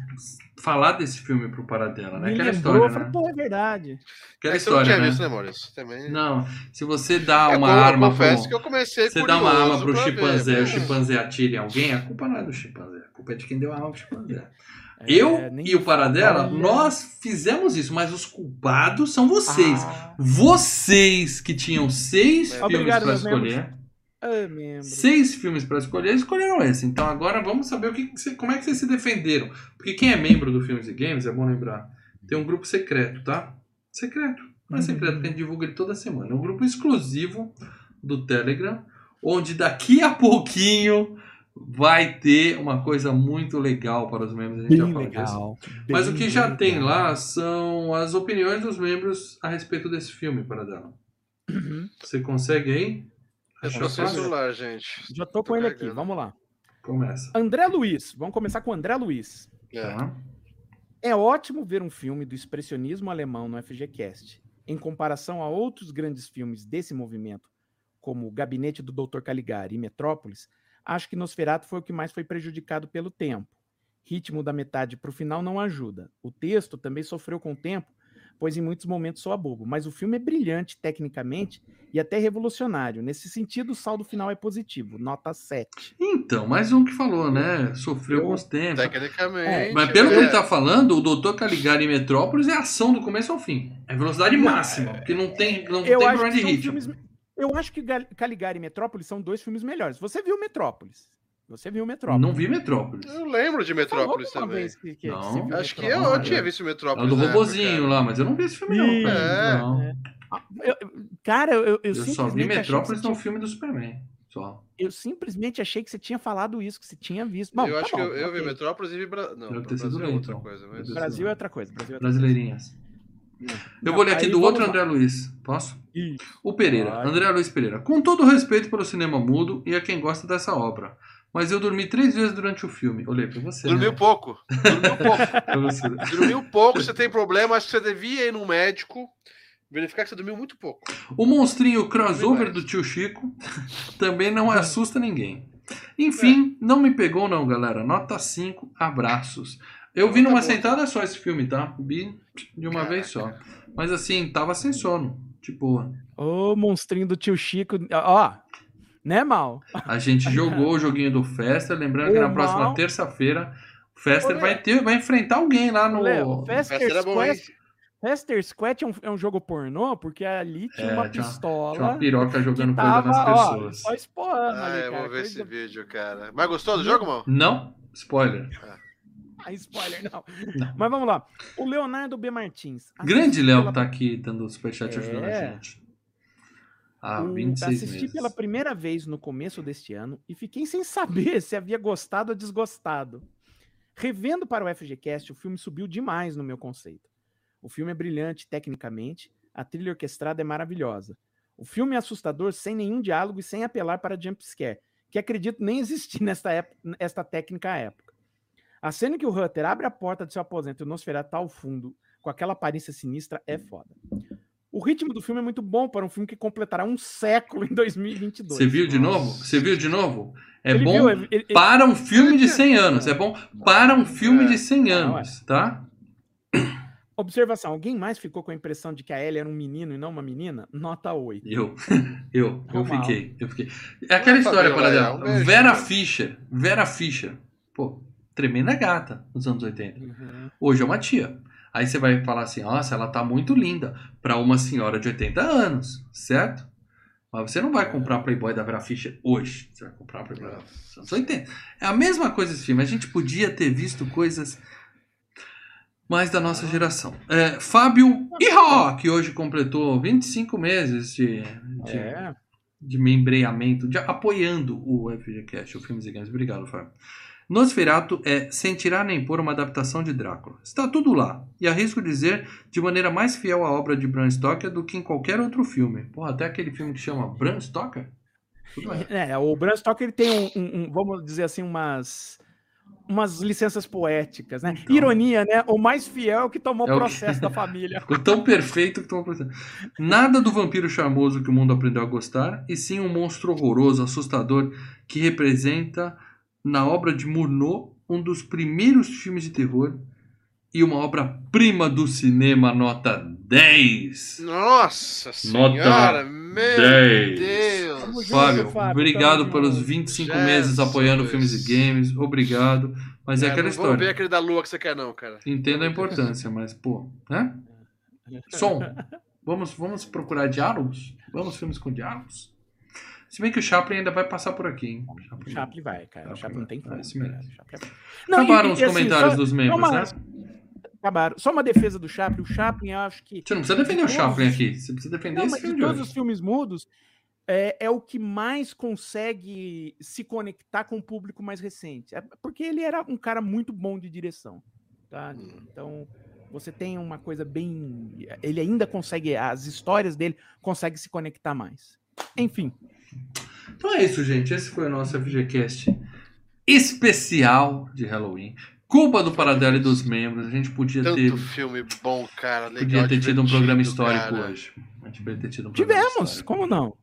falar desse filme pro Paradela, né? me Aquela lembrou, história, eu falei, né? pô, é verdade. Aquela Mas você não história, tinha né? visto, né, Maurício? Também. Não, se você dá É uma eu arma confesso pro... que eu comecei Você dá uma arma pro chimpanzé, ver, o chimpanzé atira em alguém, a culpa não é do chimpanzé, a culpa é de quem deu a arma pro chimpanzé. Eu é, e o Paradela, nós fizemos isso, mas os culpados são vocês. Ah. Vocês que tinham seis é. filmes para escolher. Seis filmes para escolher, escolheram esse. Então agora vamos saber o que, como é que vocês se defenderam. Porque quem é membro do Filmes e Games, é bom lembrar, tem um grupo secreto, tá? Secreto. Não é uhum. secreto, porque a gente divulga ele toda semana. É um grupo exclusivo do Telegram, onde daqui a pouquinho vai ter uma coisa muito legal para os membros. A gente bem já legal. Mas o que já legal. tem lá são as opiniões dos membros a respeito desse filme, para dar. Uhum. Você consegue aí? Deixa eu celular, gente. Já tô, tô com ele aqui, vamos lá. Começa. André Luiz, vamos começar com André Luiz. É. é ótimo ver um filme do expressionismo alemão no FGCast. Em comparação a outros grandes filmes desse movimento, como O Gabinete do Dr. Caligari e Metrópolis, acho que Nosferatu foi o que mais foi prejudicado pelo tempo. Ritmo da metade para o final não ajuda. O texto também sofreu com o tempo, pois em muitos momentos soa bobo, mas o filme é brilhante tecnicamente e até revolucionário. Nesse sentido, o saldo final é positivo, nota 7. Então, mais um que falou, né? Sofreu os tempos. Tecnicamente. É, mas pelo é. que ele tá falando, o Doutor Caligari em Metrópolis é ação do começo ao fim. É velocidade máxima, porque não tem, não tem problema de ritmo. Filmes, eu acho que Caligari e Metrópolis são dois filmes melhores. Você viu Metrópolis? Você viu Metrópolis? Não vi Metrópolis. Eu lembro de Metrópolis também. Que, que não. Acho que eu, eu tinha visto Metrópolis. É do robozinho lá, mas eu não vi esse filme, não. É. não. É. Eu, cara, eu, eu, eu só vi Metrópolis no tinha... filme do Superman. Só. Eu simplesmente achei que você tinha falado isso, que você tinha visto. Bom, eu tá acho bom, que eu, eu vi Metrópolis e vi. Bra... Não, ter sido é outra então. coisa. Mas... Brasil é outra coisa. Brasil é outra Brasileirinhas. Coisa. Eu vou ler aqui do outro André Luiz. Posso? Isso. O Pereira. Vai. André Luiz Pereira. Com todo o respeito pelo cinema mudo e a quem gosta dessa obra. Mas eu dormi três vezes durante o filme. Olhei pra você. Dormiu né? pouco. Dormiu pouco. você. Dormiu pouco, você tem problema. Acho que você devia ir no médico. Verificar que você dormiu muito pouco. O monstrinho crossover do tio Chico também não assusta ninguém. Enfim, é. não me pegou não, galera. Nota 5, abraços. Eu vi numa sentada só esse filme, tá? Vi de uma vez só. Mas assim, tava sem sono. Tipo. Ô, monstrinho do tio Chico. Ó, né, Mal? A gente jogou o joguinho do Festa, lembrando que na próxima terça-feira o Fester vai ter, vai enfrentar alguém lá no. Léo, Fester, Fester, Quest, Fester Squat é um, é um jogo pornô, porque ali tinha é, uma tinha, pistola. Tinha uma piroca jogando tava, coisa nas pessoas. Ó, só esporrando ah, ali, cara. Eu vou ver esse vídeo, cara. Mas gostou do jogo, mal? Não, spoiler. Ah. spoiler, não. não. Mas vamos lá. O Leonardo B. Martins. Grande Léo pela... tá aqui dando superchat é... ajudando a gente. Ah, 26 Assisti meses. pela primeira vez no começo deste ano e fiquei sem saber se havia gostado ou desgostado. Revendo para o FGCast, o filme subiu demais no meu conceito. O filme é brilhante tecnicamente, a trilha orquestrada é maravilhosa. O filme é assustador sem nenhum diálogo e sem apelar para jumpscare, que acredito nem existir nesta época, esta técnica à época. A cena que o Hutter abre a porta do seu aposento e o Nosferatu tá ao fundo, com aquela aparência sinistra, é foda. O ritmo do filme é muito bom para um filme que completará um século em 2022. Você viu de novo? Você viu de novo? É ele bom viu, ele, ele, para um filme de 100 anos. É bom para um filme de 100 anos, tá? Observação: alguém mais ficou com a impressão de que a Ellie era um menino e não uma menina? Nota 8. Eu, eu, eu fiquei, eu fiquei. É aquela história, para dela. Vera Fischer, Vera Fischer. Pô, tremenda gata nos anos 80. Uhum. Hoje é uma tia. Aí você vai falar assim: nossa, ela tá muito linda para uma senhora de 80 anos, certo? Mas você não vai comprar Playboy da Vera Fischer hoje. Você vai comprar Playboy dos anos 80. É a mesma coisa esse filme. A gente podia ter visto coisas mais da nossa geração. É, Fábio Ihó, que hoje completou 25 meses de, de, é. de membreamento, de, apoiando o FGCast, o Filmes e Games. Obrigado, Fábio. Nosferatu é, sem tirar nem pôr, uma adaptação de Drácula. Está tudo lá, e arrisco dizer de maneira mais fiel à obra de Bram Stoker do que em qualquer outro filme. Porra, até aquele filme que chama Bram Stoker? É, o Bram Stoker ele tem um, um, um, vamos dizer assim, umas umas licenças poéticas, né? Então, Ironia, né? O mais fiel que tomou o é processo da família. Ficou tão perfeito que tomou processo. Nada do vampiro charmoso que o mundo aprendeu a gostar, e sim um monstro horroroso, assustador, que representa na obra de Murnau, um dos primeiros filmes de terror e uma obra-prima do cinema, nota 10. Nossa Senhora, meu 10. Deus. Fábio, Fábio, obrigado pelos 25 Jesus, meses apoiando filmes e games. Obrigado. Mas é, É, aquela não história. Vamos ver aquele da lua que você quer, não, cara. Entendo a importância, mas, pô, né? Som. Vamos, vamos procurar diálogos? Vamos filmes com diálogos? Se bem que o Chaplin ainda vai passar por aqui, hein? O Chaplin vai, cara. O Chaplin não tem como. Chaplin é- Acabaram e- os e, assim, comentários só- dos membros, uma- né? Acabaram. Só uma defesa do Chaplin. O Chaplin, eu acho que. Você não precisa defender o Chaplin aqui. Você precisa defender Não, esse filme de de todos hoje. os filmes mudos, é, é o que mais consegue se conectar com o público mais recente. É porque ele era um cara muito bom de direção. Tá? Hum. Então, você tem uma coisa bem. Ele ainda consegue. As histórias dele conseguem se conectar mais. Enfim. Então é isso, gente. Esse foi o nosso FGCast especial de Halloween. Culpa do Paradelo e dos membros. A gente podia ter, Tanto filme bom, cara. Legal, podia ter tido um programa histórico cara. hoje. A gente podia ter tido um programa Tivemos, histórico. como não?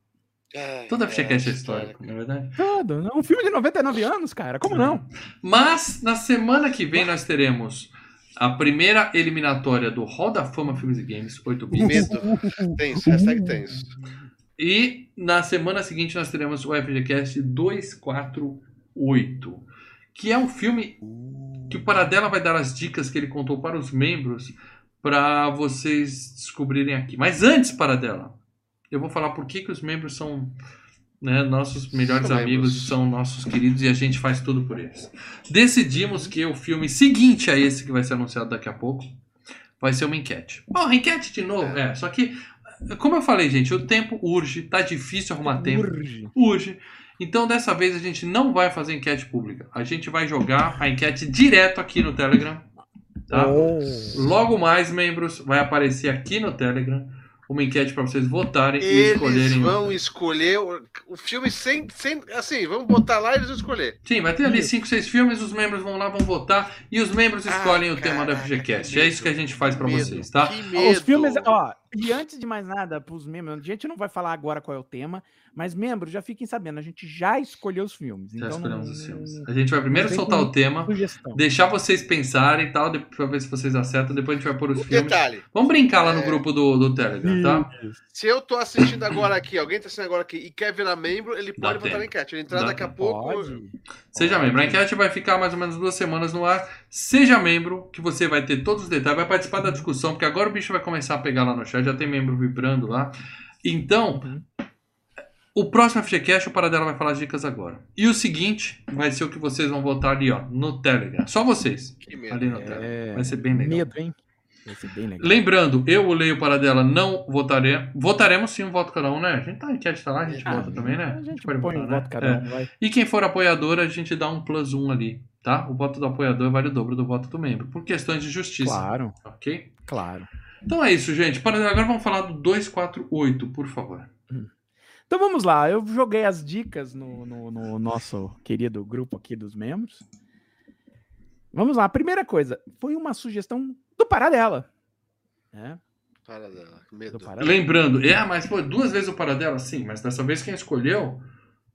Ai, Todo FGCast é ai, histórico, não é verdade? Todo. Um filme de 99 anos, cara. Como não? Mas na semana que vem nós teremos a primeira eliminatória do Hall da Fama Filmes e Games 8 bits. Medo. Tenso, hashtag tenso. E na semana seguinte nós teremos o FGCast 248, que é um filme que o Paradela vai dar as dicas que ele contou para os membros para vocês descobrirem aqui. Mas antes, Paradela, eu vou falar por que, que os membros são né, nossos melhores São amigos, membros. são nossos queridos e a gente faz tudo por eles. Decidimos que o filme seguinte a esse que vai ser anunciado daqui a pouco vai ser uma enquete. Bom, enquete de novo, é, só que como eu falei, gente, o tempo urge, tá difícil arrumar tempo, Urge. urge. Então dessa vez a gente não vai fazer enquete pública. A gente vai jogar a enquete direto aqui no Telegram, tá? Oh. Logo mais, membros, vai aparecer aqui no Telegram uma enquete para vocês votarem e Eles escolherem. um. vão escolher o, o filme sem, sem. Assim, vamos botar lá e eles vão escolher. Sim, vai ter ali Isso. 5, 6 filmes, os membros vão lá, vão votar e os membros Ah, escolhem o tema do caraca, FGCast. É isso que a gente faz para vocês, tá? Que medo. Os filmes, ó, e antes de mais nada, pros membros, a gente não vai falar agora qual é o tema, mas membros, já fiquem sabendo, a gente já escolheu os filmes. Já então escolhemos não- os filmes. A gente vai primeiro soltar o tema, Sugestão. deixar vocês pensarem e tal, pra ver se vocês acertam, depois a gente vai pôr os Um filmes. detalhe: Vamos brincar lá no É. grupo do, do Telegram, tá? Se eu tô assistindo agora aqui, alguém tá assistindo agora aqui e quer virar membro, ele Dá pode votar tempo. na enquete. Ele entrar Dá daqui a tempo. pouco. Pode. Seja membro. A enquete vai ficar mais ou menos duas semanas no ar. Seja membro, que você vai ter todos os detalhes, vai participar da discussão, porque agora o bicho vai começar a pegar lá no chat, já tem membro vibrando lá. Então, Uhum. o próximo FGCast, o Paradela vai falar as dicas agora. E o seguinte vai ser o que vocês vão votar ali, ó, no Telegram. Só vocês, Que medo. ali no Telegram. É, Vai ser bem legal. medo, hein? Lembrando, eu, o Leio Paradela, não votaremos. Votaremos sim um voto cada um, né? A gente tá, a enquete tá lá, a gente Ah, vota também, né? A gente pode põe votar, um né? voto cada É. um, vai. E quem for apoiador, a gente dá um plus um ali, tá? O voto do apoiador vale o dobro do voto do membro, por questões de justiça, Claro, ok? claro. Então é isso, gente. Para agora vamos falar do 248, por favor. Então vamos lá, eu joguei as dicas no, no- no nosso querido grupo aqui dos membros. Vamos lá, a primeira coisa, foi uma sugestão do Paradela. né? Para dela. Medo. Do Paradela. Lembrando, é, mas foi duas vezes o Paradela, sim, mas dessa vez quem escolheu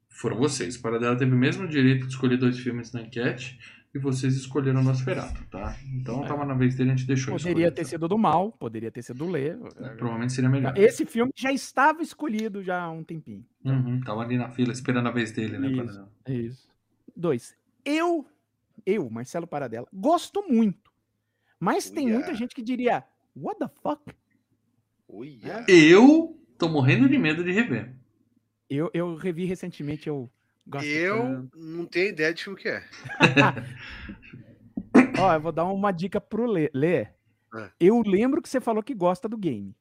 foram vocês. O Paradela teve o mesmo direito de escolher dois filmes na enquete e vocês escolheram o Nosferatu, tá? Então tava na vez dele, a gente deixou Poderia escolher. ter sido do mal, poderia ter sido do Lê. Provavelmente seria melhor. Esse filme já estava escolhido já há um tempinho. Uhum, tava ali na fila esperando a vez dele, né? Isso. Paradela? Isso. Dois. Eu, eu, Marcelo Paradela, gosto muito. Mas tem muita gente que diria, what the fuck? Uia. Eu tô morrendo de medo de rever. Eu, eu revi recentemente, eu gosto Eu não tenho ideia de filme que é. Ó, eu vou dar uma dica pro Lê. Lê. É. Eu lembro que você falou que gosta do game.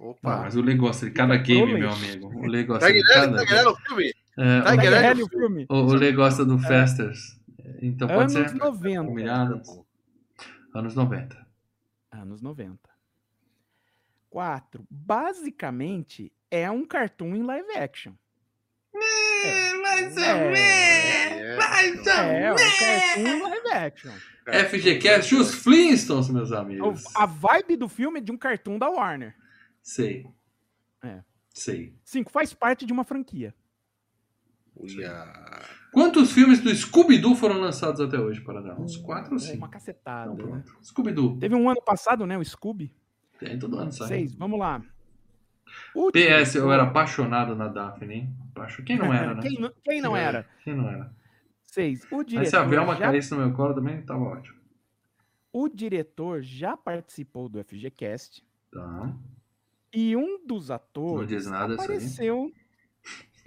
Ah, Opa. mas o Lê gosta de cada game, meu amigo. O Lê gosta Tá de cada tá game. o filme? É, Tá o-. O, o Lê gosta do Festers. Então pode Anos ser 90. humilhados. Anos 90. Anos 90. Quatro. Basicamente, é um cartoon em live action. mais ou É. mais É, um cartoon em live action. FGCast, os Flintstones, meus amigos. A vibe do filme é de um cartoon da Warner. Sei. É. Sei. Cinco. Faz parte de uma franquia. Uia. Quantos filmes do Scooby-Doo foram lançados até hoje, para dar? Uns 4 ou 5? Uma cacetada. Então, né? Scooby-Doo. Teve um ano passado, né? O Scooby. Tem todo ano, sai. Seis. Vamos lá. Último. PS, eu era apaixonado na Daphne, hein? Quem não era, né? Quem, não- quem não É. era? Quem não era? vocês. O Aí se a diretor, Velma já, caísse no meu colo também, tava ótimo. o diretor já participou do FGCast Tá. e um dos Não atores diz nada apareceu.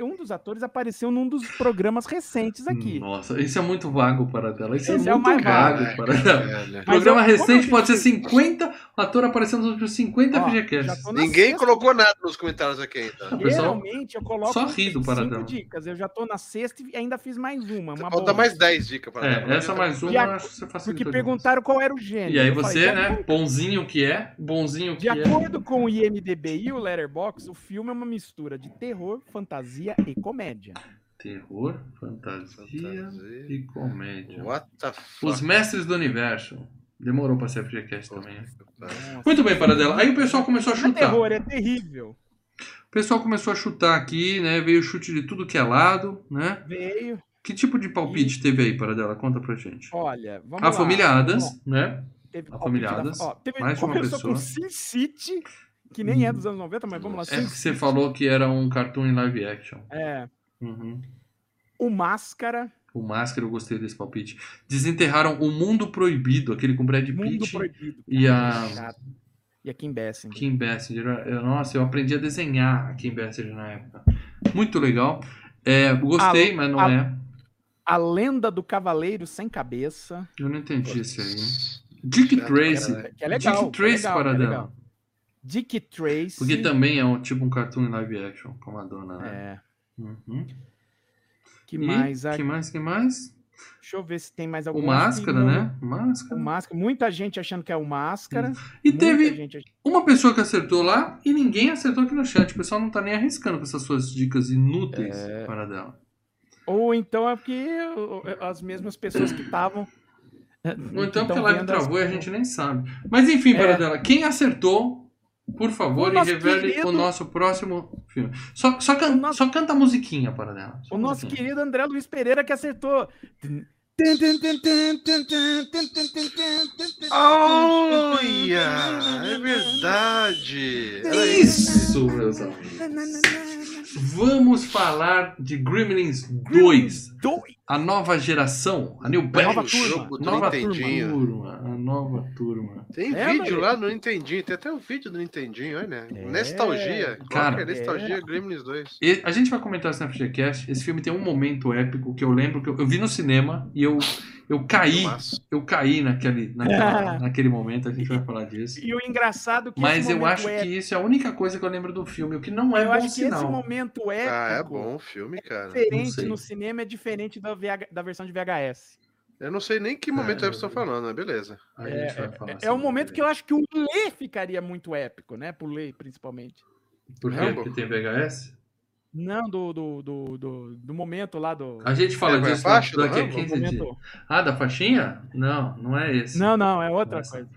Um dos atores apareceu num dos programas recentes aqui. Nossa, isso é muito vago para dela. Isso Esse é é muito vago. vago para dela. Programa eu- recente pode ser disse- 50, o ator aparecendo nos últimos 50 Ó, FGCasts. Ninguém sexta- colocou nada nos comentários aqui ainda. Geralmente eu coloco só ri do cinco Paradão. dicas. Eu já tô na sexta e ainda fiz mais uma. uma bônus. mais 10 dicas para É, essa mais uma, a- eu acho que você facilitou Porque demais. perguntaram qual era o gênero. E aí falei, você, de né, bonzinho que é, bonzinho que De é. acordo com o IMDB e o Letterboxd, o filme é uma mistura de terror, fantasia e comédia. Terror, fantasia, Fantasia. e comédia. What the Os fuck? mestres do universo. Demorou pra ser FGCast também. né? Nossa. Muito bem, Paradela. Aí o pessoal começou a é chutar. terror, é terrível. O pessoal começou a chutar aqui, né? Veio chute de tudo que é lado, né? Veio. Que tipo de palpite teve aí, Paradela? Conta pra gente. Olha, vamos A lá. família Adams, né? Teve a palpite família da- Adams, ó, teve, mais uma pessoa. com Sin City, que nem é dos anos 90, mas vamos lá. É que você falou que era um cartoon em live action. É. Uhum. O Máscara, O Máscara, eu gostei desse palpite. Desenterraram O Mundo Proibido, aquele com Brad Mundo Pitt Proibido. e a Chato. E a Kim Basinger. Kim Basinger. Eu- Nossa, eu aprendi a desenhar a Kim Basinger na época. Muito legal. É, gostei, A- mas não a- é. A Lenda do Cavaleiro Sem Cabeça. Eu não entendi esse aí. Dick Chato, Tracy. Que é legal. Dick é Tracy, legal, é Paradela. legal. Dick Tracy. Porque também é um, tipo um cartoon em live action, com a dona, né? É. Uhum. Que E mais? que mais? que mais? Deixa eu ver se tem mais O algum. Máscara, né? O Máscara. O Máscara. Muita gente achando que é o Máscara. E Muita teve gente uma pessoa que acertou lá e ninguém acertou aqui no chat. O pessoal não tá nem arriscando com essas suas dicas inúteis É. para dela. Ou então é porque as mesmas pessoas que estavam. Ou então que porque a live vendo as- travou e a gente nem sabe. Mas enfim, É. para dela, quem acertou, por favor, O e revele querido- o nosso próximo filme. Só, só, can- nosso- só canta a musiquinha para dela. Só O nosso musiquinha. querido André Luiz Pereira que acertou. Olha! É verdade! Isso, meus amigos. Vamos falar de Gremlins 2. Dois. A nova geração, a New nova Batch. turma. Nova Nintendinho. turma, a nova turma. Tem É, vídeo mas- lá no Nintendinho, tem até um vídeo do Nintendinho, olha. É. Nostalgia. Cara. Coloca Nostalgia Gremlins 2. E a gente vai comentar isso na FGCast. Esse filme tem um momento épico que eu lembro que eu, eu vi no cinema e eu, eu caí. Eu caí naquele, naquela- naquele momento, a gente vai falar disso. E o engraçado que Mas eu acho épico- que isso é a única coisa que eu lembro do filme, o que não é eu bom acho que esse sinal. momento épico Ah, é bom o filme, cara. Não diferente no cinema é diferente da, VH da versão de VHS. Eu não sei nem que momento É. é que estão falando, mas beleza. A gente vai falar É, é sobre um momento que eu acho que o Lê ficaria muito épico, né? Pro Lê, principalmente. Por Porque tem VHS? Não, do, do, do, do, do momento lá do. A gente fala É, disso faixa daqui a Rambo? 15 dias. Ah, da faixinha? Não, não é esse. Não, não, é outra Essa. coisa.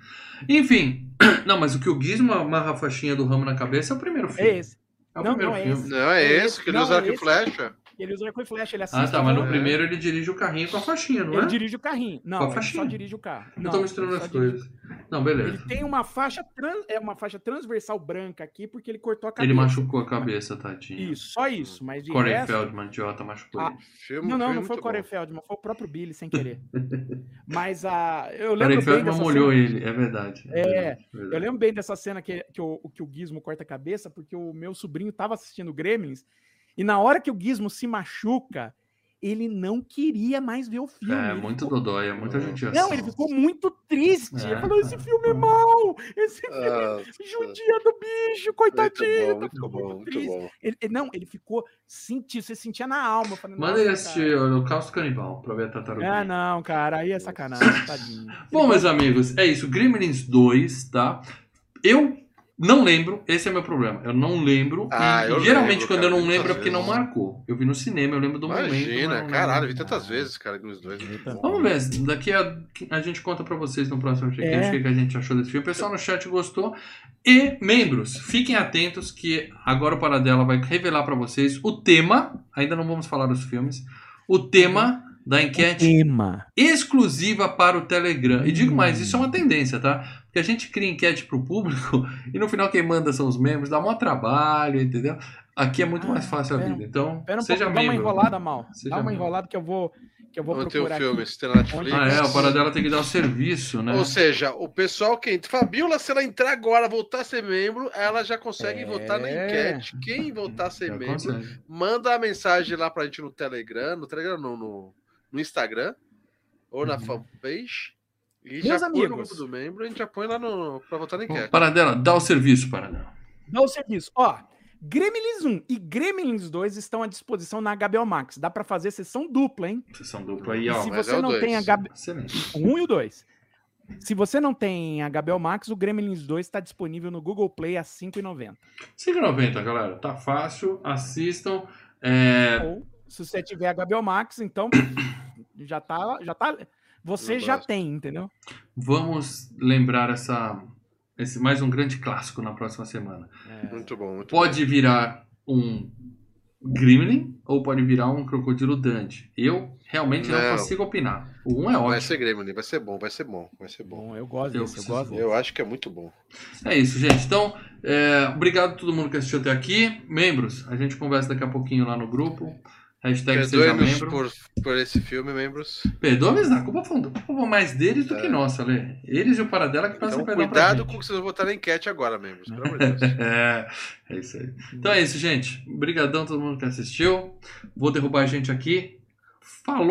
Enfim, não, mas o que o Gizmo amarra a faixinha do ramo na cabeça é o primeiro filme. É esse. É o Não, primeiro não é filme. esse. Não, é É esse esse, que ele não, usa é arco e flecha. Ele usa arco e flecha, ele assiste. Ah, tá, mas no É. primeiro ele dirige o carrinho com a faixinha, não Ele é? dirige o carrinho. Não, Com a ele só faixinha? dirige o carro. Eu Não, tô misturando ele as dirige- coisas. Não, beleza. Ele tem uma faixa, trans... é uma faixa transversal branca aqui porque ele cortou a cabeça. Ele machucou a cabeça, tadinho. Isso, só isso. Mas de Corey resto... Feldman, idiota, machucou Ah, ele. Não, não, não foi o Corey bom. Feldman, foi o próprio Billy sem querer. Mas a. Eu lembro Corey bem Feldman dessa molhou cena. ele, é verdade. É, verdade, Eu verdade. lembro bem dessa cena que, que, o, que o Gizmo corta a cabeça, porque o meu sobrinho tava assistindo Gremlins, e na hora que o Gizmo se machuca, ele não queria mais ver o filme. É, Ele muito ficou- dodói, é muita judiação. Não, ele ficou muito triste. É, ele falou: esse filme é mau! Esse filme é judia do bicho, Muito coitadinho! bom, muito ficou bom, muito triste. bom. Ele, não, ele ficou sentindo, você sentia na alma. falei, Manda ele "Nossa, assistir o Holocausto Canibal pra ver a tartaruga. Ah, não, cara, aí é sacanagem, tadinho. Bom, meus amigos, é isso. Gremlins 2, tá? Eu não lembro, esse é meu problema. Eu não lembro. Ah, e eu geralmente lembro, quando cara, eu não lembro é porque não vezes. marcou. Eu vi no cinema, eu lembro do momento. mas Imagina, não caralho, lembro. vi tantas vezes, cara, nos dois. Vamos ver, daqui a, a gente conta pra vocês no próximo podcast É. o que que a gente achou desse filme. O pessoal no chat gostou. E, membros, fiquem atentos que agora o Paradela vai revelar pra vocês o tema, ainda não vamos falar dos filmes, o tema da enquete Tema. exclusiva para o Telegram. E digo mais, isso é uma tendência, tá? Porque a gente cria enquete pro público e no final quem manda são os membros, dá maior trabalho, entendeu? Aqui é muito Ah, mais fácil a vida. Então, Pera um seja pouco, dá uma membro. enrolada mal. Seja dá uma membro. enrolada que eu vou que eu vou Não tem procurar o filme, aqui. tem na Netflix. Ah, é, o Paradela tem que dar o serviço, né? Ou seja, o pessoal que entra. Fabiola, se ela entrar agora, voltar a ser membro, ela já consegue É. votar na enquete. Quem voltar a ser Já membro, consegue. manda a mensagem lá pra gente no Telegram, no Telegram não, no, no Instagram, ou na Uhum. fanpage. E Meus já põe no amigos. grupo do membro, a gente já põe lá no, pra votar na enquete. Paradela, dá o serviço, Paradela. Dá o serviço. Ó, Gremlins 1 e Gremlins 2 estão à disposição na HBO Max. Dá pra fazer sessão dupla, hein? Sessão dupla aí, E ó. se mas você é o não dois. tem HBO... Excelente. O 1 e o 2. Se você não tem HBO Max, o Gremlins 2 está disponível no Google Play a R$ 5,90. 5,90, galera. Tá fácil. Assistam. É, Ou, se você tiver HBO Max, então já tá, já tá. Você já tem, entendeu? Vamos lembrar essa, esse mais um grande clássico na próxima semana. É. Muito bom, muito Pode virar um Gremlin ou pode virar um Crocodilo Dante. Eu realmente não, Não. consigo opinar. O um é bom. Vai ótimo. ser Gremlin, vai ser bom, vai ser bom, vai ser bom. Bom, eu gosto Eu desse, eu gosto. Eu acho que é muito bom. É isso, gente. Então, é, obrigado a todo mundo que assistiu até aqui. Membros, a gente conversa daqui a pouquinho lá no grupo. Hashtag seja membro. por, por esse filme, membros. Perdoe-nos, não. A culpa foi, culpa mais deles do que É. nossa, Ale. Eles e o Paradela que passam Então, perdão cuidado com o que vocês vão votar na enquete agora, membros. Pelo amor de Deus. É, é isso aí. Então é isso, gente. Obrigadão a todo mundo que assistiu. Vou derrubar a gente aqui. Falou!